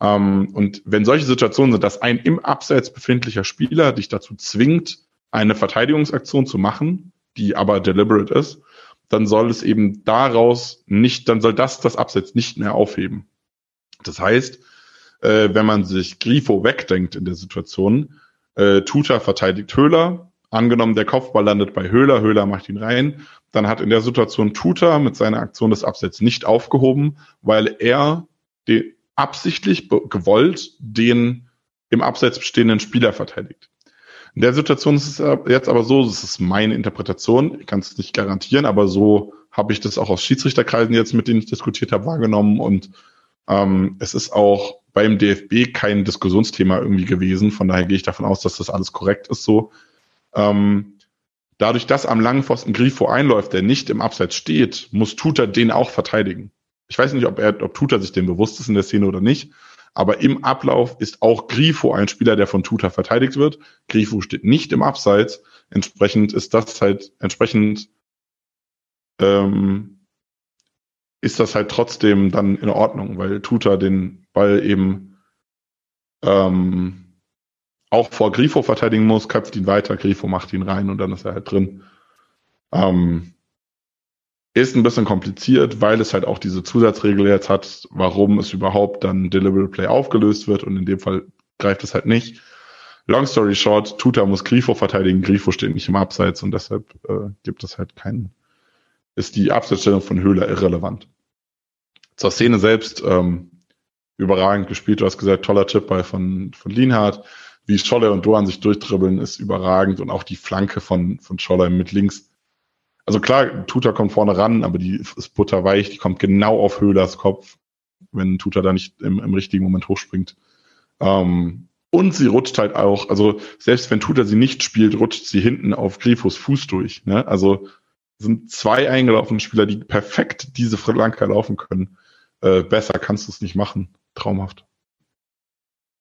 Ähm, und wenn solche Situationen sind, dass ein im Abseits befindlicher Spieler dich dazu zwingt, eine Verteidigungsaktion zu machen, die aber deliberate ist, dann soll es eben daraus nicht, dann soll das das Abseits nicht mehr aufheben. Das heißt, äh, wenn man sich Grifo wegdenkt in der Situation. Äh, Tuta verteidigt Höhler. Angenommen, der Kopfball landet bei Höhler, Höhler macht ihn rein. Dann hat in der Situation Tuta mit seiner Aktion des Absets nicht aufgehoben, weil er den, absichtlich gewollt den im Abseits bestehenden Spieler verteidigt. In der Situation ist es jetzt aber so, das ist meine Interpretation, ich kann es nicht garantieren, aber so habe ich das auch aus Schiedsrichterkreisen jetzt, mit denen ich diskutiert habe, wahrgenommen und ähm, es ist auch beim DFB kein Diskussionsthema irgendwie gewesen. Von daher gehe ich davon aus, dass das alles korrekt ist so. Ähm, Dadurch, dass am langen Pfosten Grifo einläuft, der nicht im Abseits steht, muss Tuta den auch verteidigen. Ich weiß nicht, ob er, ob Tuta sich dem bewusst ist in der Szene oder nicht, aber im Ablauf ist auch Grifo ein Spieler, der von Tuta verteidigt wird. Grifo steht nicht im Abseits. Entsprechend ist das halt, entsprechend ähm, ist das halt trotzdem dann in Ordnung, weil Tuta den Ball eben ähm, auch vor Grifo verteidigen muss, köpft ihn weiter, Grifo macht ihn rein und dann ist er halt drin. Ähm, ist ein bisschen kompliziert, weil es halt auch diese Zusatzregel jetzt hat, warum es überhaupt dann Deliberate Play aufgelöst wird und in dem Fall greift es halt nicht. Long story short, Tuta muss Grifo verteidigen, Grifo steht nicht im Abseits und deshalb äh, gibt es halt keinen, ist die Abseitsstellung von Höhler irrelevant. Zur Szene selbst, ähm, überragend gespielt, du hast gesagt, toller Tipp bei von, von Lienhardt. Wie Scholler und Doan sich durchdribbeln, ist überragend und auch die Flanke von, von Scholler mit links also klar, Tuta kommt vorne ran, aber die ist butterweich, die kommt genau auf Höhlers Kopf, wenn Tuta da nicht im, im richtigen Moment hochspringt. Ähm, und sie rutscht halt auch, also selbst wenn Tuta sie nicht spielt, rutscht sie hinten auf Grifos Fuß durch. Ne? Also sind zwei eingelaufene Spieler, die perfekt diese Flanke laufen können. Äh, besser kannst du es nicht machen. Traumhaft.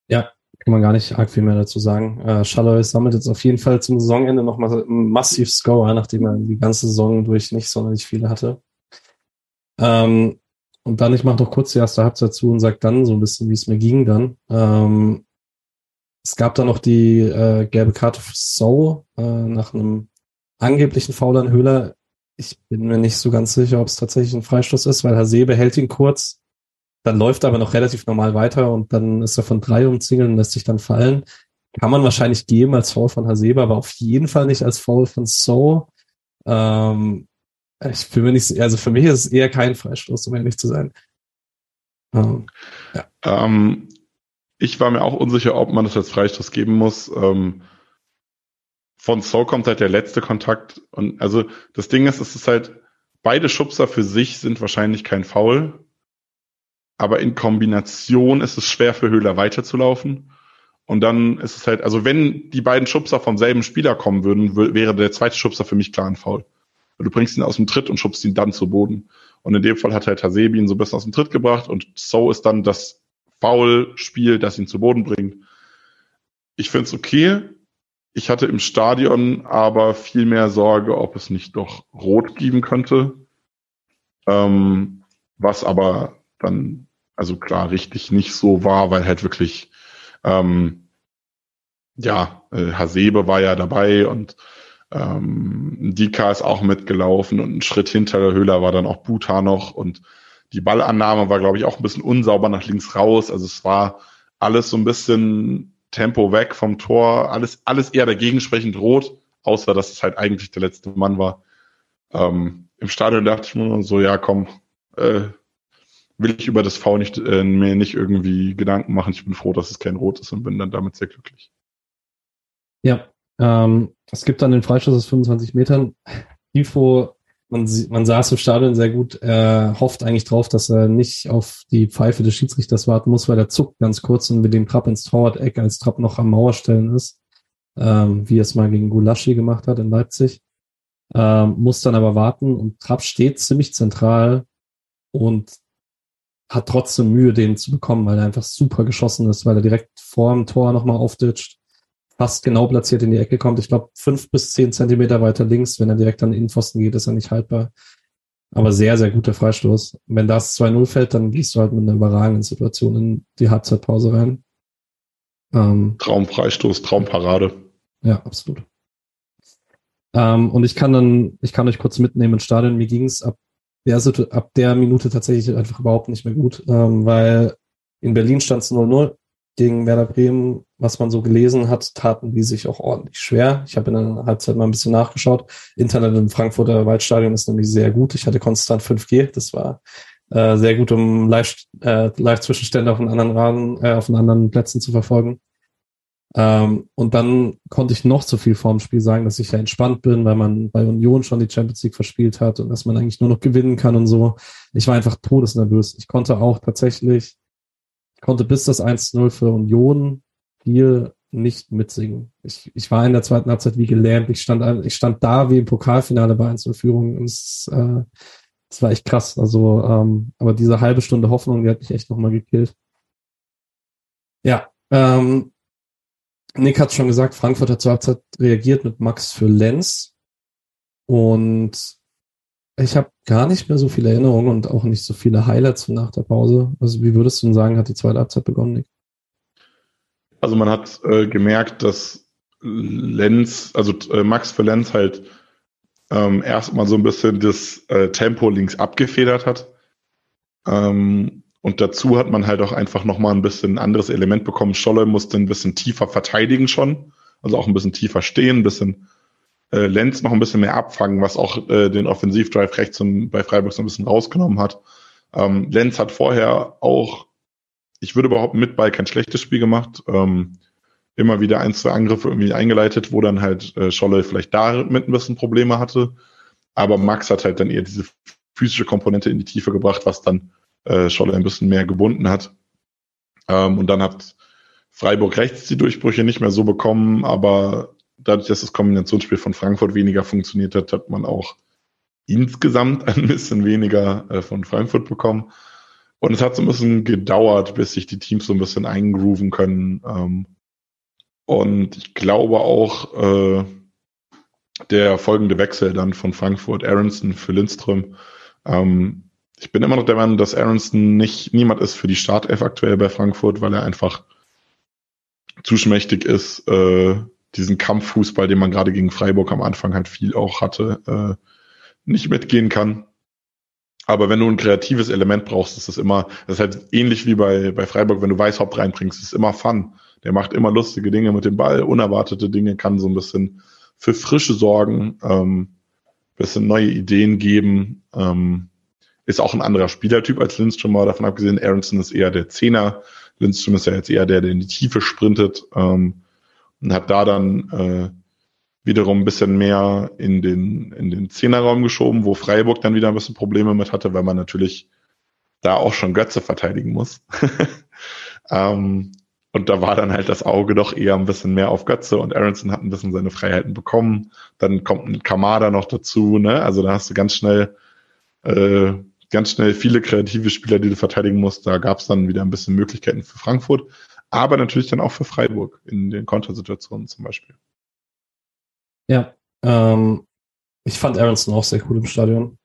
Ja, kann man gar nicht arg viel mehr dazu sagen. Äh, Schalloy sammelt jetzt auf jeden Fall zum Saisonende nochmal massiv Scorer, nachdem er die ganze Saison durch nicht sonderlich viele hatte. Ähm, und dann, ich mache noch kurz die erste Halbzeit zu und sage dann so ein bisschen, wie es mir ging dann. Ähm, es gab dann noch die äh, gelbe Karte für So äh, nach einem angeblichen Foul an Höhler. Ich bin mir nicht so ganz sicher, ob es tatsächlich ein Freistoß ist, weil Hasebe hält ihn kurz dann läuft er aber noch relativ normal weiter und dann ist er von drei umzingelt und lässt sich dann fallen. Kann man wahrscheinlich geben als Foul von Haseba, aber auf jeden Fall nicht als Foul von So. Ähm, ich bin mir nicht, also für mich ist es eher kein Freistoß, um ehrlich zu sein. Ähm, ja. ähm, ich war mir auch unsicher, ob man das als Freistoß geben muss. Ähm, von So kommt halt der letzte Kontakt und also das Ding ist, es ist halt, beide Schubser für sich sind wahrscheinlich kein Foul, aber in Kombination ist es schwer für Höhler weiterzulaufen. Und dann ist es halt, also wenn die beiden Schubser vom selben Spieler kommen würden, wäre der zweite Schubser für mich klar ein Foul. Du bringst ihn aus dem Tritt und schubst ihn dann zu Boden. Und in dem Fall hat halt Hasebi ihn so ein bisschen aus dem Tritt gebracht und so ist dann das Foul-Spiel, das ihn zu Boden bringt. Ich finde es okay. Ich hatte im Stadion aber viel mehr Sorge, ob es nicht doch rot geben könnte. Ähm, was aber dann, also klar, richtig nicht so war, weil halt wirklich, ähm, ja, äh, Hasebe war ja dabei und ähm, Dika ist auch mitgelaufen und ein Schritt hinter der Höhler war dann auch Buta noch und die Ballannahme war, glaube ich, auch ein bisschen unsauber nach links raus. Also es war alles so ein bisschen Tempo weg vom Tor, alles, alles eher dagegen sprechend rot, außer dass es halt eigentlich der letzte Mann war. Ähm, Im Stadion dachte ich mir so, ja, komm, äh, will ich über das V nicht, äh, mir nicht irgendwie Gedanken machen. Ich bin froh, dass es kein Rot ist und bin dann damit sehr glücklich. Ja, ähm, es gibt dann den Freistoß aus 25 Metern. Info, man, man saß im Stadion sehr gut, er hofft eigentlich drauf, dass er nicht auf die Pfeife des Schiedsrichters warten muss, weil er zuckt ganz kurz und mit dem Trapp ins Torwart-Eck als Trapp noch am Mauerstellen ist, ähm, wie er es mal gegen Gulaschi gemacht hat in Leipzig. Ähm, muss dann aber warten und Trapp steht ziemlich zentral und hat trotzdem Mühe, den zu bekommen, weil er einfach super geschossen ist, weil er direkt vor dem Tor nochmal aufditscht, fast genau platziert in die Ecke kommt. Ich glaube, fünf bis zehn Zentimeter weiter links, wenn er direkt an den Innenpfosten geht, ist er nicht haltbar. Aber sehr, sehr guter Freistoß. Wenn das 2-0 fällt, dann gehst du halt mit einer überragenden Situation in die Halbzeitpause rein. Ähm, Traumfreistoß, Traumparade. Ja, absolut. Ähm, und ich kann dann, ich kann euch kurz mitnehmen ins Stadion. Mir ging es ab der, ab der Minute tatsächlich einfach überhaupt nicht mehr gut, ähm, weil in Berlin stand es 0-0 gegen Werder Bremen. Was man so gelesen hat, taten die sich auch ordentlich schwer. Ich habe in der Halbzeit mal ein bisschen nachgeschaut. Internet im Frankfurter Waldstadion ist nämlich sehr gut. Ich hatte konstant 5G. Das war äh, sehr gut, um Live-Zwischenstände äh, Live auf anderen Rahmen, äh, auf anderen Plätzen zu verfolgen. Ähm, und dann konnte ich noch so viel vorm Spiel sagen, dass ich ja entspannt bin, weil man bei Union schon die Champions League verspielt hat und dass man eigentlich nur noch gewinnen kann und so. Ich war einfach todesnervös. Ich konnte auch tatsächlich, ich konnte bis das 1-0 für Union viel nicht mitsingen. Ich, ich war in der zweiten Halbzeit wie gelähmt. Ich stand, ich stand da wie im Pokalfinale bei Einzelführung. Es, äh, das war echt krass. Also, ähm, aber diese halbe Stunde Hoffnung, die hat mich echt nochmal gekillt. Ja, ähm, Nick hat schon gesagt, Frankfurt hat zur Halbzeit reagiert mit Max für Lenz. Und ich habe gar nicht mehr so viele Erinnerungen und auch nicht so viele Highlights nach der Pause. Also wie würdest du denn sagen, hat die zweite Halbzeit begonnen, Nick? Also man hat äh, gemerkt, dass Lenz, also äh, Max für Lenz halt ähm, erstmal so ein bisschen das äh, Tempo links abgefedert hat. Ähm, und dazu hat man halt auch einfach nochmal ein bisschen anderes Element bekommen. Scholle musste ein bisschen tiefer verteidigen schon, also auch ein bisschen tiefer stehen, ein bisschen äh, Lenz noch ein bisschen mehr abfangen, was auch äh, den Offensivdrive rechts und bei Freiburg so ein bisschen rausgenommen hat. Ähm, Lenz hat vorher auch, ich würde behaupten, mit Ball kein schlechtes Spiel gemacht. Ähm, immer wieder ein, zwei Angriffe irgendwie eingeleitet, wo dann halt äh, Scholle vielleicht damit ein bisschen Probleme hatte. Aber Max hat halt dann eher diese physische Komponente in die Tiefe gebracht, was dann äh, Scholle ein bisschen mehr gebunden hat. Ähm, und dann hat Freiburg rechts die Durchbrüche nicht mehr so bekommen, aber dadurch, dass das Kombinationsspiel von Frankfurt weniger funktioniert hat, hat man auch insgesamt ein bisschen weniger äh, von Frankfurt bekommen. Und es hat so ein bisschen gedauert, bis sich die Teams so ein bisschen eingrooven können. Ähm, und ich glaube auch, äh, der folgende Wechsel dann von Frankfurt Aronson für Lindström. Ähm, ich bin immer noch der Meinung, dass Aronson nicht niemand ist für die Startelf aktuell bei Frankfurt, weil er einfach zu schmächtig ist, äh, diesen Kampffußball, den man gerade gegen Freiburg am Anfang halt viel auch hatte, äh, nicht mitgehen kann. Aber wenn du ein kreatives Element brauchst, ist das immer, das ist halt ähnlich wie bei, bei Freiburg, wenn du Weißhaupt reinbringst, ist immer Fun. Der macht immer lustige Dinge mit dem Ball, unerwartete Dinge, kann so ein bisschen für Frische sorgen, ähm, bisschen neue Ideen geben, ähm, ist auch ein anderer Spielertyp als Lindström, mal davon abgesehen, Aronson ist eher der Zehner, Lindström ist ja jetzt eher der, der in die Tiefe sprintet. Ähm, und hat da dann äh, wiederum ein bisschen mehr in den, in den Zehnerraum geschoben, wo Freiburg dann wieder ein bisschen Probleme mit hatte, weil man natürlich da auch schon Götze verteidigen muss. ähm, und da war dann halt das Auge doch eher ein bisschen mehr auf Götze und Aronson hat ein bisschen seine Freiheiten bekommen. Dann kommt ein Kamada noch dazu, ne? Also da hast du ganz schnell, äh, ganz schnell viele kreative Spieler, die du verteidigen musst. Da gab es dann wieder ein bisschen Möglichkeiten für Frankfurt aber natürlich dann auch für Freiburg in den Kontersituationen zum Beispiel. Ja, ähm, ich fand Aronson auch sehr cool im Stadion.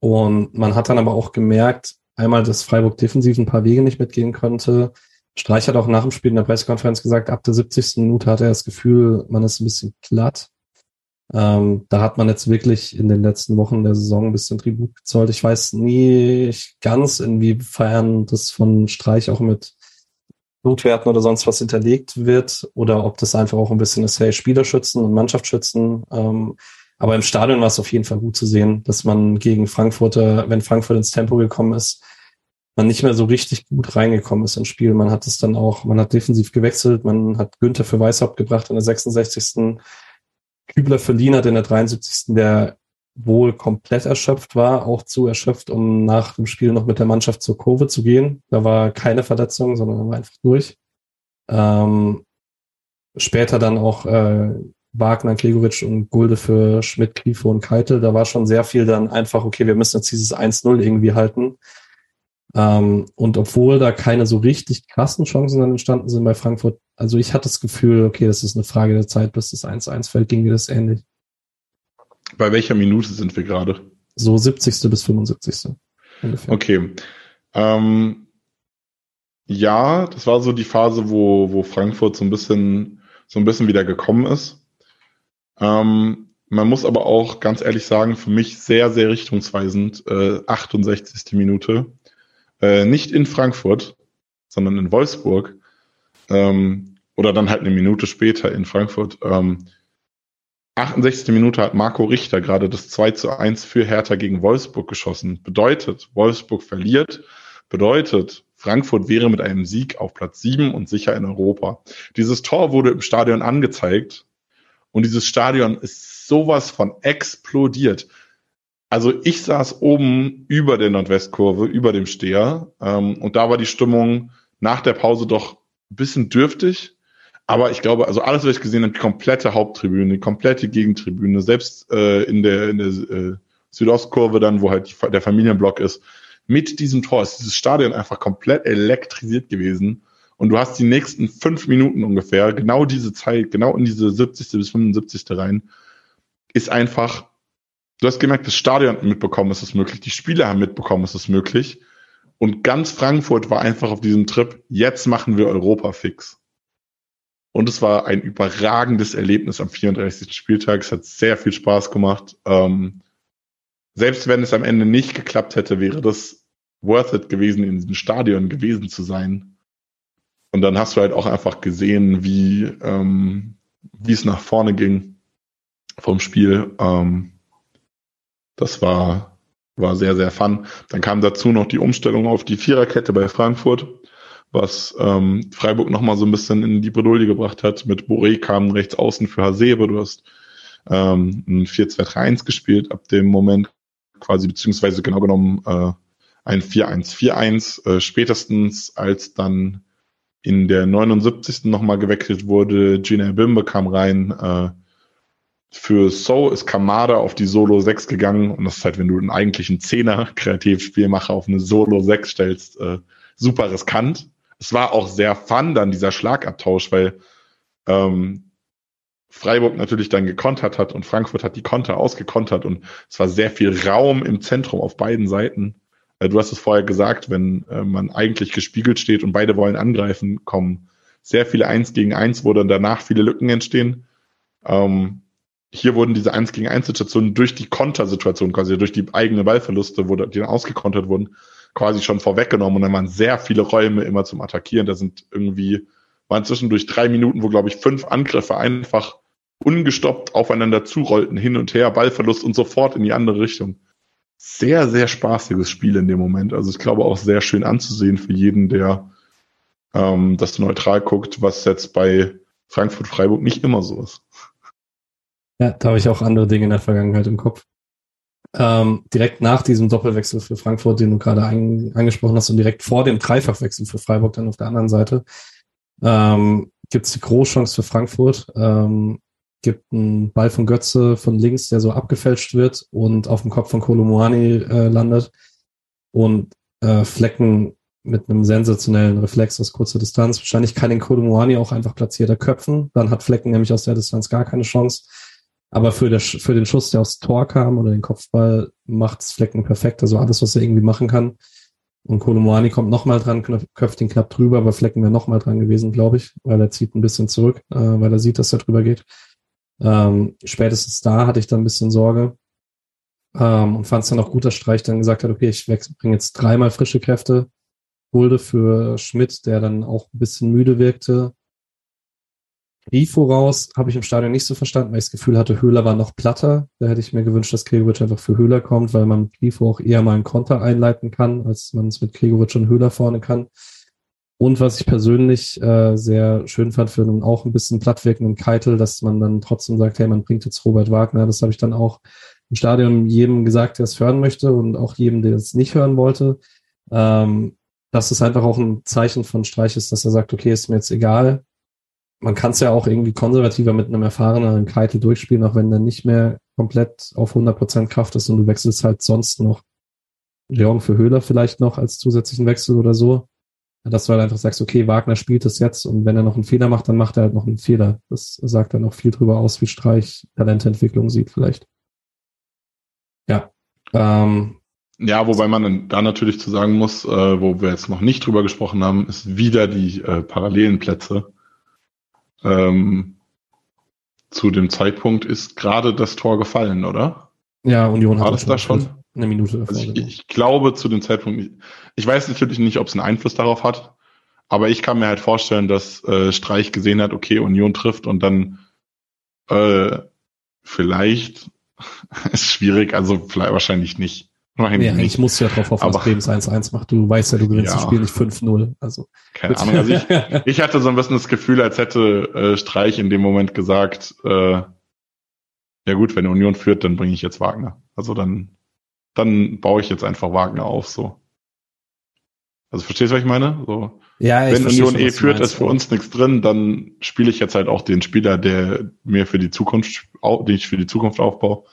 Und man hat dann aber auch gemerkt, einmal, dass Freiburg defensiv ein paar Wege nicht mitgehen konnte. Streich hat auch nach dem Spiel in der Pressekonferenz gesagt, ab der 70. Minute hat er das Gefühl, man ist ein bisschen glatt. Ähm, da hat man jetzt wirklich in den letzten Wochen der Saison ein bisschen Tribut gezollt. Ich weiß nie ganz, inwiefern das von Streich auch mit Blutwerten oder sonst was hinterlegt wird oder ob das einfach auch ein bisschen ist, hey, Spieler schützen und Mannschaft schützen. Ähm, aber im Stadion war es auf jeden Fall gut zu sehen, dass man gegen Frankfurter, wenn Frankfurt ins Tempo gekommen ist, man nicht mehr so richtig gut reingekommen ist ins Spiel. Man hat es dann auch, man hat defensiv gewechselt, man hat Günther für Weißhaupt gebracht in der 66. Kübler für Lienert in der 73. der wohl komplett erschöpft war, auch zu erschöpft, um nach dem Spiel noch mit der Mannschaft zur Kurve zu gehen. Da war keine Verletzung, sondern er war einfach durch. Ähm, später dann auch äh, Wagner, Gregoritsch und Gulde für Schmidt, Grifo und Keitel. Da war schon sehr viel dann einfach, okay, wir müssen jetzt dieses 1-0 irgendwie halten. Ähm, und obwohl da keine so richtig krassen Chancen dann entstanden sind bei Frankfurt, also ich hatte das Gefühl, okay, das ist eine Frage der Zeit, bis das 1-1 fällt, ging mir das ähnlich. Bei welcher Minute sind wir gerade? So 70. bis 75. Ungefähr. Okay. Ähm, ja, das war so die Phase, wo, wo Frankfurt so ein bisschen, so ein bisschen wieder gekommen ist. Ähm, man muss aber auch ganz ehrlich sagen, für mich sehr, sehr richtungsweisend, äh, 68. Minute. Äh, nicht in Frankfurt, sondern in Wolfsburg. Ähm, oder dann halt eine Minute später in Frankfurt. Ähm, 68. Minute hat Marco Richter gerade das 2 zu 1 für Hertha gegen Wolfsburg geschossen. Bedeutet, Wolfsburg verliert, bedeutet, Frankfurt wäre mit einem Sieg auf Platz 7 und sicher in Europa. Dieses Tor wurde im Stadion angezeigt und dieses Stadion ist sowas von explodiert. Also ich saß oben über der Nordwestkurve, über dem Steher ähm, und da war die Stimmung nach der Pause doch ein bisschen dürftig, Aber ich glaube, also alles, was ich gesehen habe, die komplette Haupttribüne, die komplette Gegentribüne, selbst äh, in der, in der äh, Südostkurve dann, wo halt die, der Familienblock ist, mit diesem Tor ist dieses Stadion einfach komplett elektrisiert gewesen. Und du hast die nächsten fünf Minuten ungefähr, genau diese Zeit, genau in diese 70. bis 75. rein, ist einfach, du hast gemerkt, das Stadion hat mitbekommen, es ist möglich, die Spieler haben mitbekommen, es ist möglich. Und ganz Frankfurt war einfach auf diesem Trip, jetzt machen wir Europa fix. Und es war ein überragendes Erlebnis am 34. Spieltag. Es hat sehr viel Spaß gemacht. Ähm, selbst wenn es am Ende nicht geklappt hätte, wäre das worth it gewesen, in diesem Stadion gewesen zu sein. Und dann hast du halt auch einfach gesehen, wie, ähm, wie es nach vorne ging vom Spiel. Ähm, das war, war sehr, sehr fun. Dann kam dazu noch die Umstellung auf die Viererkette bei Frankfurt was ähm, Freiburg nochmal so ein bisschen in die Bredouille gebracht hat. Mit Boré kam rechts außen für Hasebe. Du hast ähm, ein 4-2-3-1 gespielt ab dem Moment quasi, beziehungsweise genau genommen äh, ein 4-1-4-1. Äh, spätestens als dann in der 79. nochmal gewechselt wurde, Gina Bimbe kam rein. Äh, für So ist Kamada auf die Solo 6 gegangen und das ist halt, wenn du einen eigentlichen Zehner Kreativspielmacher auf eine Solo 6 stellst, äh, super riskant es war auch sehr fun dann dieser Schlagabtausch, weil ähm, Freiburg natürlich dann gekontert hat und Frankfurt hat die Konter ausgekontert und es war sehr viel Raum im Zentrum auf beiden Seiten. Äh, du hast es vorher gesagt, wenn äh, man eigentlich gespiegelt steht und beide wollen angreifen, kommen sehr viele Eins gegen Eins, wo dann danach viele Lücken entstehen. Ähm, hier wurden diese Eins gegen Eins Situationen durch die Kontersituation, quasi durch die eigene Ballverluste, wo die dann ausgekontert wurden, quasi schon vorweggenommen und dann waren sehr viele Räume immer zum Attackieren. Da sind irgendwie, waren zwischendurch drei Minuten, wo, glaube ich, fünf Angriffe einfach ungestoppt aufeinander zurollten, hin und her, Ballverlust und sofort in die andere Richtung. Sehr, sehr spaßiges Spiel in dem Moment. Also ich glaube auch sehr schön anzusehen für jeden, der ähm, das neutral guckt, was jetzt bei Frankfurt-Freiburg nicht immer so ist. Ja, da habe ich auch andere Dinge in der Vergangenheit im Kopf ähm, direkt nach diesem Doppelwechsel für Frankfurt, den du gerade ein, angesprochen hast, und direkt vor dem Dreifachwechsel für Freiburg dann auf der anderen Seite, ähm, gibt es die Großchance für Frankfurt. Ähm, gibt einen Ball von Götze von links, der so abgefälscht wird und auf dem Kopf von Kolomoani äh, landet. Und äh, Flecken mit einem sensationellen Reflex aus kurzer Distanz. Wahrscheinlich kann den Kolomoani auch einfach platzierter köpfen. Dann hat Flecken nämlich aus der Distanz gar keine Chance. Aber für, der, für den Schuss, der aufs Tor kam oder den Kopfball, macht's Flecken perfekt. Also alles, was er irgendwie machen kann. Und Kolomoani kommt nochmal dran, köpft ihn knapp drüber, aber Flecken wäre nochmal dran gewesen, glaube ich, weil er zieht ein bisschen zurück, äh, weil er sieht, dass er drüber geht. Ähm, spätestens da hatte ich dann ein bisschen Sorge ähm, und fand es dann auch gut, dass Streich dann gesagt hat, okay, ich bringe jetzt dreimal frische Kräfte. Hulde für Schmidt, der dann auch ein bisschen müde wirkte. Grifo raus habe ich im Stadion nicht so verstanden, weil ich das Gefühl hatte, Höhler war noch platter. Da hätte ich mir gewünscht, dass Gregovic einfach für Höhler kommt, weil man Grifo auch eher mal einen Konter einleiten kann, als man es mit Gregovic und Höhler vorne kann. Und was ich persönlich äh, sehr schön fand für einen auch ein bisschen plattwirkenden Keitel, dass man dann trotzdem sagt, hey, man bringt jetzt Robert Wagner. Das habe ich dann auch im Stadion jedem gesagt, der es hören möchte und auch jedem, der es nicht hören wollte. Ähm, dass es einfach auch ein Zeichen von Streich ist, dass er sagt, okay, ist mir jetzt egal, man kann es ja auch irgendwie konservativer mit einem erfahreneren Keitel durchspielen, auch wenn der nicht mehr komplett auf 100% Kraft ist und du wechselst halt sonst noch Leon für Höhler vielleicht noch als zusätzlichen Wechsel oder so. Dass du halt einfach sagst, okay, Wagner spielt es jetzt und wenn er noch einen Fehler macht, dann macht er halt noch einen Fehler. Das sagt dann auch viel drüber aus, wie Streich Talententwicklung sieht vielleicht. Ja. Ähm, ja, wobei man da natürlich zu sagen muss, äh, wo wir jetzt noch nicht drüber gesprochen haben, ist wieder die äh, parallelen Plätze ähm, zu dem Zeitpunkt ist gerade das Tor gefallen, oder? Ja, Union hat das da schon eine Minute davor. Also ich, ich, glaube zu dem Zeitpunkt, ich weiß natürlich nicht, ob es einen Einfluss darauf hat, aber ich kann mir halt vorstellen, dass äh, Streich gesehen hat, okay, Union trifft und dann äh, vielleicht ist schwierig, also vielleicht wahrscheinlich nicht. Nein, ja, ich muss ja drauf hoffen, aber, dass Bremen 1-1 macht. Du weißt ja, du gewinnst ja. das Spiel nicht 5-0. Also. Keine Ahnung. Also ich, ich hatte so ein bisschen das Gefühl, als hätte äh, Streich in dem Moment gesagt, äh, ja gut, wenn Union führt, dann bringe ich jetzt Wagner. Also dann, dann baue ich jetzt einfach Wagner auf, so. Also verstehst du, was ich meine? So, ja, ich wenn Union eh führt, ist für uns nichts drin, dann spiele ich jetzt halt auch den Spieler, der mir für die Zukunft, den ich für die Zukunft aufbaue.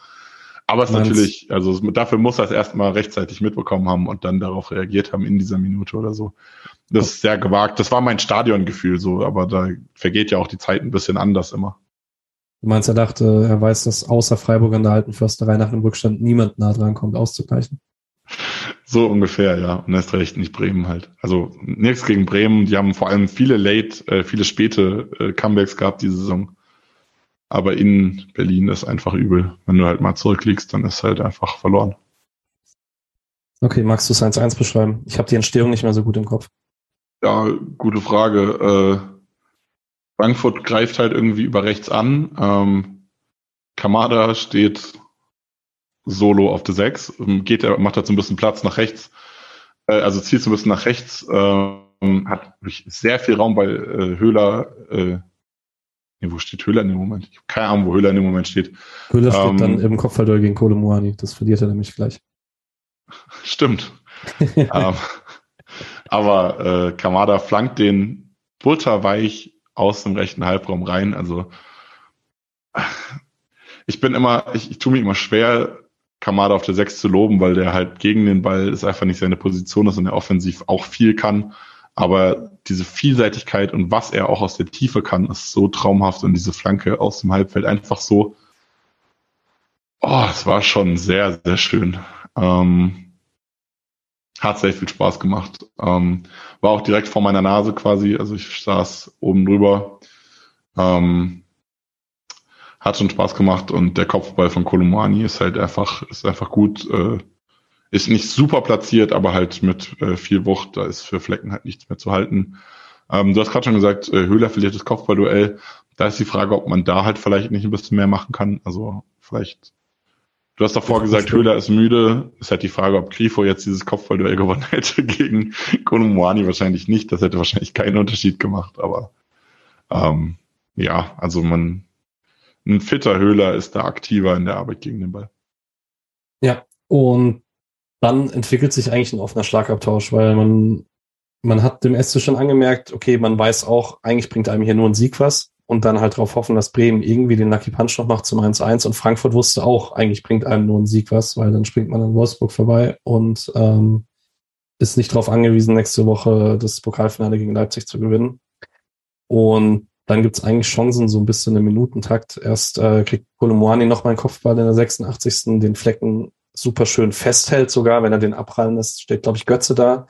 Aber es ist natürlich, also dafür muss er es erstmal rechtzeitig mitbekommen haben und dann darauf reagiert haben in dieser Minute oder so. Das ist sehr gewagt. Das war mein Stadiongefühl so, aber da vergeht ja auch die Zeit ein bisschen anders immer. Du meinst, er dachte, er weiß, dass außer Freiburg an der alten Försterei nach dem Rückstand niemand nah dran kommt, auszugleichen. So ungefähr, ja. Und erst recht nicht Bremen halt. Also nichts gegen Bremen. Die haben vor allem viele late, äh, viele späte äh, Comebacks gehabt diese Saison. Aber in Berlin ist einfach übel. Wenn du halt mal zurückliegst, dann ist halt einfach verloren. Okay, magst du es 1-1 beschreiben? Ich habe die Entstehung nicht mehr so gut im Kopf. Ja, gute Frage. Äh, Frankfurt greift halt irgendwie über rechts an. Ähm, Kamada steht solo auf der 6, ähm, geht er, macht halt so ein bisschen Platz nach rechts, äh, also zieht so ein bisschen nach rechts, ähm, hat sehr viel Raum, weil äh, Höhler, äh, nee, wo steht Höhler in dem Moment? Ich habe keine Ahnung, wo Höhler in dem Moment steht. Höhler ähm, steht dann im Kopfballduell gegen Kole Muani, das verliert er nämlich gleich. Stimmt. ähm, aber äh, Kamada flankt den butterweich aus dem rechten Halbraum rein. Also ich bin immer, ich, ich tue mir immer schwer, Kamada auf der 6 zu loben, weil der halt gegen den Ball ist einfach nicht seine Position ist und er offensiv auch viel kann. Aber diese Vielseitigkeit und was er auch aus der Tiefe kann, ist so traumhaft und diese Flanke aus dem Halbfeld einfach so. Oh, es war schon sehr, sehr schön. Ähm, hat sehr viel Spaß gemacht. Ähm, war auch direkt vor meiner Nase quasi, also ich saß oben drüber. Ähm, hat schon Spaß gemacht und der Kopfball von Kolumani ist halt einfach, ist einfach gut, äh, ist nicht super platziert, aber halt mit äh, viel Wucht, da ist für Flecken halt nichts mehr zu halten. Ähm, du hast gerade schon gesagt, äh, Höhler verliert das Kopfballduell. Da ist die Frage, ob man da halt vielleicht nicht ein bisschen mehr machen kann. Also vielleicht Du hast davor gesagt, Höhler ist müde. Ist halt die Frage, ob Grifo jetzt dieses Kopfballduell gewonnen hätte gegen Konumuani. Wahrscheinlich nicht. Das hätte wahrscheinlich keinen Unterschied gemacht. Aber ähm, ja, also man, ein fitter Höhler ist da aktiver in der Arbeit gegen den Ball. Ja, und dann entwickelt sich eigentlich ein offener Schlagabtausch, weil man, man hat dem Este schon angemerkt, okay, man weiß auch, eigentlich bringt einem hier nur ein Sieg was und dann halt darauf hoffen, dass Bremen irgendwie den Lucky Punch noch macht zum 1-1 und Frankfurt wusste auch, eigentlich bringt einem nur ein Sieg was, weil dann springt man an Wolfsburg vorbei und ähm, ist nicht darauf angewiesen, nächste Woche das Pokalfinale gegen Leipzig zu gewinnen. Und dann gibt's eigentlich Chancen, so ein bisschen im Minutentakt. Erst äh, kriegt Kolomoani noch mal einen Kopfball in der 86. den Flecken super schön festhält sogar, wenn er den abprallen lässt, steht, glaube ich, Götze da.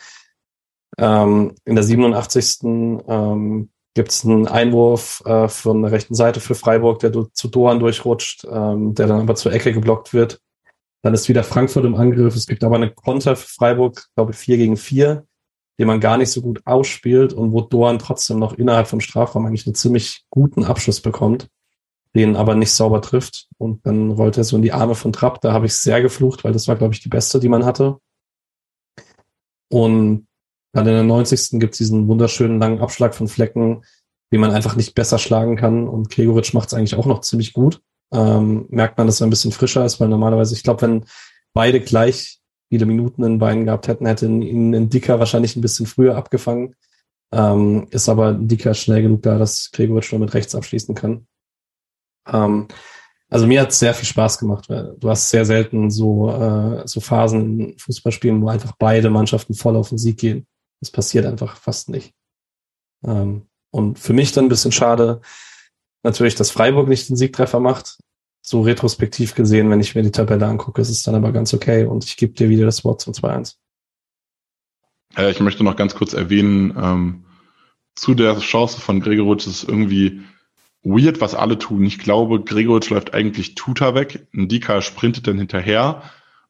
Ähm, in der 87. Ähm, gibt es einen Einwurf äh, von der rechten Seite für Freiburg, der zu Doan durchrutscht, ähm, der dann aber zur Ecke geblockt wird. Dann ist wieder Frankfurt im Angriff. Es gibt aber eine Konter für Freiburg, glaube ich, 4 gegen 4, den man gar nicht so gut ausspielt und wo Doan trotzdem noch innerhalb vom Strafraum eigentlich einen ziemlich guten Abschluss bekommt, den aber nicht sauber trifft. Und dann rollt er so in die Arme von Trapp. Da habe ich sehr geflucht, weil das war, glaube ich, die beste, die man hatte. Und dann in der 90. gibt es diesen wunderschönen langen Abschlag von Flecken, den man einfach nicht besser schlagen kann. Und Gregoritsch macht es eigentlich auch noch ziemlich gut. Ähm, merkt man, dass er ein bisschen frischer ist, weil normalerweise, ich glaube, wenn beide gleich viele Minuten in Beinen gehabt hätten, hätte ihn ein Dicker wahrscheinlich ein bisschen früher abgefangen. Ähm, ist aber ein Dicker schnell genug da, dass Gregoritsch nur mit rechts abschließen kann. Ähm, also mir hat es sehr viel Spaß gemacht, weil du hast sehr selten so, äh, so Phasen in Fußballspielen, wo einfach beide Mannschaften voll auf den Sieg gehen. Das passiert einfach fast nicht. Ähm, und für mich dann ein bisschen schade, natürlich, dass Freiburg nicht den Siegtreffer macht. So retrospektiv gesehen, wenn ich mir die Tabelle angucke, ist es dann aber ganz okay. Und ich gebe dir wieder das Wort zum 2-1. Ja, ich möchte noch ganz kurz erwähnen, ähm, zu der Chance von Gregoritsch ist irgendwie weird, was alle tun. Ich glaube, Gregoritsch läuft eigentlich Tuta weg. Ndika sprintet dann hinterher,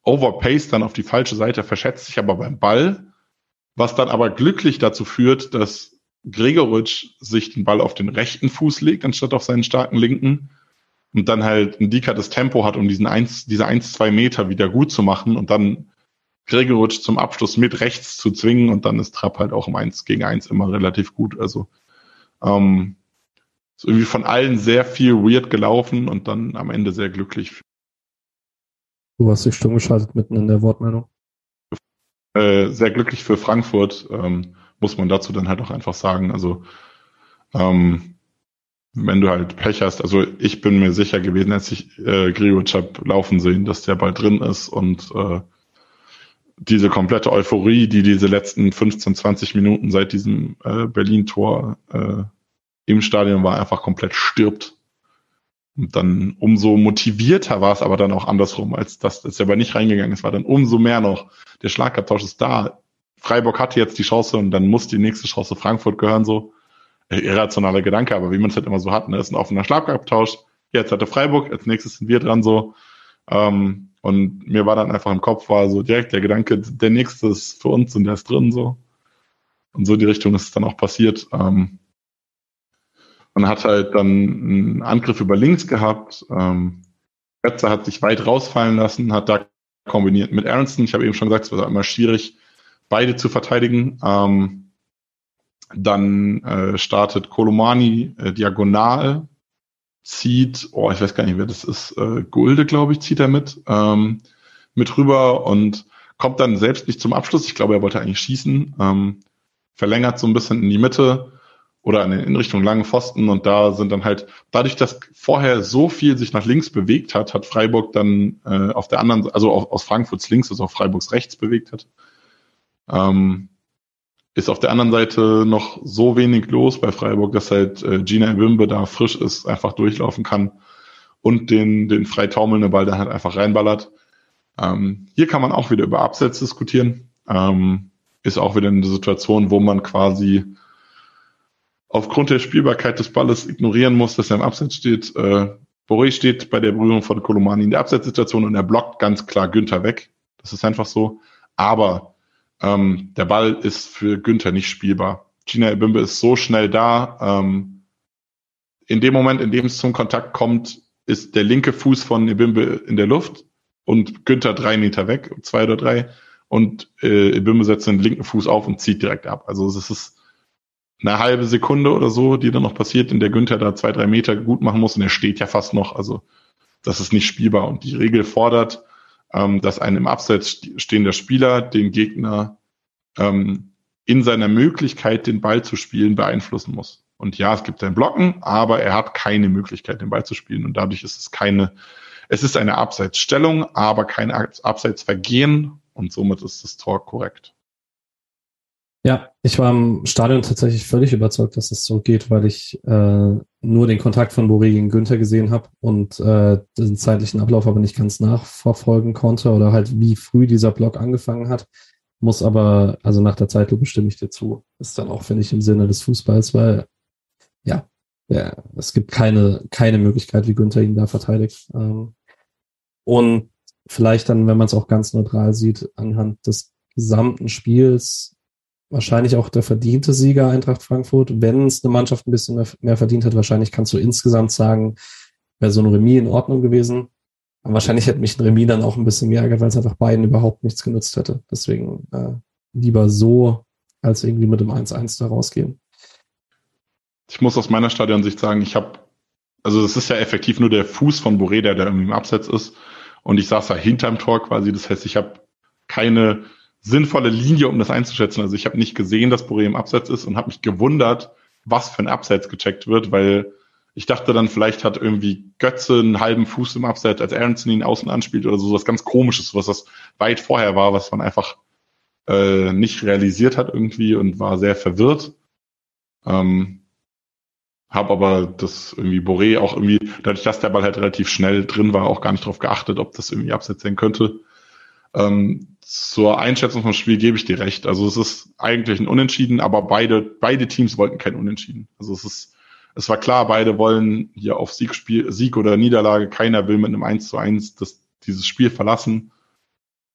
overpaced dann auf die falsche Seite, verschätzt sich aber beim Ball was dann aber glücklich dazu führt, dass Gregoritsch sich den Ball auf den rechten Fuß legt, anstatt auf seinen starken linken. Und dann halt ein Dika das Tempo hat, um diesen eins, diese eins, zwei Meter wieder gut zu machen und dann Gregoritsch zum Abschluss mit rechts zu zwingen und dann ist Trapp halt auch im Eins gegen Eins immer relativ gut. Also ähm, ist irgendwie von allen sehr viel weird gelaufen und dann am Ende sehr glücklich. Du hast dich stumm geschaltet mitten in der Wortmeldung. äh, sehr glücklich für Frankfurt, ähm, muss man dazu dann halt auch einfach sagen. Also ähm, wenn du halt Pech hast, also ich bin mir sicher gewesen, als ich äh, Grigoric hab laufen sehen, dass der bald drin ist und äh, diese komplette Euphorie, die diese letzten 15, 20 Minuten seit diesem äh, Berlin-Tor äh, im Stadion war, einfach komplett stirbt. Und dann umso motivierter war es aber dann auch andersrum, als das ist aber nicht reingegangen. Es war dann umso mehr noch. Der Schlagabtausch ist da. Freiburg hatte jetzt die Chance und dann muss die nächste Chance Frankfurt gehören, so. Irrationaler Gedanke, aber wie man es halt immer so hat, ne, ist ein offener Schlagabtausch. Jetzt hatte Freiburg, als nächstes sind wir dran, so. Ähm, und mir war dann einfach im Kopf, war so direkt der Gedanke, der nächste ist für uns und der ist drin, so. Und so die Richtung ist es dann auch passiert. Ähm, man hat halt dann einen Angriff über links gehabt. Ähm, Götze hat sich weit rausfallen lassen, hat da kombiniert mit Aronson. Ich habe eben schon gesagt, es war immer schwierig, beide zu verteidigen. Ähm, dann äh, startet Kolomani äh, diagonal, zieht, oh, ich weiß gar nicht, wer das ist, äh, Gulde, glaube ich, zieht er mit, ähm, mit rüber und kommt dann selbst nicht zum Abschluss. Ich glaube, er wollte eigentlich schießen, ähm, verlängert so ein bisschen in die Mitte oder in Richtung langen Pfosten und da sind dann halt, dadurch, dass vorher so viel sich nach links bewegt hat, hat Freiburg dann äh, auf der anderen, also auf, aus Frankfurts links, also auf Freiburgs rechts bewegt hat, ähm, ist auf der anderen Seite noch so wenig los bei Freiburg, dass halt äh, Gina Wimbe da frisch ist, einfach durchlaufen kann und den, den frei taumelnden Ball dann halt einfach reinballert. Ähm, hier kann man auch wieder über Absatz diskutieren. Ähm, ist auch wieder eine Situation, wo man quasi aufgrund der Spielbarkeit des Balles ignorieren muss, dass er im Abseits steht. Äh, Boré steht bei der Berührung von Kolomani in der Abseitssituation und er blockt ganz klar Günther weg. Das ist einfach so. Aber ähm, der Ball ist für Günther nicht spielbar. Gina Ebimbe ist so schnell da. Ähm, in dem Moment, in dem es zum Kontakt kommt, ist der linke Fuß von Ebimbe in der Luft und Günther drei Meter weg, zwei oder drei. Und äh, Ebimbe setzt den linken Fuß auf und zieht direkt ab. Also es ist eine halbe Sekunde oder so, die dann noch passiert, in der Günther da zwei, drei Meter gut machen muss und er steht ja fast noch. Also das ist nicht spielbar. Und die Regel fordert, ähm, dass ein im Abseits stehender Spieler den Gegner ähm, in seiner Möglichkeit, den Ball zu spielen, beeinflussen muss. Und ja, es gibt ein Blocken, aber er hat keine Möglichkeit, den Ball zu spielen. Und dadurch ist es keine, es ist eine Abseitsstellung, aber kein Abseitsvergehen. Und somit ist das Tor korrekt. Ja, ich war im Stadion tatsächlich völlig überzeugt, dass es so geht, weil ich äh, nur den Kontakt von Boré gegen Günther gesehen habe und äh, den zeitlichen Ablauf aber nicht ganz nachverfolgen konnte oder halt wie früh dieser Block angefangen hat. Muss aber, also nach der Zeitlupe stimme ich dir zu. Ist dann auch, finde ich, im Sinne des Fußballs, weil ja, ja, es gibt keine, keine Möglichkeit, wie Günther ihn da verteidigt. Ähm, und vielleicht dann, wenn man es auch ganz neutral sieht, anhand des gesamten Spiels wahrscheinlich auch der verdiente Sieger Eintracht Frankfurt. Wenn es eine Mannschaft ein bisschen mehr, verdient hat, wahrscheinlich kannst du insgesamt sagen, wäre so ein Remis in Ordnung gewesen. Aber wahrscheinlich hätte mich ein Remis dann auch ein bisschen geärgert, weil es einfach beiden überhaupt nichts genutzt hätte. Deswegen äh, lieber so, als irgendwie mit dem 1-1 da rausgehen. Ich muss aus meiner Stadionsicht sagen, ich habe, also es ist ja effektiv nur der Fuß von Boré, der da irgendwie im Absatz ist. Und ich saß da hinterm Tor quasi. Das heißt, ich habe keine sinnvolle Linie, um das einzuschätzen. Also ich habe nicht gesehen, dass Boré im Abseits ist und habe mich gewundert, was für ein Abseits gecheckt wird, weil ich dachte dann, vielleicht hat irgendwie Götze einen halben Fuß im Abseits, als Aronson ihn außen anspielt oder so was ganz komisches, was das weit vorher war, was man einfach äh, nicht realisiert hat irgendwie und war sehr verwirrt. Ähm, habe aber das irgendwie Boré auch irgendwie, dadurch, dass der Ball halt relativ schnell drin war, auch gar nicht darauf geachtet, ob das irgendwie Abseits sein könnte. Ähm, zur Einschätzung vom Spiel gebe ich dir recht. Also es ist eigentlich ein Unentschieden, aber beide, beide Teams wollten kein Unentschieden. Also es ist, es war klar, beide wollen hier auf Sieg, Spiel, Sieg oder Niederlage. Keiner will mit einem 1 zu 1 das, dieses Spiel verlassen.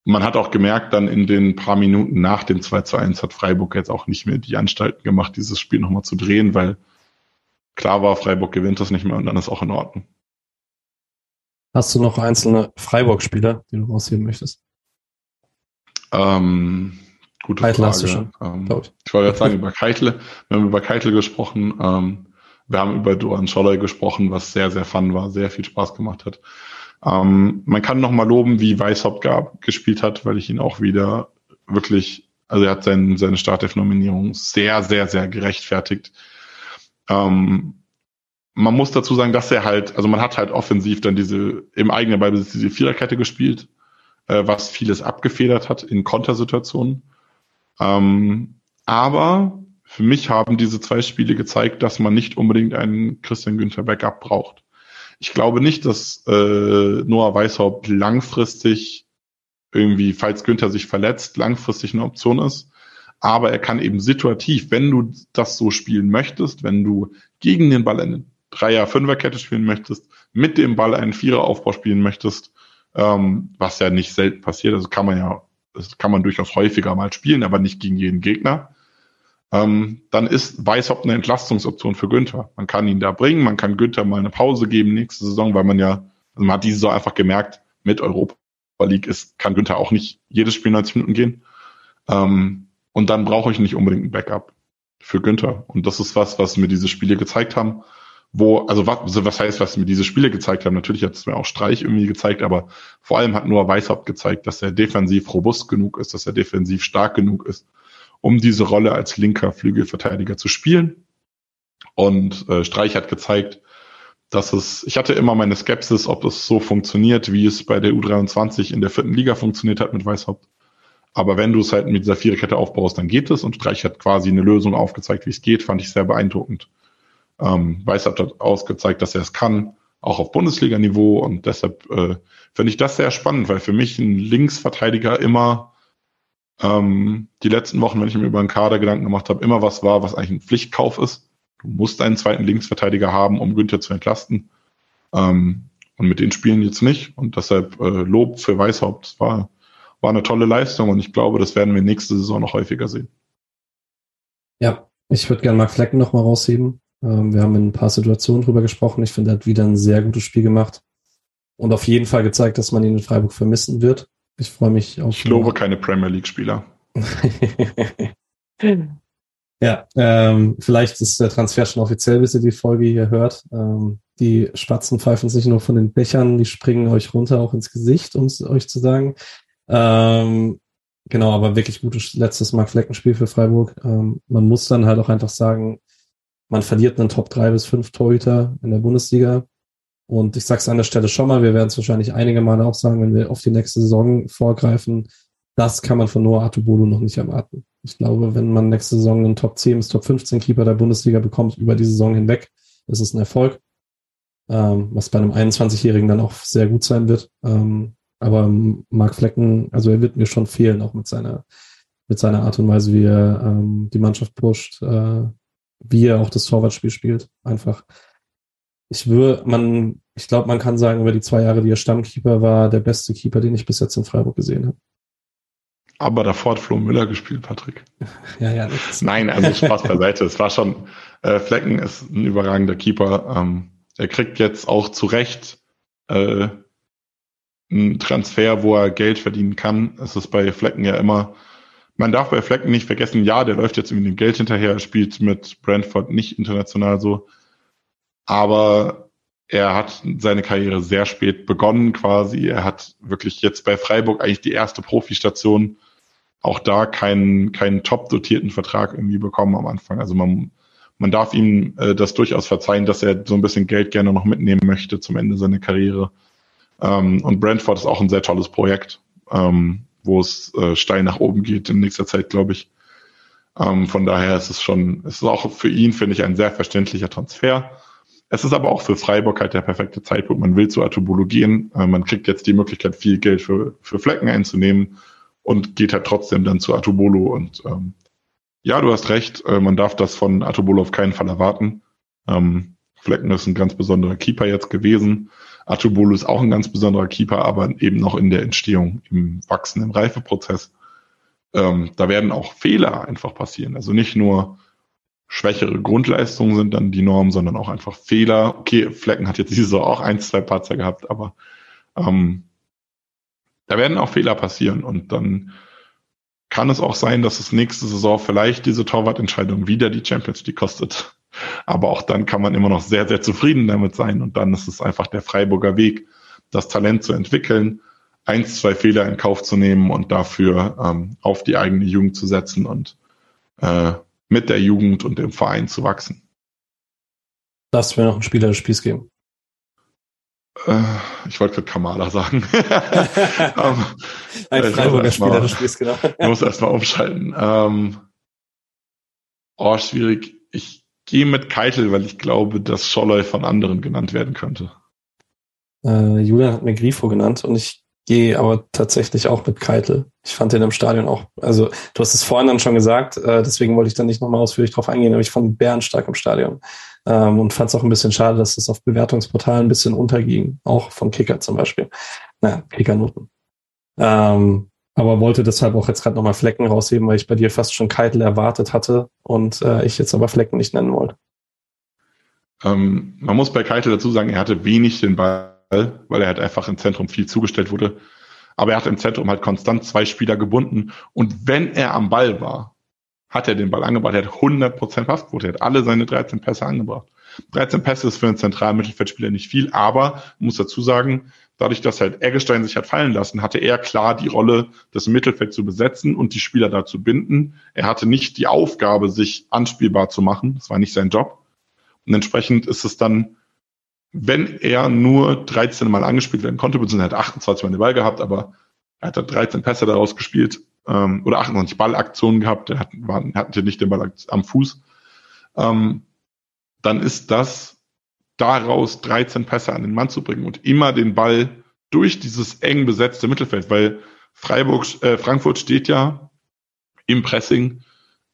Man hat auch gemerkt, dann in den paar Minuten nach dem 2 zu 1 hat Freiburg jetzt auch nicht mehr die Anstalten gemacht, dieses Spiel nochmal zu drehen, weil klar war, Freiburg gewinnt das nicht mehr und dann ist auch in Ordnung. Hast du noch einzelne Freiburg-Spieler, die du rausheben möchtest? Ähm, gute Keitel Frage. Hast du schon, ähm, ich wollte jetzt sagen, über Keitel, wir haben über Keitel gesprochen, ähm, wir haben über Duran Scholler gesprochen, was sehr, sehr fun war, sehr viel Spaß gemacht hat. Ähm, man kann noch mal loben, wie Weishaupt gespielt hat, weil ich ihn auch wieder wirklich, also er hat sein, seine Startelf-Nominierung sehr, sehr, sehr gerechtfertigt. Ähm, man muss dazu sagen, dass er halt, also man hat halt offensiv dann diese, im eigenen Ballbesitz diese Viererkette gespielt, äh, was vieles abgefedert hat in Kontersituationen. Ähm, aber für mich haben diese zwei Spiele gezeigt, dass man nicht unbedingt einen Christian Günther Backup braucht. Ich glaube nicht, dass äh, Noah Weishaupt langfristig irgendwie, falls Günther sich verletzt, langfristig eine Option ist. Aber er kann eben situativ, wenn du das so spielen möchtest, wenn du gegen den Ball eine Dreier-, Fünferkette spielen möchtest, mit dem Ball einen Viereraufbau spielen möchtest, ähm, was ja nicht selten passiert, also kann man ja, das kann man durchaus häufiger mal spielen, aber nicht gegen jeden Gegner ähm, dann ist Weishaupt eine Entlastungsoption für Günther. Man kann ihn da bringen, man kann Günther mal eine Pause geben nächste Saison, weil man ja, also man hat diese Saison einfach gemerkt, mit Europa League ist, kann Günther auch nicht jedes Spiel 90 Minuten gehen. Ähm, und dann brauche ich nicht unbedingt ein Backup für Günther. Und das ist was, was mir diese Spiele gezeigt haben, wo, also was, was heißt, was mir diese Spiele gezeigt haben? Natürlich hat es mir auch Streich irgendwie gezeigt, aber vor allem hat nur Weishaupt gezeigt, dass er defensiv robust genug ist, dass er defensiv stark genug ist, um diese Rolle als linker Flügelverteidiger zu spielen. Und äh, Streich hat gezeigt, dass es, ich hatte immer meine Skepsis, ob es so funktioniert, wie es bei der U23 in der vierten Liga funktioniert hat mit Weißhaupt. Aber wenn du es halt mit dieser Viererkette aufbaust, dann geht es. Und Streich hat quasi eine Lösung aufgezeigt, wie es geht, fand ich sehr beeindruckend. Ähm, Weißhaupt hat ausgezeigt, dass er es kann, auch auf Bundesliga-Niveau. Und deshalb äh, finde ich das sehr spannend, weil für mich ein Linksverteidiger immer ähm, die letzten Wochen, wenn ich mir über einen Kader Gedanken gemacht habe, immer was war, was eigentlich ein Pflichtkauf ist. Du musst einen zweiten Linksverteidiger haben, um Günther zu entlasten. Ähm, und mit den Spielen jetzt nicht. Und deshalb äh, Lob für Weißhaupt. Es war, war eine tolle Leistung und ich glaube, das werden wir nächste Saison noch häufiger sehen. Ja, ich würde gerne Marc Flecken nochmal rausheben. Ähm, wir haben in ein paar Situationen drüber gesprochen. Ich finde, er hat wieder ein sehr gutes Spiel gemacht und auf jeden Fall gezeigt, dass man ihn in Freiburg vermissen wird. Ich freue mich auf. Ich lobe keine Premier League-Spieler. ja, ähm, vielleicht ist der Transfer schon offiziell, bis ihr die Folge hier hört. Ähm, die Spatzen pfeifen sich nur von den Bechern, die springen euch runter auch ins Gesicht, um es euch zu sagen. Ähm, genau, aber wirklich gutes letztes Mark Fleckenspiel für Freiburg. Ähm, man muss dann halt auch einfach sagen, man verliert einen Top 3 bis 5 Torhüter in der Bundesliga. Und ich sage es an der Stelle schon mal, wir werden es wahrscheinlich einige Male auch sagen, wenn wir auf die nächste Saison vorgreifen, das kann man von Noah Atubolu noch nicht erwarten. Ich glaube, wenn man nächste Saison einen Top 10 bis Top 15 Keeper der Bundesliga bekommt über die Saison hinweg, ist es ein Erfolg, ähm, was bei einem 21-Jährigen dann auch sehr gut sein wird. Ähm, aber Marc Flecken, also er wird mir schon fehlen, auch mit seiner, mit seiner Art und Weise, wie er ähm, die Mannschaft pusht, äh, wie er auch das Torwartspiel spielt. Einfach ich würde, man, ich glaube, man kann sagen, über die zwei Jahre, die er Stammkeeper war, der beste Keeper, den ich bis jetzt in Freiburg gesehen habe. Aber davor hat Flo Müller gespielt, Patrick. ja, ja. Nein, also Spaß beiseite. es war schon, äh, Flecken ist ein überragender Keeper. Ähm, er kriegt jetzt auch zu Recht äh, einen Transfer, wo er Geld verdienen kann. Es ist bei Flecken ja immer, man darf bei Flecken nicht vergessen, ja, der läuft jetzt irgendwie dem Geld hinterher, spielt mit Brentford nicht international so aber er hat seine Karriere sehr spät begonnen quasi. Er hat wirklich jetzt bei Freiburg eigentlich die erste Profistation auch da keinen, keinen top dotierten Vertrag irgendwie bekommen am Anfang. Also man, man darf ihm äh, das durchaus verzeihen, dass er so ein bisschen Geld gerne noch mitnehmen möchte zum Ende seiner Karriere. Ähm, und Brentford ist auch ein sehr tolles Projekt, ähm, wo es äh, steil nach oben geht in nächster Zeit, glaube ich. Ähm, von daher ist es schon, es ist auch für ihn, finde ich, ein sehr verständlicher Transfer. Es ist aber auch für Freiburg halt der perfekte Zeitpunkt. Man will zu Atubolo gehen. Äh, man kriegt jetzt die Möglichkeit, viel Geld für, für Flecken einzunehmen und geht halt trotzdem dann zu Atubolo. Und ähm, ja, du hast recht, äh, man darf das von Atubolo auf keinen Fall erwarten. Ähm, Flecken ist ein ganz besonderer Keeper jetzt gewesen. Atubolo ist auch ein ganz besonderer Keeper, aber eben noch in der Entstehung, im Wachsen, im Reifeprozess. Ähm, da werden auch Fehler einfach passieren. Also nicht nur schwächere Grundleistungen sind dann die Norm, sondern auch einfach Fehler. Okay, Flecken hat jetzt diese Saison auch ein, zwei Patzer gehabt, aber ähm, da werden auch Fehler passieren und dann kann es auch sein, dass es nächste Saison vielleicht diese Torwartentscheidung wieder die Champions League kostet. Aber auch dann kann man immer noch sehr, sehr zufrieden damit sein und dann ist es einfach der Freiburger Weg, das Talent zu entwickeln. eins, zwei Fehler in Kauf zu nehmen und dafür ähm, auf die eigene Jugend zu setzen und äh, mit der Jugend und dem Verein zu wachsen. Darfst du mir noch einen Spieler des Spiels geben? Äh, ich wollte gerade Kamala sagen. um, Ein Freiburger Spieler des Spiels, genau. ich muss erstmal umschalten. Ähm, oh, schwierig. Ich gehe mit Keitel, weil ich glaube, dass Scholloy von anderen genannt werden könnte. Äh, Julian hat mir Grifo genannt und ich gehe aber tatsächlich auch mit Keitel. Ich fand den im Stadion auch, also du hast es vorhin dann schon gesagt, äh, deswegen wollte ich da nicht nochmal ausführlich drauf eingehen, aber ich fand Bären stark im Stadion ähm, und fand es auch ein bisschen schade, dass es auf Bewertungsportalen ein bisschen unterging, auch von Kicker zum Beispiel. Naja, Kickernoten. Ähm, aber wollte deshalb auch jetzt gerade nochmal Flecken rausheben, weil ich bei dir fast schon Keitel erwartet hatte und äh, ich jetzt aber Flecken nicht nennen wollte. Ähm, man muss bei Keitel dazu sagen, er hatte wenig den Ball, weil er halt einfach im Zentrum viel zugestellt wurde. Aber er hat im Zentrum halt konstant zwei Spieler gebunden. Und wenn er am Ball war, hat er den Ball angebracht. Er hat 100% Passquote. Er hat alle seine 13 Pässe angebracht. 13 Pässe ist für einen zentralen Mittelfeldspieler nicht viel, aber muss dazu sagen, dadurch, dass halt Eggestein sich hat fallen lassen, hatte er klar die Rolle, das Mittelfeld zu besetzen und die Spieler da zu binden. Er hatte nicht die Aufgabe, sich anspielbar zu machen. Das war nicht sein Job. Und entsprechend ist es dann, wenn er nur 13 Mal angespielt werden konnte, beziehungsweise er hat 28 Mal den Ball gehabt, aber er hat 13 Pässe daraus gespielt, ähm, oder 28 Ballaktionen gehabt, der hat, war, hatte nicht den Ball am Fuß, ähm, dann ist das daraus 13 Pässe an den Mann zu bringen und immer den Ball durch dieses eng besetzte Mittelfeld, weil Freiburg, äh, Frankfurt steht ja im Pressing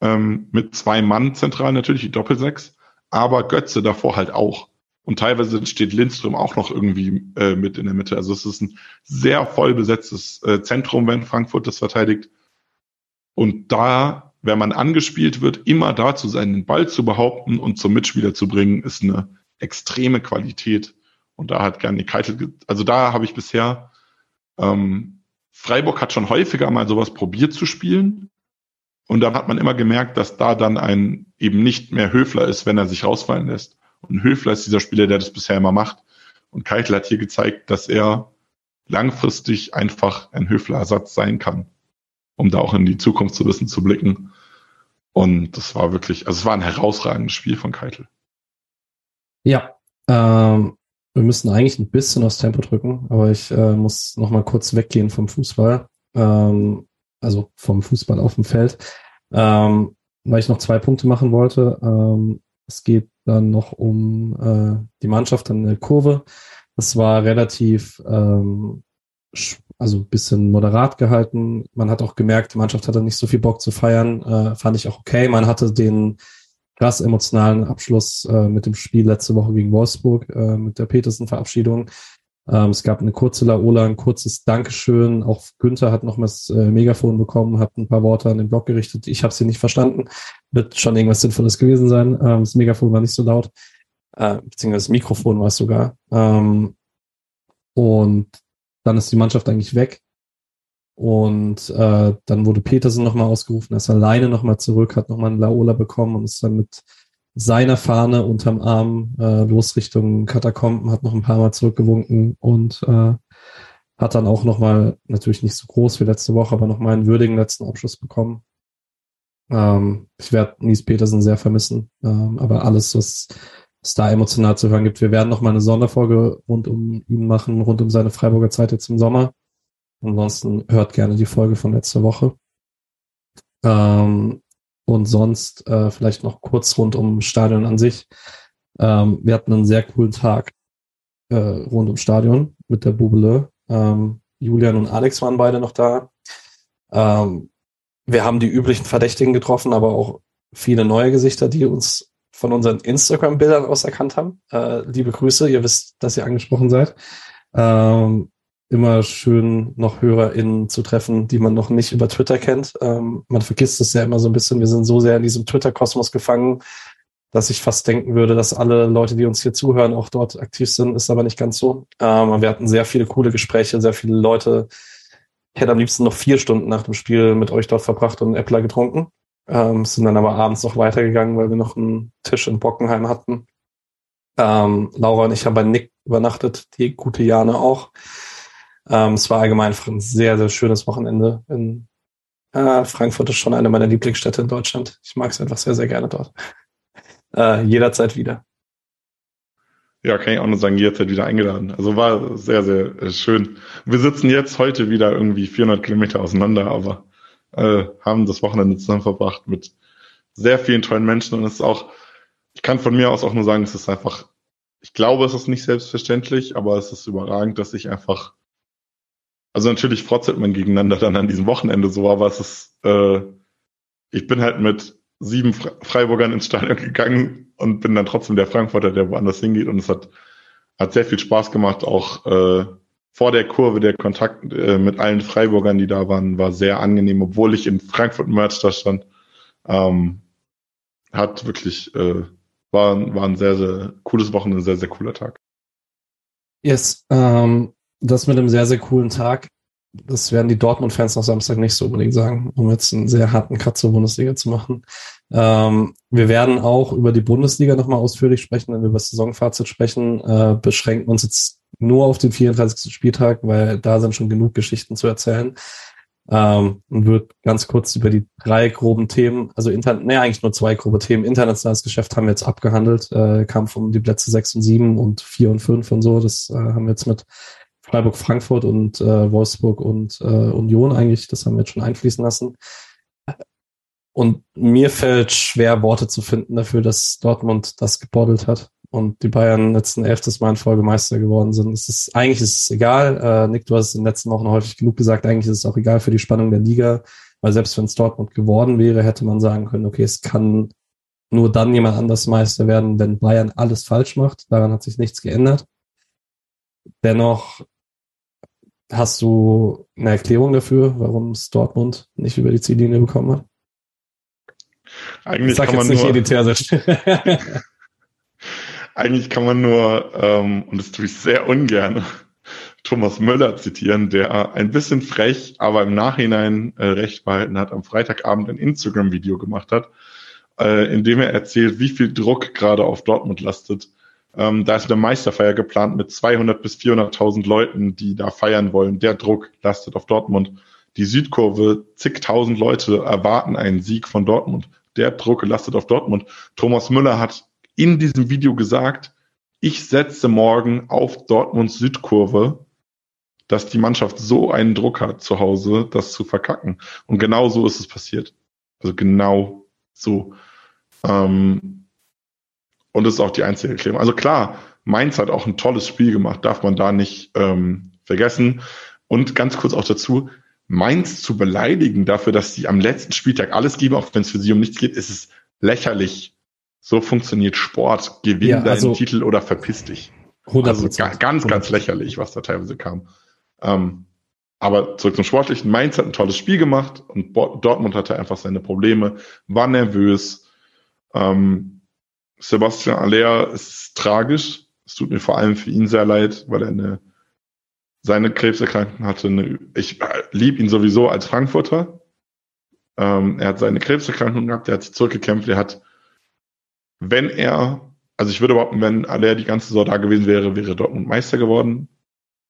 ähm, mit zwei Mann zentral natürlich, die Doppelsechs, aber Götze davor halt auch. Und teilweise steht Lindström auch noch irgendwie äh, mit in der Mitte. Also es ist ein sehr voll besetztes äh, Zentrum, wenn Frankfurt das verteidigt. Und da, wenn man angespielt wird, immer da zu sein, den Ball zu behaupten und zum Mitspieler zu bringen, ist eine extreme Qualität. Und da hat gerne Keitel, also da habe ich bisher, ähm, Freiburg hat schon häufiger mal sowas probiert zu spielen. Und dann hat man immer gemerkt, dass da dann ein eben nicht mehr Höfler ist, wenn er sich rausfallen lässt. Und Höfler ist dieser Spieler, der das bisher immer macht. Und Keitel hat hier gezeigt, dass er langfristig einfach ein Höfler-Ersatz sein kann um da auch in die Zukunft zu wissen, zu blicken. Und das war wirklich, also es war ein herausragendes Spiel von Keitel. Ja, ähm, wir müssen eigentlich ein bisschen aufs Tempo drücken, aber ich äh, muss noch mal kurz weggehen vom Fußball, ähm, also vom Fußball auf dem Feld, ähm, weil ich noch zwei Punkte machen wollte. Ähm, es geht dann noch um äh, die Mannschaft an der Kurve. Das war relativ ähm, also ein bisschen moderat gehalten. Man hat auch gemerkt, die Mannschaft hatte nicht so viel Bock zu feiern. Äh, fand ich auch okay. Man hatte den krass emotionalen Abschluss äh, mit dem Spiel letzte Woche gegen Wolfsburg, äh, mit der Petersen-Verabschiedung. Ähm, es gab eine kurze Laola, ein kurzes Dankeschön. Auch Günther hat nochmals äh, Megafon bekommen, hat ein paar Worte an den Blog gerichtet. Ich habe sie nicht verstanden. Wird schon irgendwas Sinnvolles gewesen sein. Ähm, das Megafon war nicht so laut. Äh, beziehungsweise das Mikrofon war es sogar. Ähm, und dann ist die Mannschaft eigentlich weg. Und äh, dann wurde Petersen nochmal ausgerufen, er ist alleine nochmal zurück, hat nochmal einen Laola bekommen und ist dann mit seiner Fahne unterm Arm äh, los Richtung Katakomben, hat noch ein paar Mal zurückgewunken und äh, hat dann auch nochmal, natürlich nicht so groß wie letzte Woche, aber nochmal einen würdigen letzten Abschluss bekommen. Ähm, ich werde Nies Petersen sehr vermissen, ähm, aber alles, was es da emotional zu hören gibt. Wir werden noch mal eine Sonderfolge rund um ihn machen, rund um seine Freiburger Zeit jetzt im Sommer. Ansonsten hört gerne die Folge von letzter Woche. Ähm, und sonst äh, vielleicht noch kurz rund um Stadion an sich. Ähm, wir hatten einen sehr coolen Tag äh, rund ums Stadion mit der Bubele. Ähm, Julian und Alex waren beide noch da. Ähm, wir haben die üblichen Verdächtigen getroffen, aber auch viele neue Gesichter, die uns von unseren Instagram-Bildern aus erkannt haben. Äh, liebe Grüße, ihr wisst, dass ihr angesprochen seid. Ähm, immer schön noch HörerInnen zu treffen, die man noch nicht über Twitter kennt. Ähm, man vergisst es ja immer so ein bisschen. Wir sind so sehr in diesem Twitter-Kosmos gefangen, dass ich fast denken würde, dass alle Leute, die uns hier zuhören, auch dort aktiv sind. Ist aber nicht ganz so. Ähm, wir hatten sehr viele coole Gespräche, sehr viele Leute. Ich hätte am liebsten noch vier Stunden nach dem Spiel mit euch dort verbracht und einen Äppler getrunken. Ähm, sind dann aber abends noch weitergegangen, weil wir noch einen Tisch in Bockenheim hatten. Ähm, Laura und ich haben bei Nick übernachtet, die gute Jane auch. Ähm, es war allgemein ein sehr, sehr schönes Wochenende. In, äh, Frankfurt ist schon eine meiner Lieblingsstädte in Deutschland. Ich mag es einfach sehr, sehr gerne dort. Äh, jederzeit wieder. Ja, kann ich auch nur sagen, jederzeit wieder eingeladen. Also war sehr, sehr äh, schön. Wir sitzen jetzt heute wieder irgendwie 400 Kilometer auseinander, aber äh, haben das Wochenende zusammen verbracht mit sehr vielen tollen Menschen und es ist auch, ich kann von mir aus auch nur sagen, es ist einfach, ich glaube, es ist nicht selbstverständlich, aber es ist überragend, dass ich einfach also natürlich frotzelt man gegeneinander dann an diesem Wochenende so, aber es ist, äh, ich bin halt mit sieben Freiburgern ins Stadion gegangen und bin dann trotzdem der Frankfurter, der woanders hingeht und es hat, hat sehr viel Spaß gemacht, auch äh, vor der Kurve der Kontakt äh, mit allen Freiburgern, die da waren, war sehr angenehm, obwohl ich in Frankfurt Merch da stand. Ähm, hat wirklich, äh, war, war ein sehr, sehr cooles Wochenende, ein sehr, sehr cooler Tag. Yes, ähm, das mit einem sehr, sehr coolen Tag, das werden die Dortmund-Fans noch Samstag nicht so unbedingt sagen, um jetzt einen sehr harten Cut zur Bundesliga zu machen. Ähm, wir werden auch über die Bundesliga nochmal ausführlich sprechen, wenn wir über das Saisonfazit sprechen. Äh, beschränken uns jetzt nur auf den 34. Spieltag, weil da sind schon genug Geschichten zu erzählen. Ähm, und wird ganz kurz über die drei groben Themen, also Internet, nee, eigentlich nur zwei grobe Themen. Internationales Geschäft haben wir jetzt abgehandelt, äh, Kampf um die Plätze 6 und 7 und 4 und 5 und so. Das äh, haben wir jetzt mit Freiburg, Frankfurt und äh, Wolfsburg und äh, Union eigentlich, das haben wir jetzt schon einfließen lassen. Und mir fällt schwer, Worte zu finden dafür, dass Dortmund das gebottelt hat und die Bayern letzten elftes Mal in Folge Meister geworden sind. Es ist, eigentlich ist es egal. Äh, Nick, du hast es in den letzten Wochen häufig genug gesagt, eigentlich ist es auch egal für die Spannung der Liga, weil selbst wenn es Dortmund geworden wäre, hätte man sagen können, okay, es kann nur dann jemand anders Meister werden, wenn Bayern alles falsch macht. Daran hat sich nichts geändert. Dennoch Hast du eine Erklärung dafür, warum es Dortmund nicht über die Ziellinie bekommen hat? Eigentlich kann man nur, Eigentlich kann man nur, ähm, und das tue ich sehr ungern, Thomas Müller zitieren, der ein bisschen frech, aber im Nachhinein äh, recht behalten hat, am Freitagabend ein Instagram-Video gemacht hat, äh, in dem er erzählt, wie viel Druck gerade auf Dortmund lastet ähm, da ist eine Meisterfeier geplant mit 200 bis 400.000 Leuten, die da feiern wollen. Der Druck lastet auf Dortmund. Die Südkurve, zigtausend Leute erwarten einen Sieg von Dortmund. Der Druck lastet auf Dortmund. Thomas Müller hat in diesem Video gesagt, ich setze morgen auf Dortmunds Südkurve, dass die Mannschaft so einen Druck hat zu Hause, das zu verkacken. Und genau so ist es passiert. Also genau so. Ähm, und das ist auch die einzige Erklärung. Also klar, Mainz hat auch ein tolles Spiel gemacht, darf man da nicht ähm, vergessen. Und ganz kurz auch dazu, Mainz zu beleidigen dafür, dass sie am letzten Spieltag alles geben, auch wenn es für sie um nichts geht, ist es lächerlich. So funktioniert Sport. Gewinn ja, also deinen Titel oder verpiss dich. 100%. Also ganz, ganz lächerlich, was da teilweise kam. Ähm, aber zurück zum Sportlichen. Mainz hat ein tolles Spiel gemacht und Dortmund hatte einfach seine Probleme, war nervös. Ähm, Sebastian Aller ist tragisch. Es tut mir vor allem für ihn sehr leid, weil er eine, seine Krebserkrankung hatte. Eine, ich äh, liebe ihn sowieso als Frankfurter. Ähm, er hat seine Krebserkrankung gehabt, er hat sich zurückgekämpft, er hat, wenn er, also ich würde behaupten, wenn Aller die ganze Saison da gewesen wäre, wäre Dortmund Meister geworden.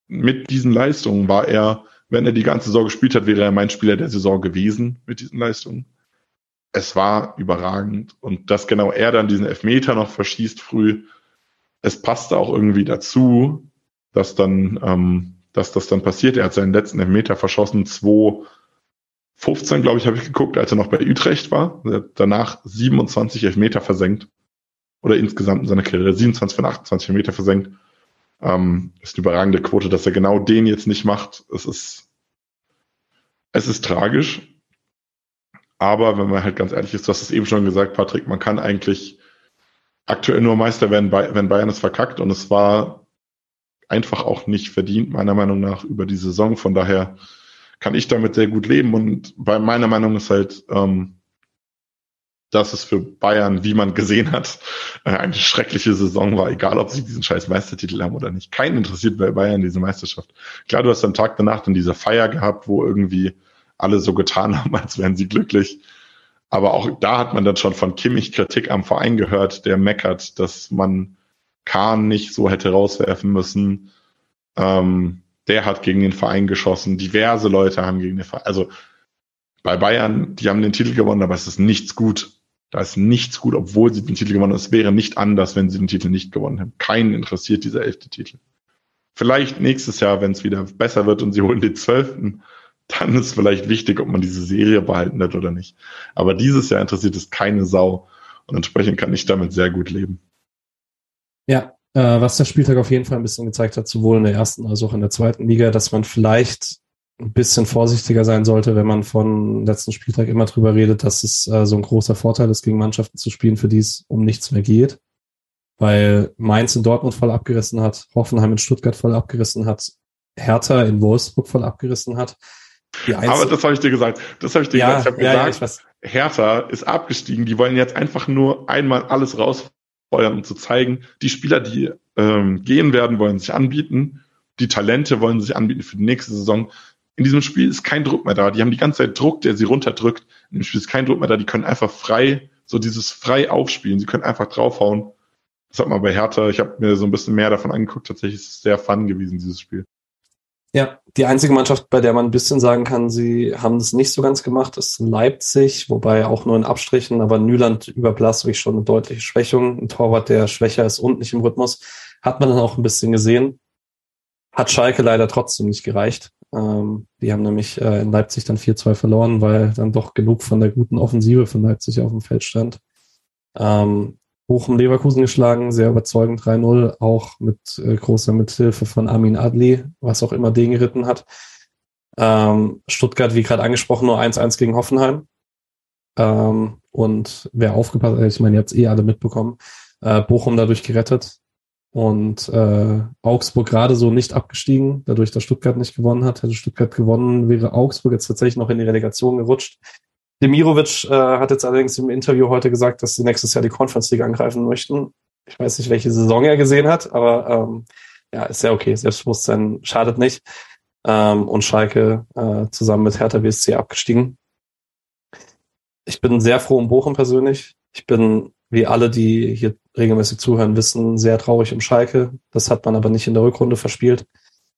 Mit diesen Leistungen war er, wenn er die ganze Saison gespielt hat, wäre er mein Spieler der Saison gewesen mit diesen Leistungen es war überragend. Und dass genau er dann diesen Elfmeter noch verschießt früh, es passte auch irgendwie dazu, dass dann, ähm, dass das dann passiert. Er hat seinen letzten Elfmeter verschossen, 2015, glaube ich, habe ich geguckt, als er noch bei Utrecht war. Danach 27 Elfmeter versenkt. Oder insgesamt in seiner Karriere 27 von 28 Elfmeter versenkt. Ähm, ist eine überragende Quote, dass er genau den jetzt nicht macht. Es ist, es ist tragisch. Aber wenn man halt ganz ehrlich ist, du hast es eben schon gesagt, Patrick, man kann eigentlich aktuell nur Meister werden, wenn Bayern es verkackt. Und es war einfach auch nicht verdient, meiner Meinung nach, über die Saison. Von daher kann ich damit sehr gut leben. Und bei meiner Meinung ist halt, ähm, dass es für Bayern, wie man gesehen hat, eine schreckliche Saison war, egal ob sie diesen scheiß Meistertitel haben oder nicht. Keinen interessiert bei Bayern diese Meisterschaft. Klar, du hast am Tag danach dann diese Feier gehabt, wo irgendwie alle so getan haben, als wären sie glücklich. Aber auch da hat man dann schon von Kimmich Kritik am Verein gehört, der meckert, dass man Kahn nicht so hätte rauswerfen müssen. Ähm, der hat gegen den Verein geschossen, diverse Leute haben gegen den Verein, also bei Bayern, die haben den Titel gewonnen, aber es ist nichts gut. Da ist nichts gut, obwohl sie den Titel gewonnen haben. Es wäre nicht anders, wenn sie den Titel nicht gewonnen hätten. Keinen interessiert dieser elfte Titel. Vielleicht nächstes Jahr, wenn es wieder besser wird und sie holen den zwölften, dann ist vielleicht wichtig, ob man diese Serie behalten hat oder nicht. Aber dieses Jahr interessiert es keine Sau. Und entsprechend kann ich damit sehr gut leben. Ja, äh, was der Spieltag auf jeden Fall ein bisschen gezeigt hat, sowohl in der ersten als auch in der zweiten Liga, dass man vielleicht ein bisschen vorsichtiger sein sollte, wenn man von letzten Spieltag immer drüber redet, dass es äh, so ein großer Vorteil ist, gegen Mannschaften zu spielen, für die es um nichts mehr geht. Weil Mainz in Dortmund voll abgerissen hat, Hoffenheim in Stuttgart voll abgerissen hat, Hertha in Wolfsburg voll abgerissen hat. Aber das habe ich dir gesagt. Das habe ich dir ja, gesagt. Ich habe ja, gesagt, ja, Hertha ist abgestiegen. Die wollen jetzt einfach nur einmal alles rausfeuern, um zu zeigen, die Spieler, die ähm, gehen werden, wollen sich anbieten. Die Talente wollen sich anbieten für die nächste Saison. In diesem Spiel ist kein Druck mehr da. Die haben die ganze Zeit Druck, der sie runterdrückt. In dem Spiel ist kein Druck mehr da. Die können einfach frei, so dieses frei aufspielen. Sie können einfach draufhauen. Das hat man bei Hertha. Ich habe mir so ein bisschen mehr davon angeguckt. Tatsächlich ist es sehr fun gewesen, dieses Spiel. Ja, die einzige Mannschaft, bei der man ein bisschen sagen kann, sie haben das nicht so ganz gemacht, ist Leipzig, wobei auch nur in Abstrichen, aber Nyland über Blaswig schon eine deutliche Schwächung. Ein Torwart, der schwächer ist und nicht im Rhythmus, hat man dann auch ein bisschen gesehen. Hat Schalke leider trotzdem nicht gereicht. Ähm, die haben nämlich äh, in Leipzig dann 4-2 verloren, weil dann doch genug von der guten Offensive von Leipzig auf dem Feld stand. Ähm, Bochum Leverkusen geschlagen, sehr überzeugend 3-0, auch mit äh, großer Mithilfe von Armin Adli, was auch immer den geritten hat. Ähm, Stuttgart, wie gerade angesprochen, nur 1-1 gegen Hoffenheim. Ähm, und wer aufgepasst hat, ich meine, ihr habt eh alle mitbekommen, äh, Bochum dadurch gerettet und äh, Augsburg gerade so nicht abgestiegen, dadurch, dass Stuttgart nicht gewonnen hat. Hätte Stuttgart gewonnen, wäre Augsburg jetzt tatsächlich noch in die Relegation gerutscht. Demirovic äh, hat jetzt allerdings im Interview heute gesagt, dass sie nächstes Jahr die Conference League angreifen möchten. Ich weiß nicht, welche Saison er gesehen hat, aber ähm, ja, ist ja okay. Selbstbewusstsein schadet nicht. Ähm, und Schalke äh, zusammen mit Hertha BSC abgestiegen. Ich bin sehr froh um Bochum persönlich. Ich bin, wie alle, die hier regelmäßig zuhören, wissen, sehr traurig um Schalke. Das hat man aber nicht in der Rückrunde verspielt.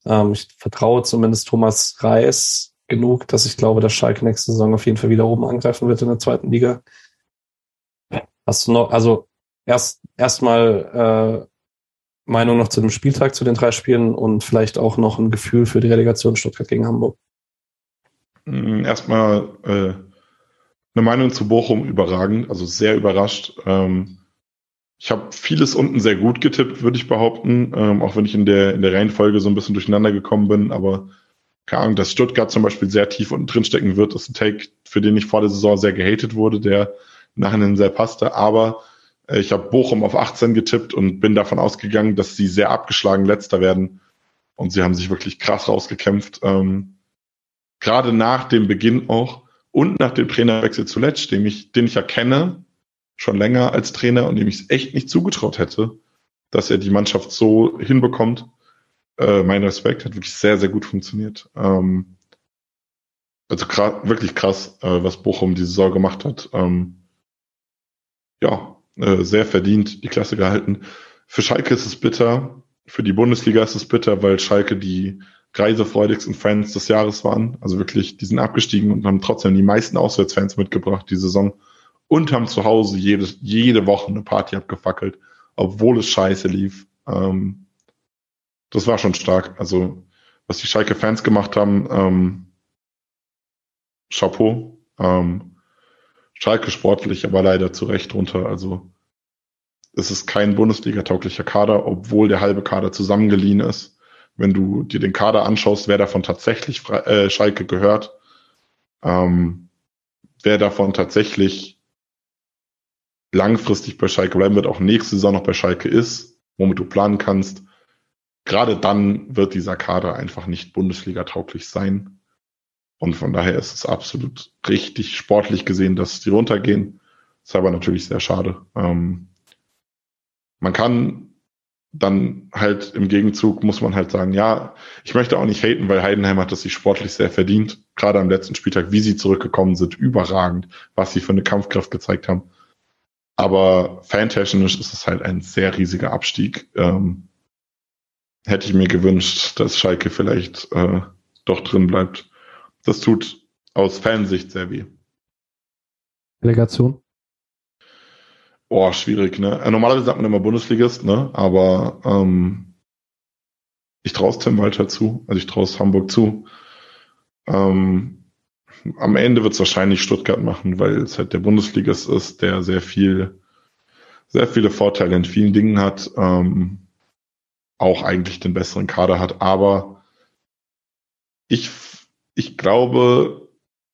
Ähm, ich vertraue zumindest Thomas Reis, genug, dass ich glaube, dass Schalke nächste Saison auf jeden Fall wieder oben angreifen wird in der zweiten Liga. Hast du noch, also erst erstmal äh, Meinung noch zu dem Spieltag, zu den drei Spielen und vielleicht auch noch ein Gefühl für die Relegation Stuttgart gegen Hamburg. Mm, erstmal äh, eine Meinung zu Bochum überragend, also sehr überrascht. Ähm, ich habe vieles unten sehr gut getippt, würde ich behaupten, ähm, auch wenn ich in der in der Reihenfolge so ein bisschen durcheinander gekommen bin, aber keine Ahnung, dass Stuttgart zum Beispiel sehr tief unten drin stecken wird, ist ein Take, für den ich vor der Saison sehr gehatet wurde, der nachher sehr passte. Aber äh, ich habe Bochum auf 18 getippt und bin davon ausgegangen, dass sie sehr abgeschlagen letzter werden. Und sie haben sich wirklich krass rausgekämpft. Ähm, Gerade nach dem Beginn auch und nach dem Trainerwechsel zuletzt, den ich, den ich erkenne, schon länger als Trainer und dem ich es echt nicht zugetraut hätte, dass er die Mannschaft so hinbekommt äh, mein Respekt, hat wirklich sehr, sehr gut funktioniert. Ähm, also wirklich krass, äh, was Bochum diese Saison gemacht hat. Ähm, ja, äh, sehr verdient die Klasse gehalten. Für Schalke ist es bitter, für die Bundesliga ist es bitter, weil Schalke die reisefreudigsten Fans des Jahres waren. Also wirklich, die sind abgestiegen und haben trotzdem die meisten Auswärtsfans mitgebracht die Saison und haben zu Hause jede, jede Woche eine Party abgefackelt, obwohl es scheiße lief. Ähm, das war schon stark. Also, was die Schalke-Fans gemacht haben, ähm, Chapeau. Ähm, Schalke sportlich, aber leider zu Recht runter. Also, es ist kein Bundesliga-tauglicher Kader, obwohl der halbe Kader zusammengeliehen ist. Wenn du dir den Kader anschaust, wer davon tatsächlich äh, Schalke gehört, ähm, wer davon tatsächlich langfristig bei Schalke bleiben wird, auch nächste Saison noch bei Schalke ist, womit du planen kannst, gerade dann wird dieser Kader einfach nicht Bundesliga-tauglich sein. Und von daher ist es absolut richtig sportlich gesehen, dass die runtergehen. Ist aber natürlich sehr schade. Ähm, man kann dann halt im Gegenzug muss man halt sagen, ja, ich möchte auch nicht haten, weil Heidenheim hat das sich sportlich sehr verdient. Gerade am letzten Spieltag, wie sie zurückgekommen sind, überragend, was sie für eine Kampfkraft gezeigt haben. Aber fantechnisch ist es halt ein sehr riesiger Abstieg. Ähm, hätte ich mir gewünscht, dass Schalke vielleicht äh, doch drin bleibt. Das tut aus Fansicht sehr weh. Delegation? Oh, schwierig, ne? Äh, normalerweise sagt man immer Bundesligist, ne? Aber ähm, ich traue es Tim Walter zu, also ich traue es Hamburg zu. Ähm, am Ende wird es wahrscheinlich Stuttgart machen, weil es halt der Bundesligist ist, der sehr viel, sehr viele Vorteile in vielen Dingen hat, ähm, auch eigentlich den besseren Kader hat. Aber ich, ich glaube,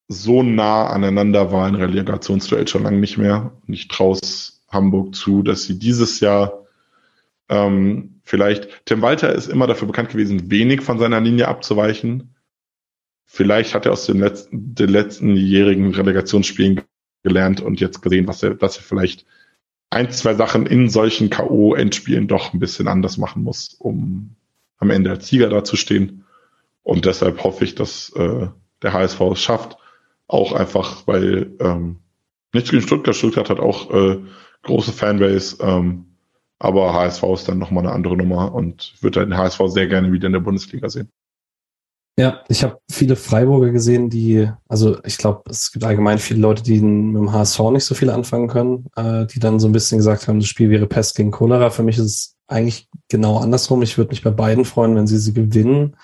so nah aneinander war ein Relegationsduell schon lange nicht mehr. Und ich traue es Hamburg zu, dass sie dieses Jahr ähm, vielleicht, Tim Walter ist immer dafür bekannt gewesen, wenig von seiner Linie abzuweichen. Vielleicht hat er aus den letzten, den letzten jährigen Relegationsspielen gelernt und jetzt gesehen, was er, dass er vielleicht ein, zwei Sachen in solchen K.O.-Endspielen doch ein bisschen anders machen muss, um am Ende als Sieger dazustehen. Und deshalb hoffe ich, dass äh, der HSV es schafft. Auch einfach, weil ähm, nichts gegen Stuttgart. Stuttgart hat auch äh, große Fanbase. Ähm, aber HSV ist dann nochmal eine andere Nummer und würde den HSV sehr gerne wieder in der Bundesliga sehen. Ja, ich habe viele Freiburger gesehen, die, also ich glaube, es gibt allgemein viele Leute, die mit dem HSV nicht so viel anfangen können, äh, die dann so ein bisschen gesagt haben, das Spiel wäre Pest gegen Cholera. Für mich ist es eigentlich genau andersrum. Ich würde mich bei beiden freuen, wenn sie sie gewinnen,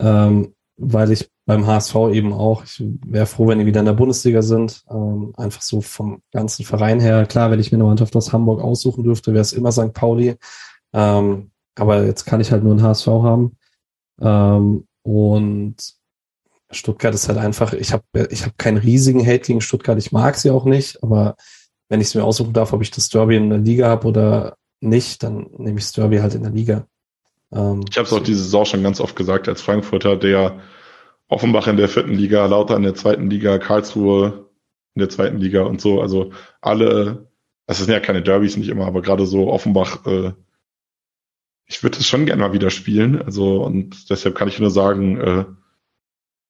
ähm, weil ich beim HSV eben auch, ich wäre froh, wenn die wieder in der Bundesliga sind. Ähm, einfach so vom ganzen Verein her. Klar, wenn ich mir eine Mannschaft aus Hamburg aussuchen dürfte, wäre es immer St. Pauli. Ähm, aber jetzt kann ich halt nur einen HSV haben. Ähm, und Stuttgart ist halt einfach, ich habe ich hab keinen riesigen Hate gegen Stuttgart, ich mag sie auch nicht, aber wenn ich es mir aussuchen darf, ob ich das Derby in der Liga habe oder nicht, dann nehme ich das Derby halt in der Liga. Ähm, ich habe es auch diese Saison schon ganz oft gesagt als Frankfurter, der Offenbach in der vierten Liga, Lauter in der zweiten Liga, Karlsruhe in der zweiten Liga und so. Also alle, es sind ja keine Derbys nicht immer, aber gerade so Offenbach äh, ich würde es schon gerne mal wieder spielen. Also, und deshalb kann ich nur sagen, äh,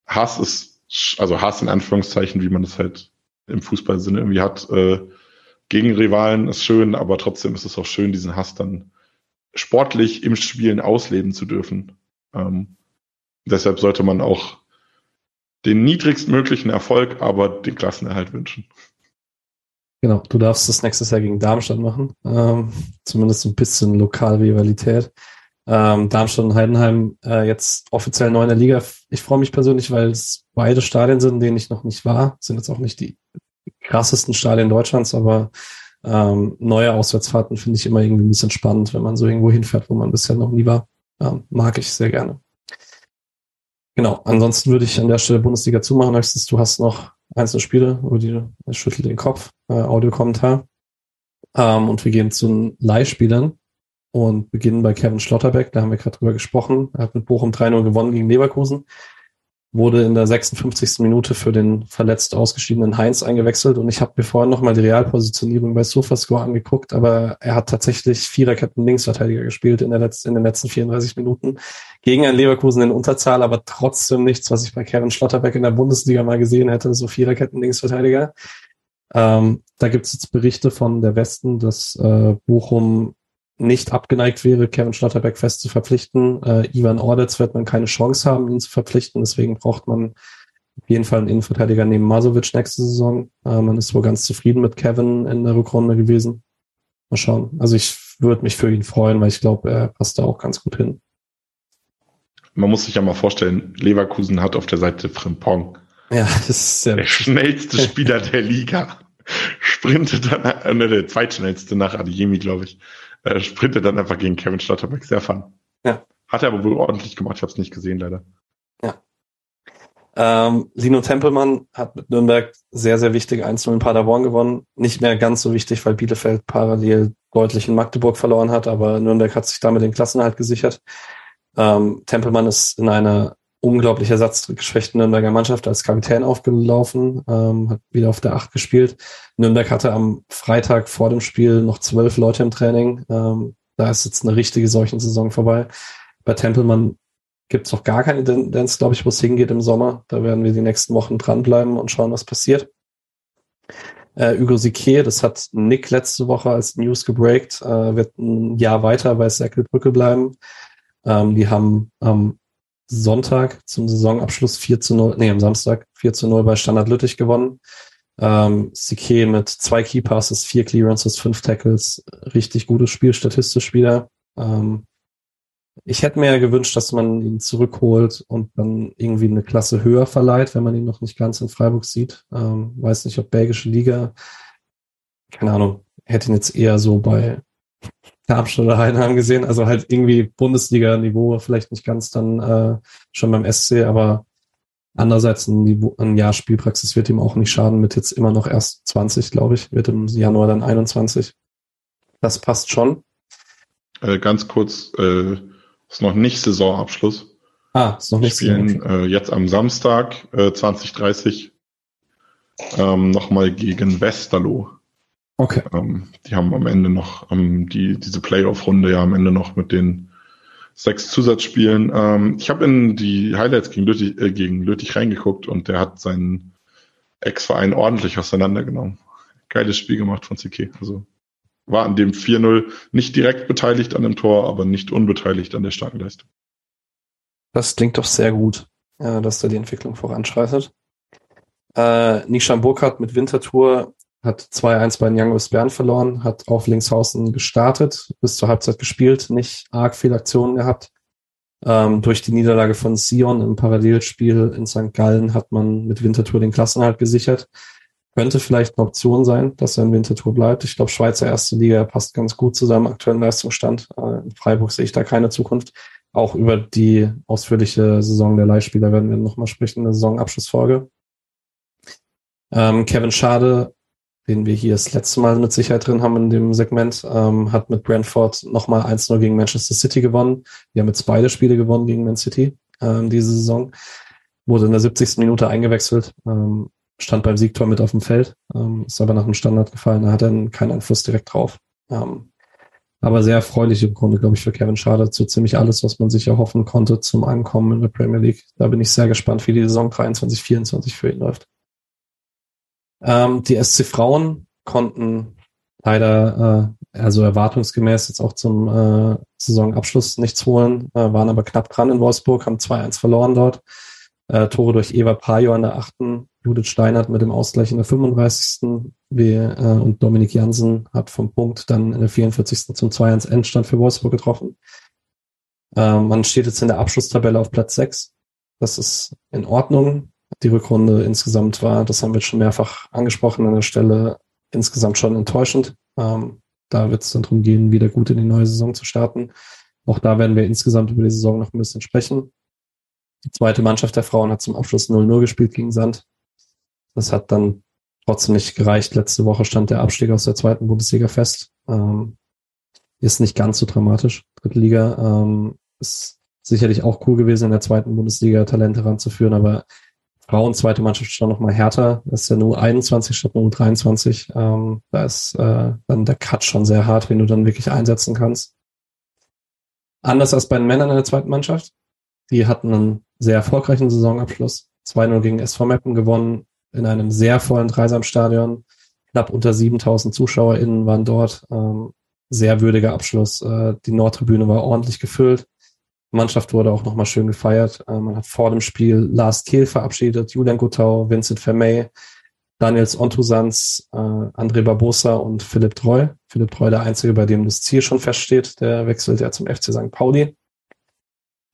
Hass ist, also Hass in Anführungszeichen, wie man es halt im Fußballsinne irgendwie hat, äh, gegen Rivalen ist schön, aber trotzdem ist es auch schön, diesen Hass dann sportlich im Spielen ausleben zu dürfen. Ähm, deshalb sollte man auch den niedrigstmöglichen Erfolg, aber den Klassenerhalt wünschen. Genau, du darfst das nächstes Jahr gegen Darmstadt machen. Ähm, zumindest ein bisschen Lokalrivalität. Ähm, Darmstadt und Heidenheim äh, jetzt offiziell neu in der Liga. Ich freue mich persönlich, weil es beide Stadien sind, in denen ich noch nicht war. Sind jetzt auch nicht die krassesten Stadien Deutschlands, aber ähm, neue Auswärtsfahrten finde ich immer irgendwie ein bisschen spannend, wenn man so irgendwo hinfährt, wo man bisher noch nie war. Ähm, mag ich sehr gerne. Genau, ansonsten würde ich an der Stelle Bundesliga zumachen. Höchstens, du hast noch einzelne Spiele, über die schüttelt den Kopf, äh, Audiokommentar. Ähm, und wir gehen zu den Leihspielern und beginnen bei Kevin Schlotterbeck. Da haben wir gerade drüber gesprochen. Er hat mit Bochum 3-0 gewonnen gegen Leverkusen. Wurde in der 56. Minute für den verletzt ausgeschiedenen Heinz eingewechselt und ich habe mir vorhin nochmal die Realpositionierung bei Sofascore angeguckt, aber er hat tatsächlich Viererketten Linksverteidiger gespielt in, der letzten, in den letzten 34 Minuten gegen ein Leverkusen in Unterzahl, aber trotzdem nichts, was ich bei Kevin Schlotterbeck in der Bundesliga mal gesehen hätte, so Viererketten Linksverteidiger. Ähm, da gibt es jetzt Berichte von der Westen, dass äh, Bochum nicht abgeneigt wäre, Kevin Schlotterbeck fest zu verpflichten. Äh, Ivan Ordetz wird man keine Chance haben, ihn zu verpflichten. Deswegen braucht man auf jeden Fall einen Innenverteidiger neben Masovic nächste Saison. Äh, man ist wohl ganz zufrieden mit Kevin in der Rückrunde gewesen. Mal schauen. Also ich würde mich für ihn freuen, weil ich glaube, er passt da auch ganz gut hin man muss sich ja mal vorstellen, Leverkusen hat auf der Seite Frimpong. Ja, das ist ja der schnellste Spieler der Liga. Sprintet dann, äh, ne, der zweitschnellste nach Adeyemi, glaube ich, äh, sprintet dann einfach gegen Kevin Schlotterbeck. Sehr fun. Ja. Hat er aber wohl ordentlich gemacht, ich habe es nicht gesehen, leider. Ja. Ähm, Lino Tempelmann hat mit Nürnberg sehr, sehr wichtig 1-0 in Paderborn gewonnen. Nicht mehr ganz so wichtig, weil Bielefeld parallel deutlich in Magdeburg verloren hat, aber Nürnberg hat sich damit den Klassenerhalt gesichert. Ähm, Tempelmann ist in einer unglaublich ersatzgeschwächten Nürnberger Mannschaft als Kapitän aufgelaufen, ähm, hat wieder auf der Acht gespielt. Nürnberg hatte am Freitag vor dem Spiel noch zwölf Leute im Training. Ähm, da ist jetzt eine richtige Seuchensaison vorbei. Bei Tempelmann gibt es noch gar keine Tendenz, glaube ich, wo es hingeht im Sommer. Da werden wir die nächsten Wochen dranbleiben und schauen, was passiert. Äh, Hugo Sique, das hat Nick letzte Woche als News gebreakt, äh, wird ein Jahr weiter bei Säckelbrücke bleiben. Ähm, die haben am Sonntag zum Saisonabschluss 4 zu 0, nee, am Samstag 4 zu 0 bei Standard Lüttich gewonnen. Ähm, Sique mit zwei Key Passes, vier Clearances, fünf Tackles, richtig gutes Spiel, statistisch wieder. Ähm, ich hätte mir ja gewünscht, dass man ihn zurückholt und dann irgendwie eine Klasse höher verleiht, wenn man ihn noch nicht ganz in Freiburg sieht. Ähm, weiß nicht, ob belgische Liga, keine Ahnung, hätte ihn jetzt eher so bei Darmstadt oder Heidenheim gesehen. Also halt irgendwie Bundesliga-Niveau, vielleicht nicht ganz dann äh, schon beim SC, aber andererseits ein, Niveau, ein Jahr Spielpraxis wird ihm auch nicht schaden, mit jetzt immer noch erst 20, glaube ich, wird im Januar dann 21. Das passt schon. Äh, ganz kurz, äh, ist noch nicht Saisonabschluss. Ah, ist noch nicht Spielen äh, jetzt am Samstag äh, 2030 ähm, nochmal gegen Westerlo. Okay. Ähm, die haben am Ende noch ähm, die, diese Playoff-Runde ja am Ende noch mit den sechs Zusatzspielen. Ähm, ich habe in die Highlights gegen Lüttich, äh, gegen Lüttich reingeguckt und der hat seinen Ex-Verein ordentlich auseinandergenommen. Geiles Spiel gemacht von CK. Also war an dem 4-0 nicht direkt beteiligt an dem Tor, aber nicht unbeteiligt an der starken Leistung. Das klingt doch sehr gut, äh, dass da die Entwicklung voranschreitet. Äh, Nishan Burkhardt mit Wintertour hat 2-1 bei den Young West Bern verloren, hat auf Linkshausen gestartet, bis zur Halbzeit gespielt, nicht arg viel Aktionen gehabt. Ähm, durch die Niederlage von Sion im Parallelspiel in St. Gallen hat man mit Winterthur den Klassenhalt gesichert. Könnte vielleicht eine Option sein, dass er in Winterthur bleibt. Ich glaube, Schweizer erste Liga passt ganz gut zu seinem aktuellen Leistungsstand. Äh, in Freiburg sehe ich da keine Zukunft. Auch über die ausführliche Saison der Leihspieler werden wir nochmal sprechen in der Saisonabschlussfolge. Ähm, Kevin Schade den wir hier das letzte Mal mit Sicherheit drin haben in dem Segment, ähm, hat mit Brentford nochmal 1-0 gegen Manchester City gewonnen. Die haben jetzt beide Spiele gewonnen gegen Man City ähm, diese Saison. Wurde in der 70. Minute eingewechselt, ähm, stand beim Siegtor mit auf dem Feld, ähm, ist aber nach dem Standard gefallen, da hat er keinen Einfluss direkt drauf. Ähm, aber sehr erfreulich im Grunde, glaube ich, für Kevin Schade zu ziemlich alles, was man sich erhoffen konnte zum Ankommen in der Premier League. Da bin ich sehr gespannt, wie die Saison 23, 24 für ihn läuft. Ähm, die SC Frauen konnten leider, äh, also erwartungsgemäß jetzt auch zum äh, Saisonabschluss nichts holen, äh, waren aber knapp dran in Wolfsburg, haben 2-1 verloren dort. Äh, Tore durch Eva Pajo an der achten, Judith Steinert mit dem Ausgleich in der 35. Wie, äh, und Dominik Jansen hat vom Punkt dann in der 44. zum 2-1 Endstand für Wolfsburg getroffen. Äh, man steht jetzt in der Abschlusstabelle auf Platz 6. Das ist in Ordnung die Rückrunde insgesamt war, das haben wir schon mehrfach angesprochen an der Stelle, insgesamt schon enttäuschend. Ähm, da wird es dann darum gehen, wieder gut in die neue Saison zu starten. Auch da werden wir insgesamt über die Saison noch ein bisschen sprechen. Die zweite Mannschaft der Frauen hat zum Abschluss 0-0 gespielt gegen Sand. Das hat dann trotzdem nicht gereicht. Letzte Woche stand der Abstieg aus der zweiten Bundesliga fest. Ähm, ist nicht ganz so dramatisch. Dritte Liga ähm, ist sicherlich auch cool gewesen, in der zweiten Bundesliga Talente ranzuführen, aber Frauen zweite Mannschaft schon noch mal härter. Das ist ja nur 21 statt nur 23. Ähm, da ist äh, dann der Cut schon sehr hart, wenn du dann wirklich einsetzen kannst. Anders als bei den Männern in der zweiten Mannschaft. Die hatten einen sehr erfolgreichen Saisonabschluss. 2-0 gegen SV Meppen gewonnen in einem sehr vollen Dreisamstadion. Knapp unter 7000 ZuschauerInnen waren dort. Ähm, sehr würdiger Abschluss. Äh, die Nordtribüne war ordentlich gefüllt. Mannschaft wurde auch nochmal schön gefeiert. Äh, man hat vor dem Spiel Lars Kehl verabschiedet, Julian Guttau, Vincent Vermey, Daniels Ontusans, äh, André Barbosa und Philipp Treu. Philipp Treu der Einzige, bei dem das Ziel schon feststeht. Der wechselt ja zum FC St. Pauli.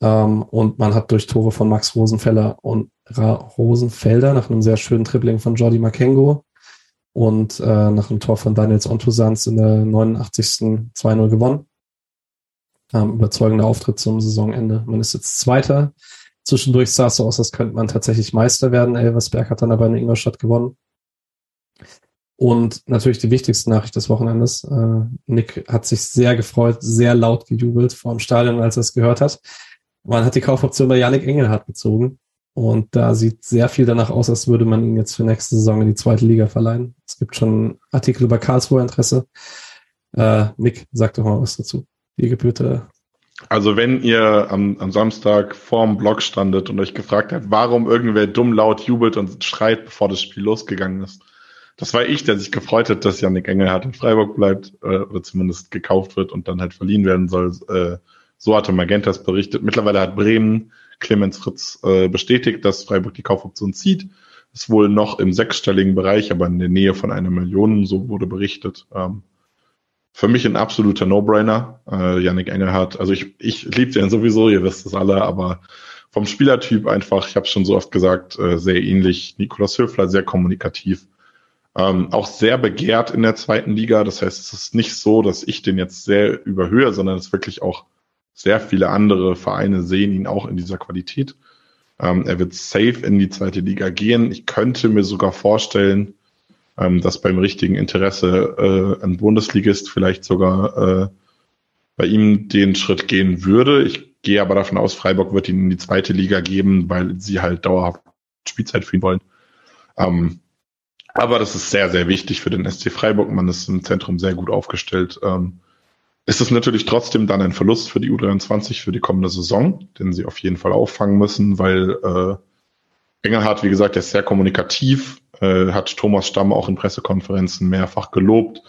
Ähm, und man hat durch Tore von Max Rosenfeller und Ra Rosenfelder nach einem sehr schönen Tripling von Jordi Makengo und äh, nach einem Tor von Daniels Ontusans in der 89. 2-0 gewonnen. Ähm, überzeugender Auftritt zum Saisonende. Man ist jetzt Zweiter. Zwischendurch sah es so aus, als könnte man tatsächlich Meister werden. Elversberg hat dann aber in Ingolstadt gewonnen. Und natürlich die wichtigste Nachricht des Wochenendes. Äh, Nick hat sich sehr gefreut, sehr laut gejubelt vor dem Stadion, als er es gehört hat. Man hat die Kaufoption bei Yannick Engelhardt gezogen. Und da sieht sehr viel danach aus, als würde man ihn jetzt für nächste Saison in die zweite Liga verleihen. Es gibt schon Artikel über Karlsruher Interesse. Äh, Nick, sag doch mal was dazu die gebührte. Also wenn ihr am, am Samstag vorm Blog standet und euch gefragt habt, warum irgendwer dumm laut jubelt und schreit, bevor das Spiel losgegangen ist, das war ich, der sich gefreut hat, dass Janik Engelhardt in Freiburg bleibt äh, oder zumindest gekauft wird und dann halt verliehen werden soll, äh, So hatte Magentas berichtet. Mittlerweile hat Bremen Clemens Fritz äh, bestätigt, dass Freiburg die Kaufoption zieht. Ist wohl noch im sechsstelligen Bereich, aber in der Nähe von einer Million, so wurde berichtet. Ähm, für mich ein absoluter No-Brainer. Äh, Yannick Engelhardt, also ich, ich liebe den sowieso, ihr wisst es alle, aber vom Spielertyp einfach, ich habe schon so oft gesagt, äh, sehr ähnlich. Nikolaus Höfler, sehr kommunikativ. Ähm, auch sehr begehrt in der zweiten Liga. Das heißt, es ist nicht so, dass ich den jetzt sehr überhöhe, sondern es wirklich auch sehr viele andere Vereine sehen ihn auch in dieser Qualität. Ähm, er wird safe in die zweite Liga gehen. Ich könnte mir sogar vorstellen, ähm, dass beim richtigen Interesse äh, ein Bundesligist vielleicht sogar äh, bei ihm den Schritt gehen würde. Ich gehe aber davon aus, Freiburg wird ihn in die zweite Liga geben, weil sie halt dauerhaft Spielzeit für ihn wollen. Ähm, aber das ist sehr, sehr wichtig für den SC Freiburg. Man ist im Zentrum sehr gut aufgestellt. Ähm, ist es natürlich trotzdem dann ein Verlust für die U23 für die kommende Saison, den sie auf jeden Fall auffangen müssen, weil äh, Engelhardt, wie gesagt, er ist sehr kommunikativ, äh, hat Thomas Stamm auch in Pressekonferenzen mehrfach gelobt,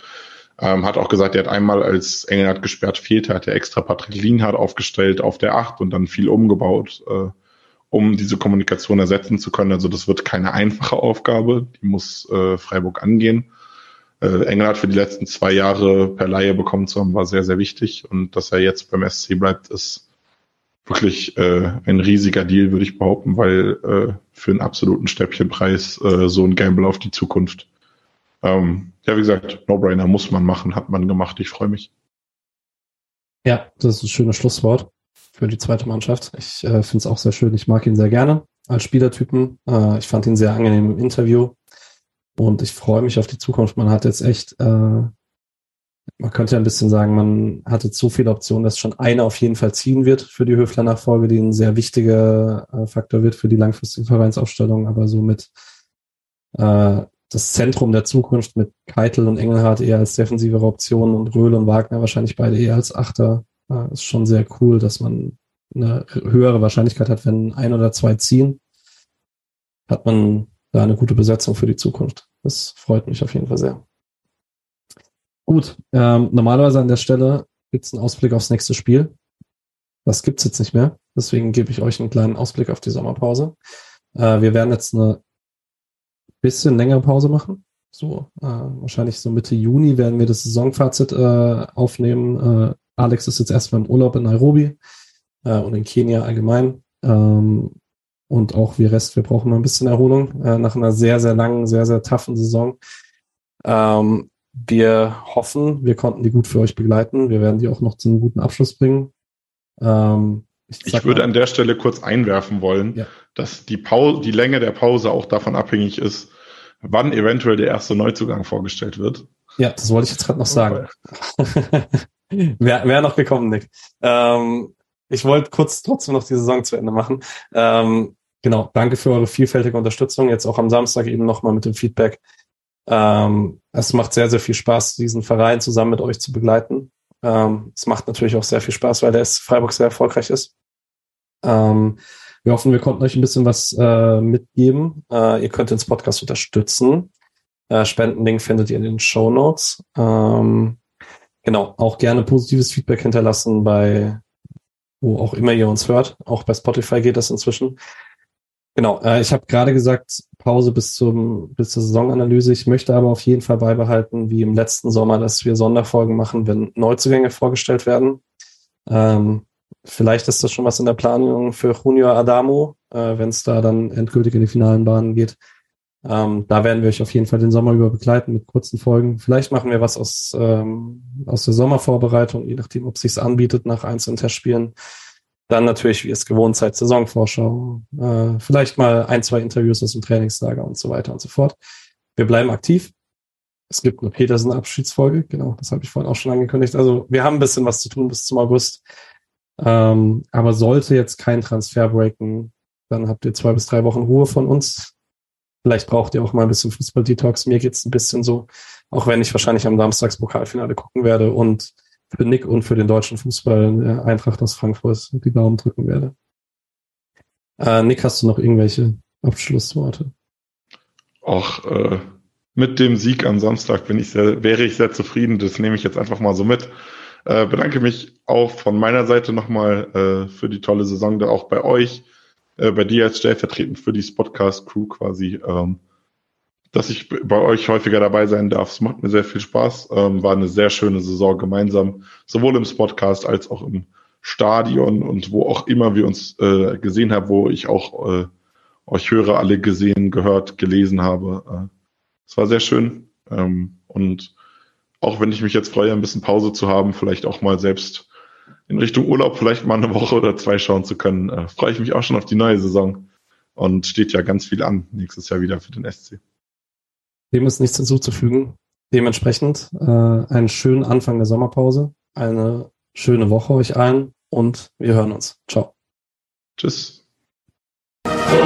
ähm, hat auch gesagt, er hat einmal, als Engelhardt gesperrt fehlte, hat er extra Patrick Lienhardt aufgestellt auf der Acht und dann viel umgebaut, äh, um diese Kommunikation ersetzen zu können. Also das wird keine einfache Aufgabe, die muss äh, Freiburg angehen äh, Engelhardt für die letzten zwei Jahre per Laie bekommen zu haben, war sehr, sehr wichtig. Und dass er jetzt beim SC bleibt, ist wirklich äh, ein riesiger Deal, würde ich behaupten, weil äh, für einen absoluten Stäbchenpreis äh, so ein Gamble auf die Zukunft. Ähm, ja, wie gesagt, No-Brainer muss man machen, hat man gemacht. Ich freue mich. Ja, das ist ein schönes Schlusswort für die zweite Mannschaft. Ich äh, finde es auch sehr schön. Ich mag ihn sehr gerne als Spielertypen. Äh, ich fand ihn sehr angenehm im Interview. Und ich freue mich auf die Zukunft. Man hat jetzt echt, äh, man könnte ja ein bisschen sagen, man hat jetzt so viele Optionen, dass schon eine auf jeden Fall ziehen wird für die Höfler-Nachfolge, die ein sehr wichtiger äh, Faktor wird für die langfristige Vereinsaufstellung. Aber so mit äh, das Zentrum der Zukunft mit Keitel und Engelhardt eher als defensivere Optionen und Röhl und Wagner wahrscheinlich beide eher als Achter. Äh, ist schon sehr cool, dass man eine höhere Wahrscheinlichkeit hat, wenn ein oder zwei ziehen, hat man da eine gute Besetzung für die Zukunft. Das freut mich auf jeden Fall sehr. Gut, ähm, normalerweise an der Stelle gibt es einen Ausblick aufs nächste Spiel. Das gibt's jetzt nicht mehr. Deswegen gebe ich euch einen kleinen Ausblick auf die Sommerpause. Äh, wir werden jetzt eine bisschen längere Pause machen. So, äh, wahrscheinlich so Mitte Juni werden wir das Saisonfazit äh, aufnehmen. Äh, Alex ist jetzt erstmal im Urlaub in Nairobi äh, und in Kenia allgemein. Ähm, und auch wir Rest, wir brauchen mal ein bisschen Erholung äh, nach einer sehr, sehr langen, sehr, sehr toughen Saison. Ähm, wir hoffen, wir konnten die gut für euch begleiten. Wir werden die auch noch zu einem guten Abschluss bringen. Ähm, ich, ich würde mal, an der Stelle kurz einwerfen wollen, ja. dass die, Pause, die Länge der Pause auch davon abhängig ist, wann eventuell der erste Neuzugang vorgestellt wird. Ja, das wollte ich jetzt gerade noch sagen. Wer wär noch gekommen, Nick. Ähm, ich wollte kurz trotzdem noch die Saison zu Ende machen. Ähm, genau, danke für eure vielfältige Unterstützung. Jetzt auch am Samstag eben nochmal mit dem Feedback. Ähm, es macht sehr, sehr viel Spaß, diesen Verein zusammen mit euch zu begleiten. Ähm, es macht natürlich auch sehr viel Spaß, weil der S Freiburg sehr erfolgreich ist. Ähm, wir hoffen, wir konnten euch ein bisschen was äh, mitgeben. Äh, ihr könnt den Podcast unterstützen. Äh, Spendenlink findet ihr in den Show Notes. Ähm, genau, auch gerne positives Feedback hinterlassen bei wo auch immer ihr uns hört. Auch bei Spotify geht das inzwischen. Genau, äh, ich habe gerade gesagt, Pause bis zum bis zur Saisonanalyse. Ich möchte aber auf jeden Fall beibehalten, wie im letzten Sommer, dass wir Sonderfolgen machen, wenn Neuzugänge vorgestellt werden. Ähm, vielleicht ist das schon was in der Planung für Junior Adamo, äh, wenn es da dann endgültig in die finalen Bahnen geht. Ähm, da werden wir euch auf jeden Fall den Sommer über begleiten mit kurzen Folgen. Vielleicht machen wir was aus, ähm, aus der Sommervorbereitung, je nachdem, ob es sich anbietet nach einzelnen Testspielen. Dann natürlich, wie es gewohnt seid, Saisonvorschau. Äh, vielleicht mal ein, zwei Interviews aus dem Trainingslager und so weiter und so fort. Wir bleiben aktiv. Es gibt eine Petersen-Abschiedsfolge, genau, das habe ich vorhin auch schon angekündigt. Also wir haben ein bisschen was zu tun bis zum August. Ähm, aber sollte jetzt kein Transfer breaken, dann habt ihr zwei bis drei Wochen Ruhe von uns. Vielleicht braucht ihr auch mal ein bisschen Fußball-Detox. Mir geht's ein bisschen so, auch wenn ich wahrscheinlich am Samstagspokalfinale gucken werde und für Nick und für den deutschen Fußball der Eintracht aus Frankfurt die Daumen drücken werde. Äh, Nick, hast du noch irgendwelche Abschlussworte? Auch äh, mit dem Sieg am Samstag bin ich sehr, wäre ich sehr zufrieden. Das nehme ich jetzt einfach mal so mit. Äh, bedanke mich auch von meiner Seite nochmal äh, für die tolle Saison, da auch bei euch, äh, bei dir als stellvertretend für die Spotcast-Crew quasi, ähm, dass ich bei euch häufiger dabei sein darf. Es macht mir sehr viel Spaß. Ähm, war eine sehr schöne Saison gemeinsam, sowohl im Spotcast als auch im Stadion und wo auch immer wir uns äh, gesehen haben, wo ich auch äh, euch höre, alle gesehen, gehört, gelesen habe. Äh, es war sehr schön. Ähm, und auch wenn ich mich jetzt freue, ein bisschen Pause zu haben, vielleicht auch mal selbst in Richtung Urlaub vielleicht mal eine Woche oder zwei schauen zu können, äh, freue ich mich auch schon auf die neue Saison. Und steht ja ganz viel an nächstes Jahr wieder für den SC. Dem ist nichts hinzuzufügen. Dementsprechend äh, einen schönen Anfang der Sommerpause, eine schöne Woche euch allen und wir hören uns. Ciao. Tschüss. So